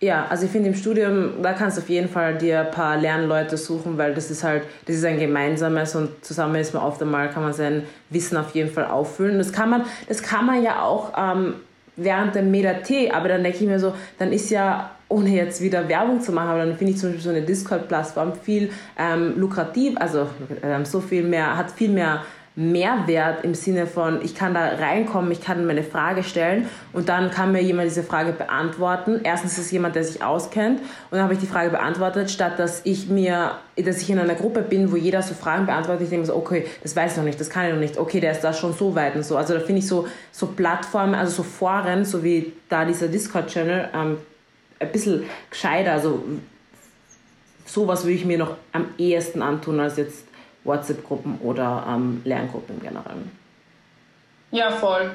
ja, also ich finde im Studium, da kannst du auf jeden Fall dir ein paar Lernleute suchen, weil das ist halt, das ist ein gemeinsames und zusammen ist man oft einmal, kann man sein Wissen auf jeden Fall auffüllen. Das kann man, das kann man ja auch ähm, während dem Meda-T, aber dann denke ich mir so, dann ist ja, ohne jetzt wieder Werbung zu machen, aber dann finde ich zum Beispiel so eine Discord-Plattform viel ähm, lukrativ, also ähm, so viel mehr, hat viel mehr Mehrwert im Sinne von, ich kann da reinkommen, ich kann meine Frage stellen und dann kann mir jemand diese Frage beantworten. Erstens ist es jemand, der sich auskennt und dann habe ich die Frage beantwortet, statt dass ich mir, dass ich in einer Gruppe bin, wo jeder so Fragen beantwortet. Ich denke so, okay, das weiß ich noch nicht, das kann ich noch nicht, okay, der ist da schon so weit und so. Also da finde ich so, so Plattformen, also so Foren, so wie da dieser Discord-Channel, ähm, ein bisschen gescheiter. Also sowas würde ich mir noch am ehesten antun als jetzt WhatsApp-Gruppen oder ähm, Lerngruppen generell. Ja, voll.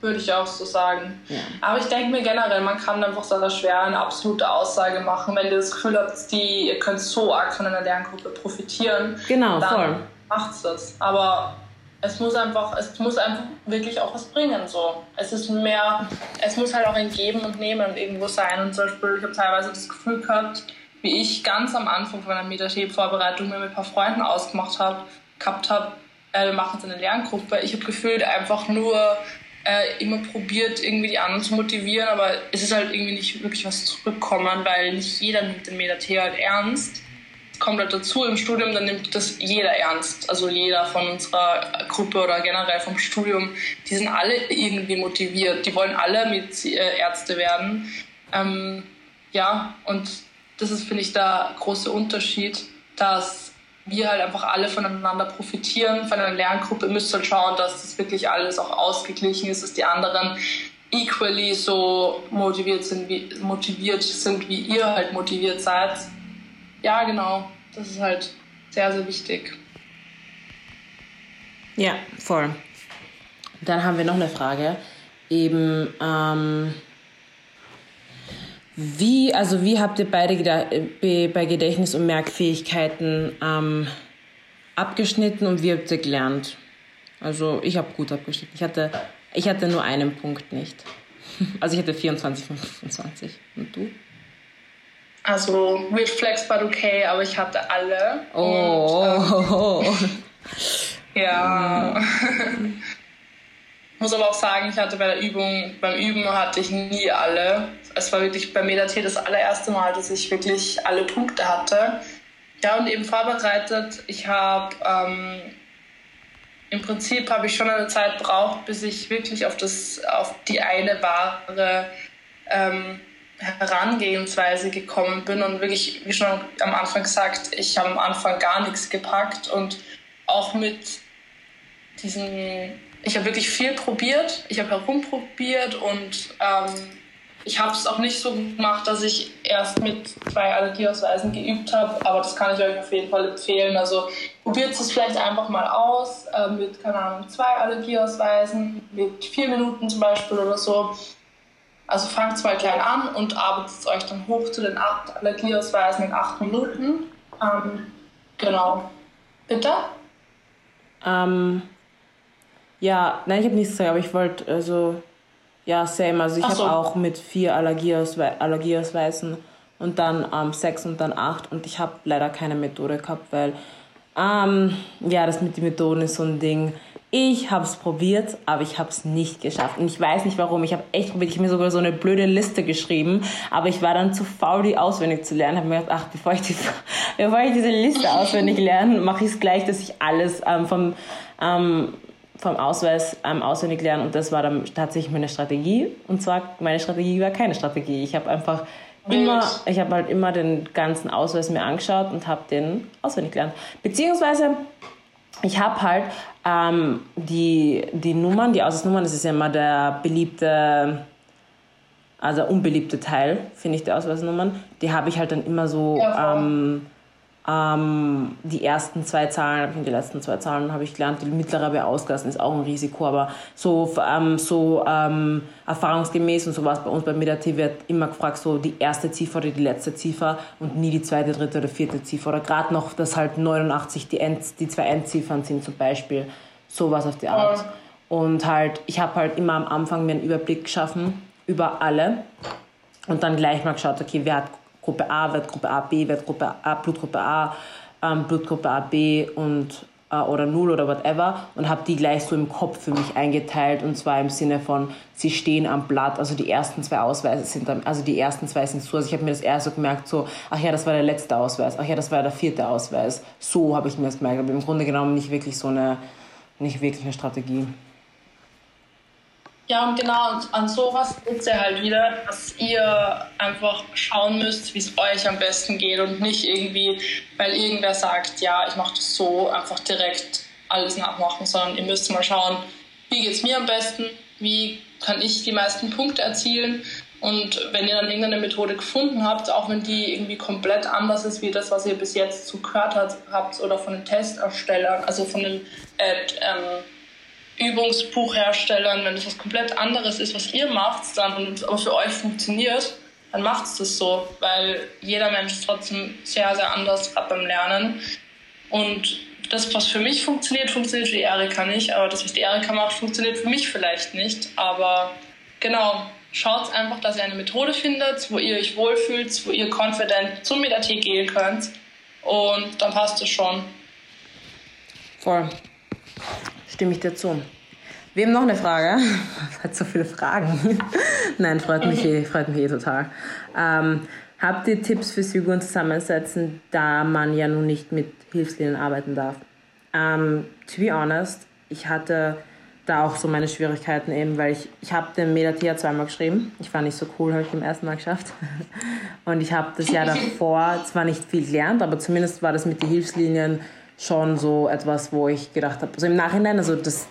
Würde ich auch so sagen. Ja. Aber ich denke mir generell, man kann einfach so schwer eine absolute Aussage machen, wenn ihr das Gefühl habt, die, ihr könnt so arg von einer Lerngruppe profitieren. Genau, dann voll. Macht's das. Aber es muss einfach, es muss einfach wirklich auch was bringen. So. Es ist mehr, es muss halt auch ein Geben und Nehmen irgendwo sein. Und zum Beispiel, ich habe teilweise das Gefühl gehabt, wie ich ganz am Anfang von meiner Metathek-Vorbereitung mir mit ein paar Freunden ausgemacht habe, gehabt habe, äh, wir machen jetzt eine Lerngruppe. Ich habe gefühlt einfach nur äh, immer probiert, irgendwie die anderen zu motivieren, aber es ist halt irgendwie nicht wirklich was zurückkommen, weil nicht jeder nimmt den Metathek halt ernst. Es kommt halt dazu im Studium, dann nimmt das jeder ernst. Also jeder von unserer Gruppe oder generell vom Studium, die sind alle irgendwie motiviert. Die wollen alle mit äh, Ärzte werden. Ähm, ja, und das ist, finde ich, der große Unterschied, dass wir halt einfach alle voneinander profitieren. Von einer Lerngruppe müsst ihr halt schauen, dass das wirklich alles auch ausgeglichen ist, dass die anderen equally so motiviert sind, wie, motiviert sind, wie ihr halt motiviert seid. ja, genau, das ist halt sehr, sehr wichtig. Ja, voll. Dann haben wir noch eine Frage. Eben, ähm, wie, also wie habt ihr beide bei Gedächtnis und Merkfähigkeiten ähm, abgeschnitten und wie habt ihr gelernt? Also ich habe gut abgeschnitten. Ich hatte, ich hatte nur einen Punkt nicht. Also ich hatte 24 von 25. Und du? Also weird flex but okay, aber ich hatte alle. Oh. Und, ähm, ja. muss aber auch sagen, ich hatte bei der Übung, beim Üben hatte ich nie alle. Es war wirklich bei Medat das allererste Mal, dass ich wirklich alle Punkte hatte. Ja, und eben vorbereitet. Ich habe ähm, im Prinzip habe ich schon eine Zeit gebraucht, bis ich wirklich auf das, auf die eine wahre ähm, Herangehensweise gekommen bin und wirklich, wie schon am Anfang gesagt, ich habe am Anfang gar nichts gepackt und auch mit diesen, ich habe wirklich viel probiert, ich habe herumprobiert und ähm, ich habe es auch nicht so gemacht, dass ich erst mit zwei Allergieausweisen geübt habe, aber das kann ich euch auf jeden Fall empfehlen. Also probiert es vielleicht einfach mal aus äh, mit, keine Ahnung, zwei Allergieausweisen, mit vier Minuten zum Beispiel oder so. Also fangt mal klein an und arbeitet euch dann hoch zu den acht Allergieausweisen in acht Minuten. Ähm, genau. Bitte? Ähm, ja, nein, ich habe nichts gesagt, aber ich wollte, also, ja, same. Also ich so. habe auch mit vier Allergieauswe Allergieausweisen und dann ähm, sechs und dann acht und ich habe leider keine Methode gehabt, weil, ähm, ja, das mit den Methoden ist so ein Ding ich habe es probiert, aber ich habe es nicht geschafft. Und ich weiß nicht warum. Ich habe echt probiert. Ich habe mir sogar so eine blöde Liste geschrieben, aber ich war dann zu faul, die auswendig zu lernen. Ich habe mir gedacht, ach, bevor ich, die, bevor ich diese Liste auswendig lerne, mache ich es gleich, dass ich alles ähm, vom, ähm, vom Ausweis ähm, auswendig lerne. Und das war dann tatsächlich meine Strategie. Und zwar, meine Strategie war keine Strategie. Ich habe einfach immer, ich habe halt immer den ganzen Ausweis mir angeschaut und habe den auswendig gelernt. Beziehungsweise ich habe halt ähm, die, die Nummern, die Ausweisnummern, das ist ja immer der beliebte, also unbeliebte Teil, finde ich, der Ausweisnummern. Die habe ich halt dann immer so, ja, ähm, ähm, die ersten zwei Zahlen, die letzten zwei Zahlen habe ich gelernt. Die mittlere wäre ausgelassen, ist auch ein Risiko, aber so, ähm, so ähm, erfahrungsgemäß und sowas bei uns bei Medati wird immer gefragt, so die erste Ziffer oder die letzte Ziffer und nie die zweite, dritte oder vierte Ziffer. Oder gerade noch, dass halt 89 die, End, die zwei Endziffern sind zum Beispiel. Sowas auf die Art. Ja. Und halt, ich habe halt immer am Anfang mir einen Überblick geschaffen über alle und dann gleich mal geschaut, okay, wer hat Gruppe A wird Gruppe A, B wird Gruppe A, Blutgruppe A, ähm, Blutgruppe A, B und äh, oder 0 oder whatever und habe die gleich so im Kopf für mich eingeteilt und zwar im Sinne von, sie stehen am Blatt, also die ersten zwei Ausweise sind dann, also die ersten zwei sind so, also ich habe mir das erst so gemerkt, so, ach ja, das war der letzte Ausweis, ach ja, das war der vierte Ausweis, so habe ich mir das gemerkt, aber im Grunde genommen nicht wirklich so eine, nicht wirklich eine Strategie. Ja, und genau an sowas es ja halt wieder, dass ihr einfach schauen müsst, wie es euch am besten geht und nicht irgendwie, weil irgendwer sagt, ja, ich mache das so, einfach direkt alles nachmachen, sondern ihr müsst mal schauen, wie geht es mir am besten, wie kann ich die meisten Punkte erzielen? Und wenn ihr dann irgendeine Methode gefunden habt, auch wenn die irgendwie komplett anders ist wie das, was ihr bis jetzt so gehört habt oder von den Testerstellern, also von den äh, ähm, Übungsbuchherstellern, wenn es was komplett anderes ist, was ihr macht, dann und auch für euch funktioniert, dann macht es das so, weil jeder Mensch ist trotzdem sehr, sehr anders ab beim Lernen. Und das, was für mich funktioniert, funktioniert für die Erika nicht, aber das, was die Erika macht, funktioniert für mich vielleicht nicht. Aber genau, schaut einfach, dass ihr eine Methode findet, wo ihr euch wohlfühlt, wo ihr confident zum MetaT gehen könnt und dann passt es schon. Voll. Stimme ich dir zu. Wir haben noch eine Frage. Hat so viele Fragen. Nein, freut mich eh, freut mich eh total. Ähm, habt ihr Tipps fürs Figuren zusammensetzen, da man ja nun nicht mit Hilfslinien arbeiten darf? Ähm, to be honest, ich hatte da auch so meine Schwierigkeiten eben, weil ich, ich habe den Medatea zweimal geschrieben. Ich war nicht so cool, habe ich im ersten Mal geschafft. Und ich habe das Jahr davor zwar nicht viel gelernt, aber zumindest war das mit den Hilfslinien schon so etwas, wo ich gedacht habe, also im Nachhinein, also das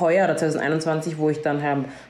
heuer oder 2021, wo ich dann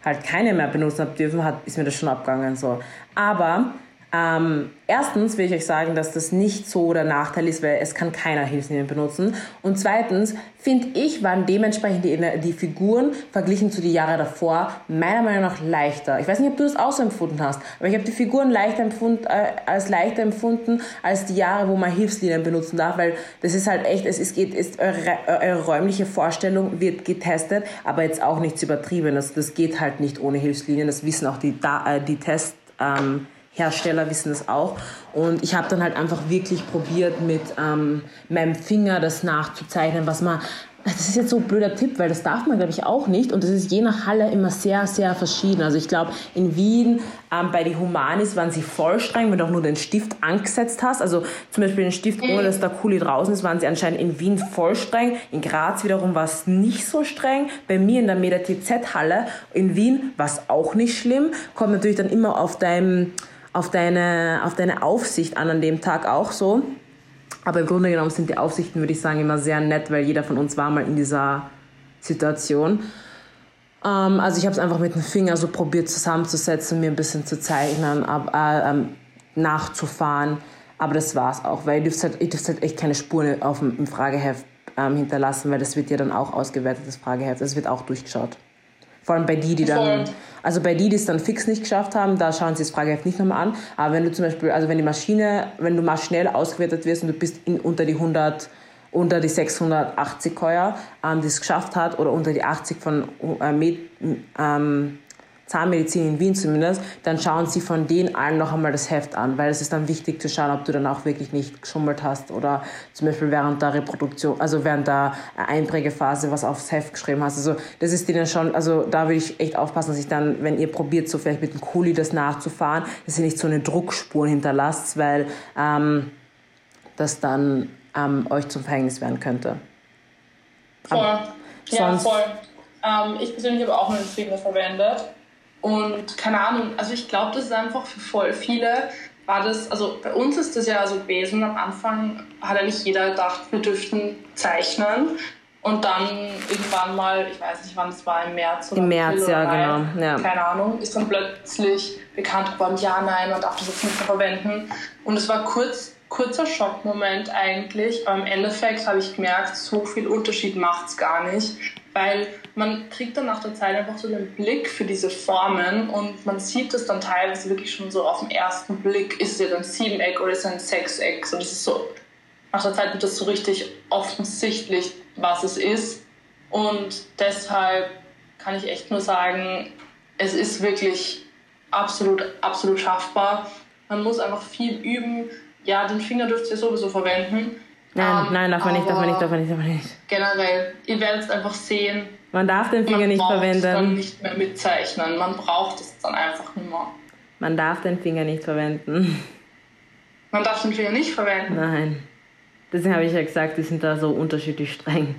halt keine mehr benutzen habe dürfen, hat, ist mir das schon abgegangen. So. Aber Ähm, erstens will ich euch sagen, dass das nicht so der Nachteil ist, weil es kann keiner Hilfslinien benutzen. Und zweitens finde ich, waren dementsprechend die, die Figuren verglichen zu den Jahren davor meiner Meinung nach leichter. Ich weiß nicht, ob du das auch so empfunden hast, aber ich habe die Figuren leichter empfunden, äh, als leichter empfunden als die Jahre, wo man Hilfslinien benutzen darf, weil das ist halt echt, es ist, geht, ist eure, eure räumliche Vorstellung wird getestet, aber jetzt auch nichts übertrieben. Das, das geht halt nicht ohne Hilfslinien. Das wissen auch die, äh, die Test ähm, Hersteller wissen das auch. Und ich habe dann halt einfach wirklich probiert, mit ähm, meinem Finger das nachzuzeichnen, was man. Das ist jetzt so ein blöder Tipp, weil das darf man, glaube ich, auch nicht. Und das ist je nach Halle immer sehr, sehr verschieden. Also ich glaube, in Wien ähm, bei den Humanis waren sie voll streng, wenn du auch nur den Stift angesetzt hast. Also zum Beispiel den Stift, ohne dass der Kuli draußen ist, waren sie anscheinend in Wien voll streng. In Graz wiederum war es nicht so streng. Bei mir in der Meda TZ-Halle in Wien war es auch nicht schlimm. Kommt natürlich dann immer auf deinem auf deine, auf deine Aufsicht an an dem Tag auch so. Aber im Grunde genommen sind die Aufsichten, würde ich sagen, immer sehr nett, weil jeder von uns war mal in dieser Situation. Ähm, also ich habe es einfach mit dem Finger so probiert zusammenzusetzen, mir ein bisschen zu zeichnen, ab, äh, ähm, nachzufahren. Aber das war's auch, weil ihr dürft halt, halt echt keine Spuren auf dem, im Frageheft ähm, hinterlassen, weil das wird ja dann auch ausgewertet, das Frageheft. Das wird auch durchgeschaut. Vor allem bei die, die dann, also bei die, die es dann fix nicht geschafft haben, da schauen sie das Frageheft nicht nochmal an. Aber wenn du zum Beispiel, also wenn die Maschine, wenn du mal schnell ausgewertet wirst und du bist in, unter die 100, unter die 680 Heuer, ähm, die es geschafft hat, oder unter die 80 von äh, ähm, Zahnmedizin in Wien zumindest, dann schauen sie von denen allen noch einmal das Heft an, weil es ist dann wichtig zu schauen, ob du dann auch wirklich nicht geschummelt hast oder zum Beispiel während der Reproduktion, also während der Einprägephase was aufs Heft geschrieben hast. Also das ist denen schon, also da will ich echt aufpassen, dass ich dann, wenn ihr probiert, so vielleicht mit dem Kuli das nachzufahren, dass ihr nicht so eine Druckspur hinterlasst, weil ähm, das dann ähm, euch zum Verhängnis werden könnte. Voll. Aber ja, voll. Ähm, ich persönlich habe auch einen Trigger verwendet. Und keine Ahnung, also ich glaube, das ist einfach für voll viele war das, also bei uns ist das ja so gewesen, am Anfang hat ja nicht jeder gedacht, wir dürften zeichnen. Und dann irgendwann mal, ich weiß nicht wann es war, im März oder Im März, ja, Mai, genau. Ja. Keine Ahnung, ist dann plötzlich bekannt geworden, ja, nein, man darf das jetzt nicht mehr verwenden. Und es war kurz, kurzer Schockmoment eigentlich, aber im Endeffekt habe ich gemerkt, so viel Unterschied macht es gar nicht weil man kriegt dann nach der Zeit einfach so den Blick für diese Formen und man sieht das dann teilweise wirklich schon so auf den ersten Blick, ist es jetzt ein Siebeneck oder ist es ein Sechseck? So, das ist so, nach der Zeit wird das so richtig offensichtlich, was es ist und deshalb kann ich echt nur sagen, es ist wirklich absolut, absolut schaffbar. Man muss einfach viel üben. Ja, den Finger dürft ihr sowieso verwenden, Nein, um, nein, darf man nicht, darf man nicht, darf man nicht, darf man nicht. Generell, ihr werdet es einfach sehen. Man darf den Finger nicht verwenden. Man dann nicht mehr mitzeichnen. Man braucht es dann einfach nicht mehr. Man darf den Finger nicht verwenden. Man darf den Finger nicht verwenden? Nein. Deswegen habe ich ja gesagt, die sind da so unterschiedlich streng.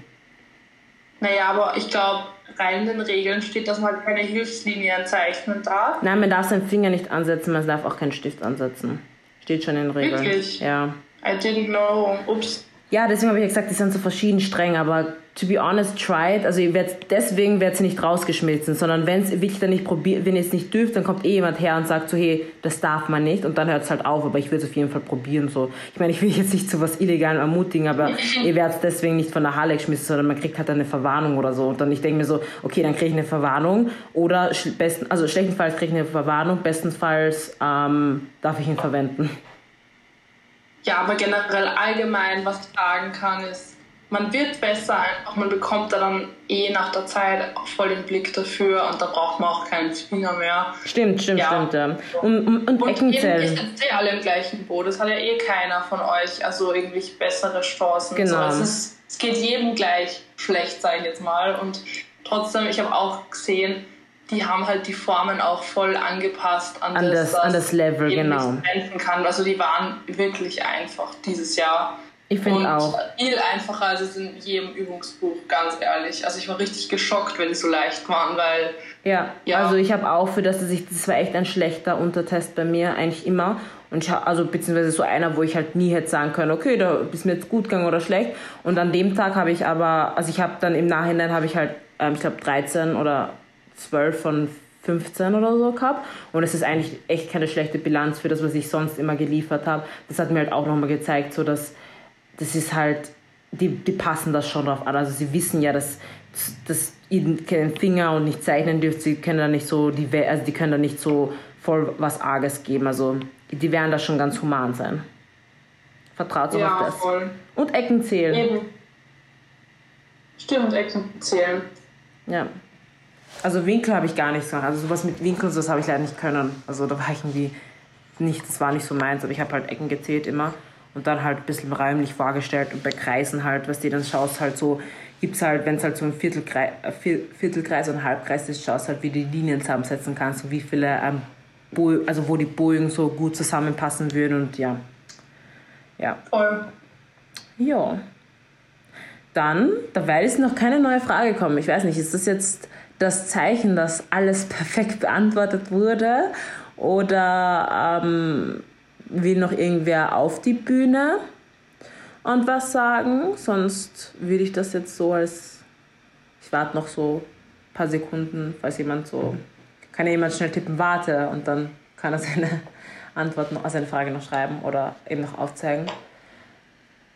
Naja, aber ich glaube, rein in den Regeln steht, dass man keine Hilfslinien zeichnen darf. Nein, man darf seinen Finger nicht ansetzen, man darf auch keinen Stift ansetzen. Steht schon in den Regeln. Wirklich? Ja. I didn't know. Ups. Ja, deswegen habe ich ja gesagt, die sind so verschieden streng, aber to be honest, try it. Also ihr werdet, deswegen wird sie nicht rausgeschmilzt, sondern wenn es nicht probiert, wenn ihr es nicht dürft, dann kommt eh jemand her und sagt so, hey, das darf man nicht und dann hört es halt auf, aber ich würde es auf jeden Fall probieren so. Ich meine, ich will jetzt nicht zu was Illegalem ermutigen, aber ihr werdet deswegen nicht von der Halle geschmissen, sondern man kriegt halt eine Verwarnung oder so und dann ich denke mir so, okay, dann kriege ich eine Verwarnung oder besten, also schlechtestenfalls kriege ich eine Verwarnung, bestenfalls ähm, darf ich ihn verwenden. Ja, aber generell allgemein, was ich sagen kann, ist, man wird besser einfach, man bekommt da dann eh nach der Zeit auch voll den Blick dafür und da braucht man auch keinen Finger mehr. Stimmt, stimmt, ja. stimmt. Ja. Und, und, und, und Eckenzellen. Wir sind eh alle im gleichen Boot. Das hat ja eh keiner von euch, also irgendwie bessere Chancen. Genau. So. Es, ist, es geht jedem gleich schlecht, sage ich jetzt mal. Und trotzdem, ich habe auch gesehen, die haben halt die Formen auch voll angepasst an, an das, das, an das Level, genau. Kann. Also die waren wirklich einfach dieses Jahr. Ich finde auch. Viel einfacher als es in jedem Übungsbuch, ganz ehrlich. Also ich war richtig geschockt, wenn die so leicht waren, weil. Ja, ja. also ich habe auch für das, dass ich, das war echt ein schlechter Untertest bei mir, eigentlich immer. Und ich also beziehungsweise so einer, wo ich halt nie hätte sagen können, okay, da ist mir jetzt gut gegangen oder schlecht. Und an dem Tag habe ich aber, also ich habe dann im Nachhinein habe ich halt, ähm, ich glaube 13 oder 12 von 15 oder so gehabt. Und es ist eigentlich echt keine schlechte Bilanz für das, was ich sonst immer geliefert habe. Das hat mir halt auch nochmal gezeigt, so dass das ist halt, die, die passen das schon drauf an. Also sie wissen ja, dass, dass ihr keinen Finger und nicht zeichnen dürft. Sie können da nicht so, die, also die können da nicht so voll was Arges geben. Also die werden da schon ganz human sein. Vertraut so Ja, auf das. voll. Und Ecken zählen. Eben. Stimmt, Ecken zählen. Ja. Also Winkel habe ich gar nicht so. Also sowas mit Winkeln, das habe ich leider nicht können. Also da war ich irgendwie nicht, das war nicht so meins, aber ich habe halt Ecken gezählt immer und dann halt ein bisschen räumlich vorgestellt und bei Kreisen halt, was die dann schaust halt so, gibt's halt, wenn es halt so ein Viertelkreis, äh, Vier- Viertelkreis und Halbkreis ist, schaust halt, wie du die Linien zusammensetzen kannst und wie viele, ähm, also wo die Bogen so gut zusammenpassen würden und ja. Ja. Voll. Ja. Dann, dabei ist noch keine neue Frage gekommen. Ich weiß nicht, ist das jetzt das Zeichen, dass alles perfekt beantwortet wurde? Oder ähm, will noch irgendwer auf die Bühne und was sagen? Sonst würde ich das jetzt so als. Ich warte noch so ein paar Sekunden, falls jemand so. Kann ja jemand schnell tippen, warte und dann kann er seine Antwort noch, seine Frage noch schreiben oder eben noch aufzeigen.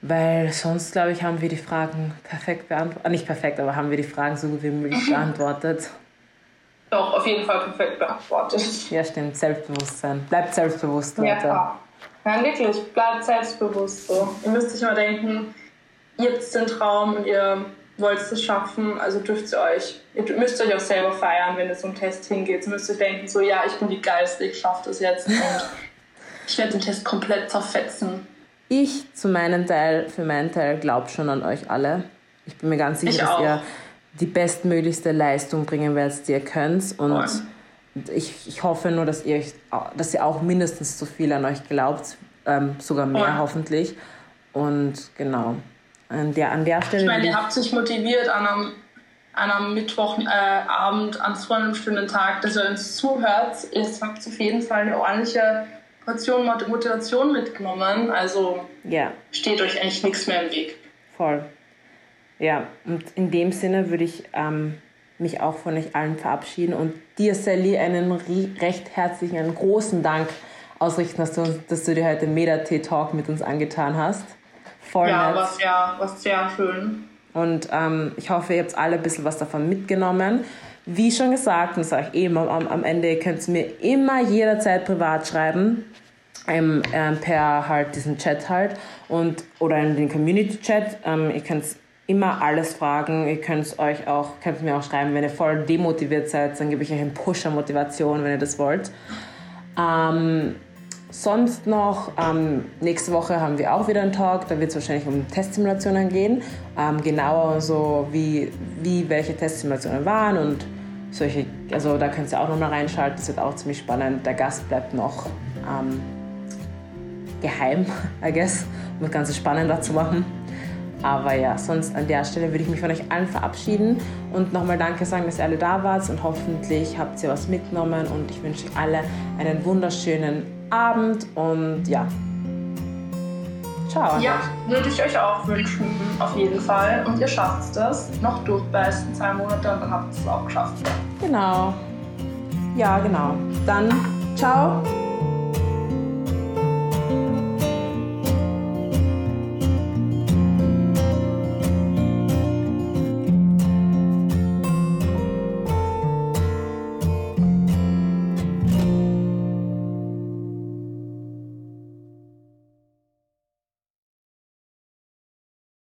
Weil sonst, glaube ich, haben wir die Fragen perfekt beantwortet. Nicht perfekt, aber haben wir die Fragen so gut wie möglich beantwortet. Doch, auf jeden Fall perfekt beantwortet. Ja, stimmt. Selbstbewusstsein. Bleibt selbstbewusst, Leute. Ja, Nein, wirklich, bleibt selbstbewusst so. Ihr müsst euch immer denken, ihr habt den Traum und ihr wollt es schaffen, also dürft ihr euch, ihr müsst euch auch selber feiern, wenn ihr einen Test hingeht. Ihr müsst euch denken, so, ja, ich bin die Geilste, ich schaffe das jetzt und ich werde den Test komplett zerfetzen. Ich zu meinem Teil, für meinen Teil, glaube schon an euch alle. Ich bin mir ganz sicher, Ich dass auch. ihr die bestmöglichste Leistung bringen werdet, die ihr könnt. Und Voll. ich, ich hoffe nur, dass ihr, euch, dass ihr auch mindestens so viel an euch glaubt. Ähm, sogar mehr Voll. hoffentlich. Und genau. An der, an der Stelle. Ich meine, ihr habt sich motiviert an einem, an einem Mittwochabend, äh, Abend, an so einem schönen Tag, dass ihr uns zuhört. Ihr habt auf jeden Fall eine ordentliche Portion Mot- Motivation mitgenommen. Also ja. steht euch eigentlich nichts mehr im Weg. Voll. Ja, und in dem Sinne würde ich ähm, mich auch von euch allen verabschieden und dir, Sally, einen recht herzlichen, einen großen Dank ausrichten, dass du, dass du dir heute Meda-T-Talk mit uns angetan hast. Voll Ja, nett. war sehr, war sehr schön. Und ähm, ich hoffe, ihr habt alle ein bisschen was davon mitgenommen. Wie schon gesagt, und sage ich eben am, am Ende, ihr könnt es mir immer jederzeit privat schreiben. Ähm, ähm, per halt diesen Chat halt und oder in den Community Chat. Ähm, ihr könnt immer alles fragen. Ihr könnt euch auch könnt mir auch schreiben, wenn ihr voll demotiviert seid, dann gebe ich euch einen Pusher Motivation, wenn ihr das wollt. Ähm, sonst noch, ähm, nächste Woche haben wir auch wieder einen Talk, da wird es wahrscheinlich um Testsimulationen gehen. Ähm, genauer so, wie, wie welche Testsimulationen waren und solche, also da könnt ihr auch nochmal reinschalten, das wird auch ziemlich spannend. Der Gast bleibt noch ähm, geheim, I guess, um das Ganze spannender zu machen. Aber ja, sonst an der Stelle würde ich mich von euch allen verabschieden und nochmal Danke sagen, dass ihr alle da wart und hoffentlich habt ihr was mitgenommen und ich wünsche euch alle einen wunderschönen Abend und ja. Ciao. Ja, würde ich euch auch wünschen, auf jeden Fall. Und ihr schafft es. Noch durchbeißen, zwei Monate und dann habt ihr es auch geschafft. Genau. Ja, genau. Dann ciao